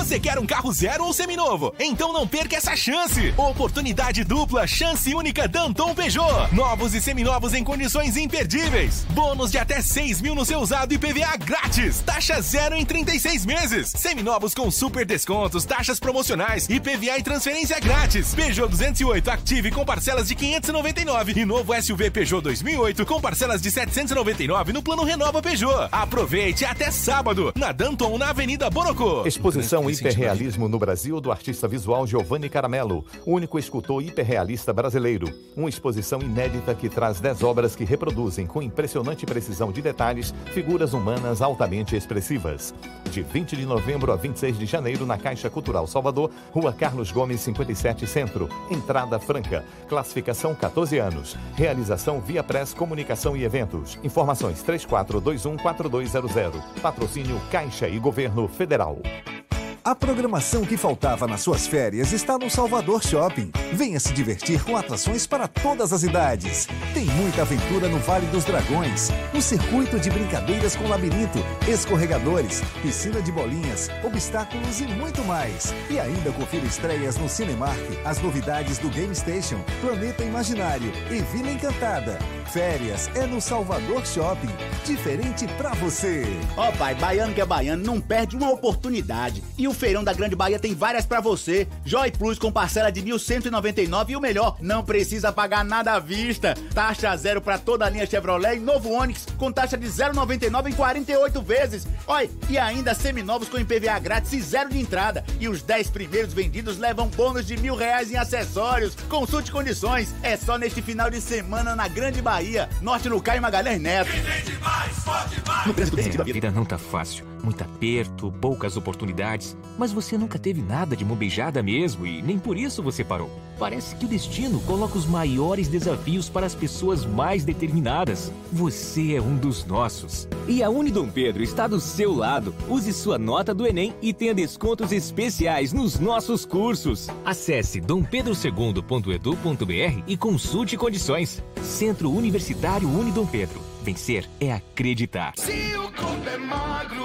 Você quer um carro zero ou seminovo? Então não perca essa chance! Oportunidade dupla, chance única Danton Peugeot. Novos e seminovos em condições imperdíveis. Bônus de até 6 mil no seu usado e PVA grátis. Taxa zero em 36 meses. Seminovos com super descontos, taxas promocionais, IPVA e transferência grátis. Peugeot 208 Active com parcelas de 599 e novo SUV Peugeot 2008 com parcelas de 799 no plano Renova Peugeot. Aproveite até sábado na Danton na Avenida Borocô. Exposição Hiperrealismo no Brasil do artista visual Giovanni Caramello, único escultor hiperrealista brasileiro. Uma exposição inédita que traz 10 obras que reproduzem com impressionante precisão de detalhes figuras humanas altamente expressivas. De 20 de novembro a 26 de janeiro na Caixa Cultural Salvador, Rua Carlos Gomes 57 Centro. Entrada franca. Classificação 14 anos. Realização via Press Comunicação e Eventos. Informações 3421 4200. Patrocínio Caixa e Governo Federal. A programação que faltava nas suas férias está no Salvador Shopping. Venha se divertir com atrações para todas as idades. Tem muita aventura no Vale dos Dragões, um circuito de brincadeiras com labirinto, escorregadores, piscina de bolinhas, obstáculos e muito mais. E ainda confira estreias no Cinemark, as novidades do Game Station, Planeta Imaginário e Vila Encantada. Férias é no Salvador Shopping. Diferente pra você. Ó oh, pai, baiano que é baiano não perde uma oportunidade. E o feirão da Grande Bahia tem várias para você. Joy Plus com parcela de 1.199 e o melhor, não precisa pagar nada à vista. Taxa zero para toda a linha Chevrolet e novo Onix com taxa de 0,99 em 48 vezes. Oi, e ainda seminovos com IPVA grátis e zero de entrada. E os 10 primeiros vendidos levam bônus de mil reais em acessórios. Consulte condições. É só neste final de semana na Grande Bahia, Norte no Caio Magalhães Neto. No trânsito da vida não tá fácil. Muito aperto, poucas oportunidades. Mas você nunca teve nada de mão beijada mesmo e nem por isso você parou. Parece que o destino coloca os maiores desafios para as pessoas mais determinadas. Você é um dos nossos. E a Unidom Pedro está do seu lado. Use sua nota do Enem e tenha descontos especiais nos nossos cursos. Acesse dompedrosegunda.edu.br e consulte condições. Centro Universitário Unidom Pedro. Vencer é acreditar. Se o corpo é magro,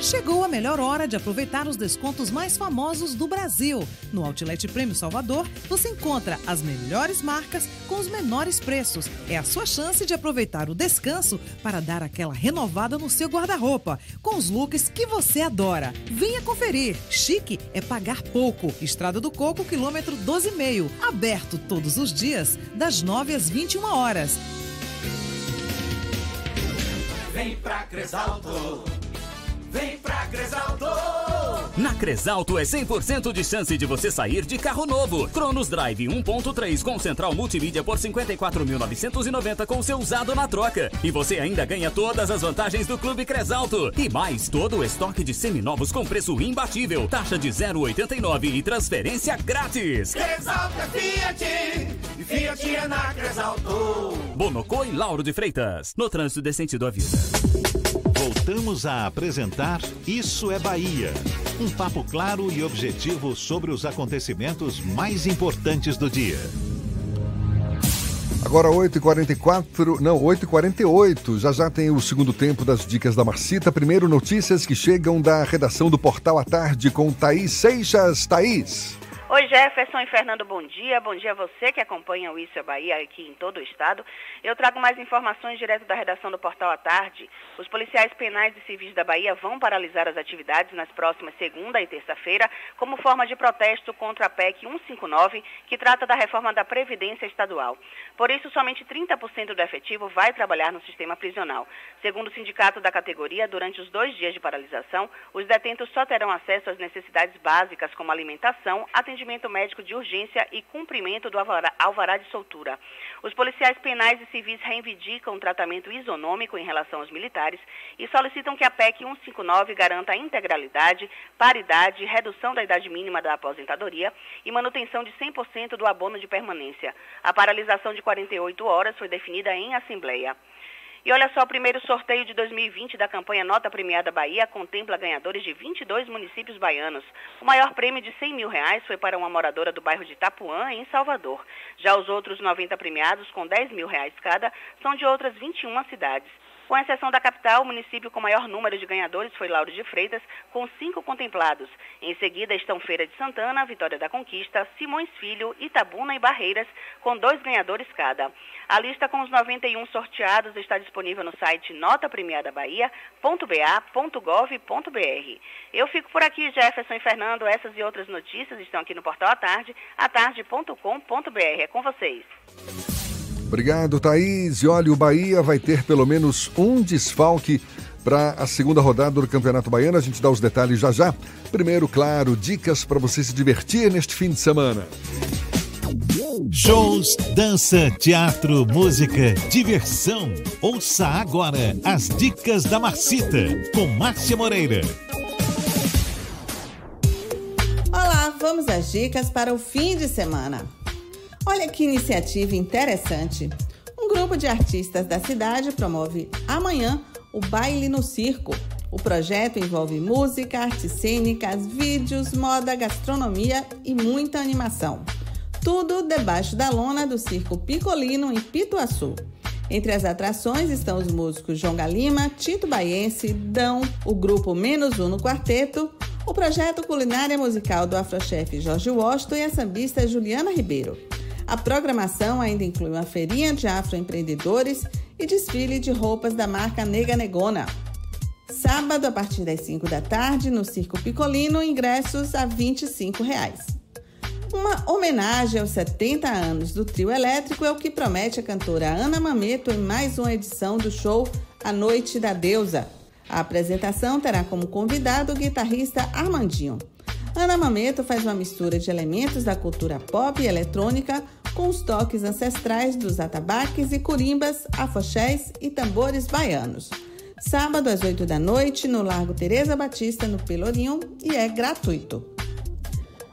Chegou a melhor hora de aproveitar os descontos mais famosos do Brasil. No Outlet Prêmio Salvador, você encontra as melhores marcas com os menores preços. É a sua chance de aproveitar o descanso para dar aquela renovada no seu guarda-roupa, com os looks que você adora. Venha conferir. Chique é pagar pouco. Estrada do Coco, quilômetro 12,5. Aberto todos os dias, das 9 às 21 horas. Vem pra Cresalto. Vem pra Cresalto! Na Cresalto é 100% de chance de você sair de carro novo. Cronos Drive 1.3 com central multimídia por 54.990 com seu usado na troca. E você ainda ganha todas as vantagens do Clube Cresalto. E mais, todo o estoque de seminovos com preço imbatível. Taxa de 0,89 e transferência grátis. Cresalto é Fiat, Fiat é na Cresalto. Bonocô e Lauro de Freitas, no trânsito de sentido à vida. Voltamos a apresentar Isso é Bahia. Um papo claro e objetivo sobre os acontecimentos mais importantes do dia. Agora 8h44, não, 8h48. Já já tem o segundo tempo das dicas da Marcita. Primeiro, notícias que chegam da redação do Portal à Tarde com Thaís Seixas. Thaís. Oi Jefferson e Fernando, bom dia. Bom dia a você que acompanha o Isso é Bahia aqui em todo o estado. Eu trago mais informações direto da redação do Portal à Tarde. Os policiais penais e civis da Bahia vão paralisar as atividades nas próximas segunda e terça-feira como forma de protesto contra a PEC 159, que trata da reforma da Previdência Estadual. Por isso, somente 30% do efetivo vai trabalhar no sistema prisional. Segundo o sindicato da categoria, durante os dois dias de paralisação, os detentos só terão acesso às necessidades básicas como alimentação, atendimento atendimento médico de urgência e cumprimento do alvará, de soltura. Os policiais penais e civis reivindicam um tratamento isonômico em relação aos militares e solicitam que a PEC 159 garanta a integralidade, paridade, redução da idade mínima da aposentadoria e manutenção de 100% do abono de permanência. A paralisação de 48 horas foi definida em Assembleia. E olha só, o primeiro sorteio de 2020 da campanha Nota Premiada Bahia contempla ganhadores de 22 municípios baianos. O maior prêmio de 100 mil reais foi para uma moradora do bairro de Itapuã, em Salvador. Já os outros 90 premiados, com 10 mil reais cada, são de outras 21 cidades. Com exceção da capital, o município com maior número de ganhadores foi Lauro de Freitas, com cinco contemplados. Em seguida estão Feira de Santana, Vitória da Conquista, Simões Filho, Itabuna e Barreiras, com dois ganhadores cada. A lista com os 91 sorteados está disponível no site notapremiadabaia.ba.gov.br. Eu fico por aqui, Jefferson e Fernando. Essas e outras notícias estão aqui no portal à tarde, atarde.com.br. É com vocês. Obrigado, Thaís. E olha, o Bahia vai ter pelo menos um desfalque para a segunda rodada do Campeonato Baiano. A gente dá os detalhes já já. Primeiro, claro, dicas para você se divertir neste fim de semana. Shows, dança, teatro, música, diversão. Ouça agora as dicas da Marcita com Márcia Moreira. Olá, vamos às dicas para o fim de semana. Olha que iniciativa interessante. Um grupo de artistas da cidade promove amanhã o Baile no Circo. O projeto envolve música, artes cênicas, vídeos, moda, gastronomia e muita animação. Tudo debaixo da lona do Circo Picolino em Pituaçu. Entre as atrações estão os músicos João Galima, Tito Baiense, Dão, o grupo Menos Um no Quarteto, o projeto culinária musical do afrochefe Jorge Washington e a sambista Juliana Ribeiro. A programação ainda inclui uma feirinha de afroempreendedores e desfile de roupas da marca Nega Negona. Sábado, a partir das 5 da tarde, no Circo Picolino, ingressos a 25 reais. Uma homenagem aos 70 anos do trio elétrico é o que promete a cantora Ana Mameto em mais uma edição do show A Noite da Deusa. A apresentação terá como convidado o guitarrista Armandinho. Ana Mameto faz uma mistura de elementos da cultura pop e eletrônica com os toques ancestrais dos atabaques e curimbas, afoxés e tambores baianos. Sábado às 8 da noite, no Largo Teresa Batista, no Pelourinho, e é gratuito.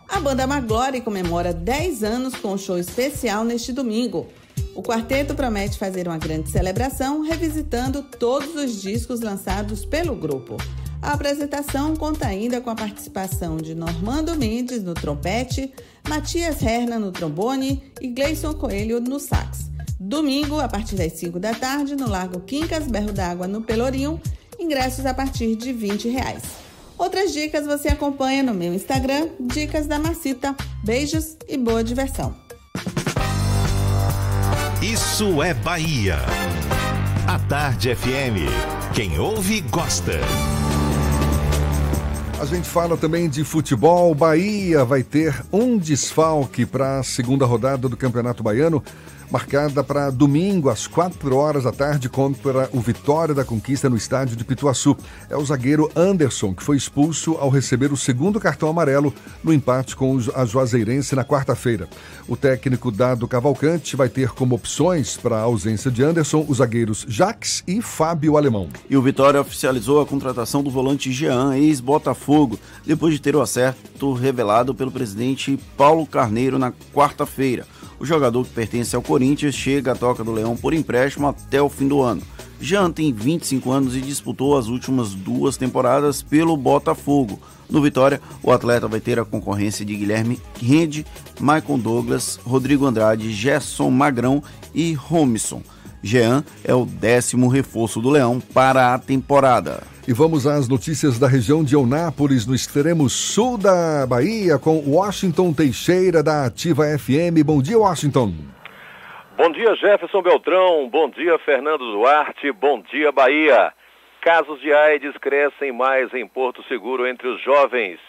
A banda Maglore comemora 10 anos com um show especial neste domingo. O quarteto promete fazer uma grande celebração, revisitando todos os discos lançados pelo grupo. A apresentação conta ainda com a participação de Normando Mendes no trompete, Matias Herna no trombone e Gleison Coelho no sax. Domingo, a partir das 5 da tarde, no Largo Quincas Berro d'Água, no Pelourinho, ingressos a partir de 20 reais. Outras dicas você acompanha no meu Instagram, Dicas da Marcita. Beijos e boa diversão. Isso é Bahia. A Tarde FM. Quem ouve, gosta. A gente fala também de futebol. Bahia vai ter um desfalque para a segunda rodada do Campeonato Baiano marcada para domingo às 4 horas da tarde contra o Vitória da Conquista no estádio de Pituaçu. É o zagueiro Anderson, que foi expulso ao receber o segundo cartão amarelo no empate com a Juazeirense na quarta-feira. O técnico Dado Cavalcante vai ter como opções para a ausência de Anderson os zagueiros Jax e Fábio Alemão. E o Vitória oficializou a contratação do volante Jean, ex-Botafogo, depois de ter o acerto revelado pelo presidente Paulo Carneiro na quarta-feira. O jogador que pertence ao Corinthians chega à Toca do Leão por empréstimo até o fim do ano. Jean tem 25 anos e disputou as últimas duas temporadas pelo Botafogo. No Vitória, o atleta vai ter a concorrência de Guilherme Rende, Michael Douglas, Rodrigo Andrade, Gerson Magrão e Romison. Jean é o décimo reforço do Leão para a temporada. E vamos às notícias da região de Eunápolis, no extremo sul da Bahia, com Washington Teixeira, da Ativa FM. Bom dia, Washington. Bom dia, Jefferson Beltrão. Bom dia, Fernando Duarte. Bom dia, Bahia. Casos de AIDS crescem mais em Porto Seguro entre os jovens.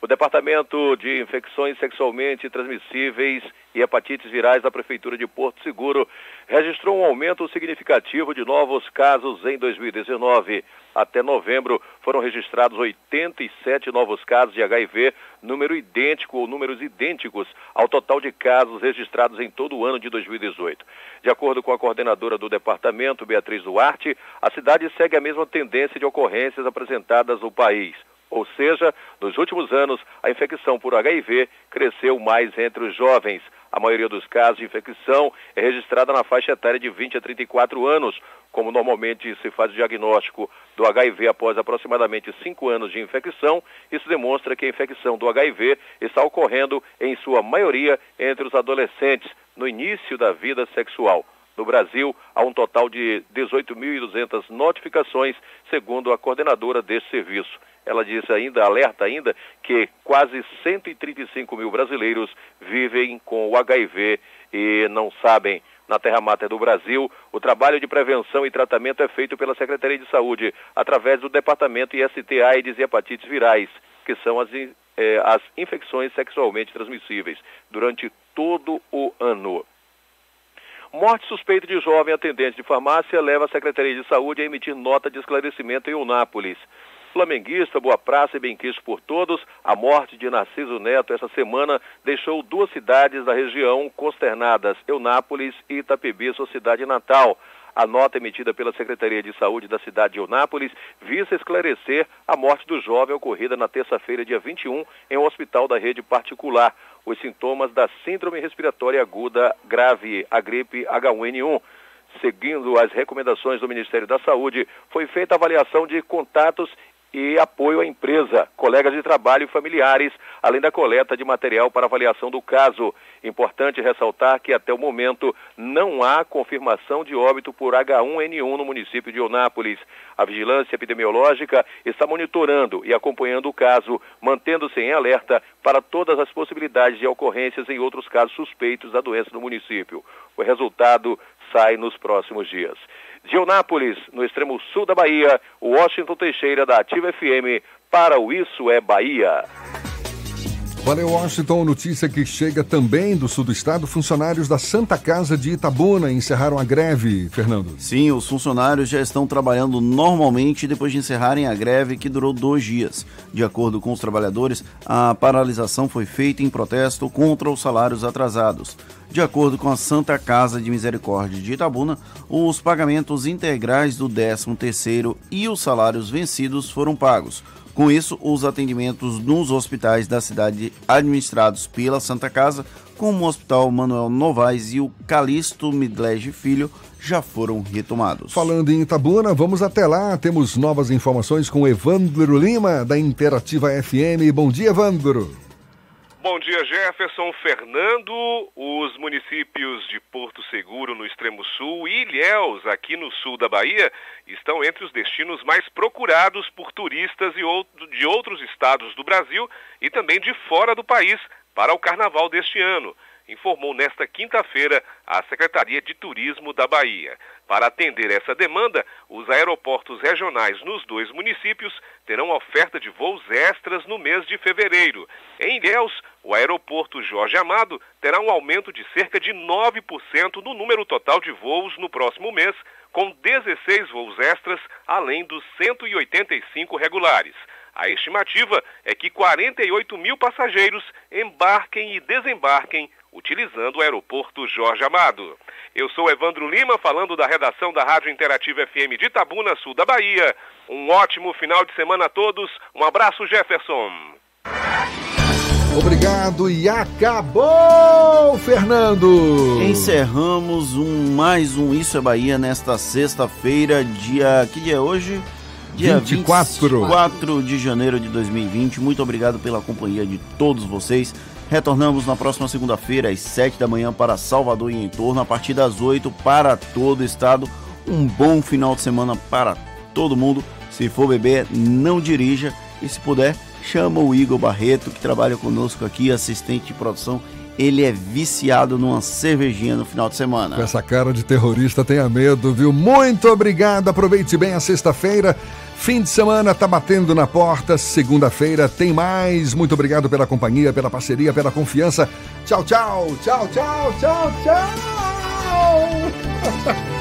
O Departamento de Infecções Sexualmente Transmissíveis e Hepatites Virais da Prefeitura de Porto Seguro registrou um aumento significativo de novos casos em 2019. Até novembro foram registrados 87 novos casos de HIV, número idêntico ou números idênticos ao total de casos registrados em todo o ano de 2018. De acordo com a coordenadora do departamento, Beatriz Duarte, a cidade segue a mesma tendência de ocorrências apresentadas no país. Ou seja, nos últimos anos, a infecção por HIV cresceu mais entre os jovens. A maioria dos casos de infecção é registrada na faixa etária de 20 a 34 anos, como normalmente se faz o diagnóstico do HIV após aproximadamente 5 anos de infecção. Isso demonstra que a infecção do HIV está ocorrendo, em sua maioria, entre os adolescentes, no início da vida sexual. No Brasil, há um total de 18.200 notificações, segundo a coordenadora deste serviço. Ela disse ainda, alerta ainda, que quase 135 mil brasileiros vivem com o HIV e não sabem. Na Terra Mater do Brasil, o trabalho de prevenção e tratamento é feito pela Secretaria de Saúde, através do Departamento IST AIDS e Hepatites Virais, que são as, eh, as infecções sexualmente transmissíveis, durante todo o ano. Morte suspeita de jovem atendente de farmácia leva a Secretaria de Saúde a emitir nota de esclarecimento em Unápolis. Flamenguista, boa praça e bem quisto por todos, a morte de Narciso Neto essa semana deixou duas cidades da região consternadas, Eunápolis e Itapebi, sua cidade natal. A nota emitida pela Secretaria de Saúde da cidade de Eunápolis visa esclarecer a morte do jovem ocorrida na terça-feira, dia 21, em um hospital da rede particular. Os sintomas da síndrome respiratória aguda grave, a gripe H1N1. Seguindo as recomendações do Ministério da Saúde, foi feita a avaliação de contatos e apoio à empresa, colegas de trabalho e familiares, além da coleta de material para avaliação do caso. Importante ressaltar que até o momento não há confirmação de óbito por H1N1 no município de Onápolis. A vigilância epidemiológica está monitorando e acompanhando o caso, mantendo-se em alerta para todas as possibilidades de ocorrências em outros casos suspeitos da doença no município. O resultado sai nos próximos dias. De Eunápolis, no extremo sul da Bahia, Washington Teixeira, da Ativa FM, para o Isso é Bahia. Valeu, Washington. Notícia que chega também do sul do estado. Funcionários da Santa Casa de Itabuna encerraram a greve, Fernando. Sim, os funcionários já estão trabalhando normalmente depois de encerrarem a greve que durou dois dias. De acordo com os trabalhadores, a paralisação foi feita em protesto contra os salários atrasados. De acordo com a Santa Casa de Misericórdia de Itabuna, os pagamentos integrais do 13º e os salários vencidos foram pagos. Com isso, os atendimentos nos hospitais da cidade administrados pela Santa Casa, como o Hospital Manuel Novaes e o Calixto Midlege Filho, já foram retomados. Falando em Itabuna, vamos até lá. Temos novas informações com Evandro Lima, da Interativa FM. Bom dia, Evandro. Bom dia, Jefferson. Fernando, os municípios de Porto Seguro, no extremo sul, e Ilhéus, aqui no sul da Bahia, estão entre os destinos mais procurados por turistas de outros estados do Brasil e também de fora do país para o carnaval deste ano informou nesta quinta-feira a Secretaria de Turismo da Bahia. Para atender essa demanda, os aeroportos regionais nos dois municípios terão oferta de voos extras no mês de fevereiro. Em Ilhéus, o aeroporto Jorge Amado terá um aumento de cerca de 9% no número total de voos no próximo mês, com 16 voos extras, além dos 185 regulares. A estimativa é que 48 mil passageiros embarquem e desembarquem utilizando o aeroporto Jorge Amado. Eu sou Evandro Lima, falando da redação da Rádio Interativa FM de Itabuna, sul da Bahia. Um ótimo final de semana a todos. Um abraço, Jefferson. Obrigado e acabou, Fernando! Encerramos um, mais um Isso é Bahia nesta sexta-feira, dia. Que dia é hoje? Dia 24. 24 de janeiro de 2020. Muito obrigado pela companhia de todos vocês. Retornamos na próxima segunda-feira, às 7 da manhã, para Salvador e em torno, a partir das 8 para todo o estado. Um bom final de semana para todo mundo. Se for beber, não dirija. E se puder, chama o Igor Barreto, que trabalha conosco aqui, assistente de produção. Ele é viciado numa cervejinha no final de semana. Com essa cara de terrorista, tenha medo, viu? Muito obrigado, aproveite bem a sexta-feira. Fim de semana tá batendo na porta, segunda-feira tem mais. Muito obrigado pela companhia, pela parceria, pela confiança. Tchau, tchau, tchau, tchau, tchau, tchau.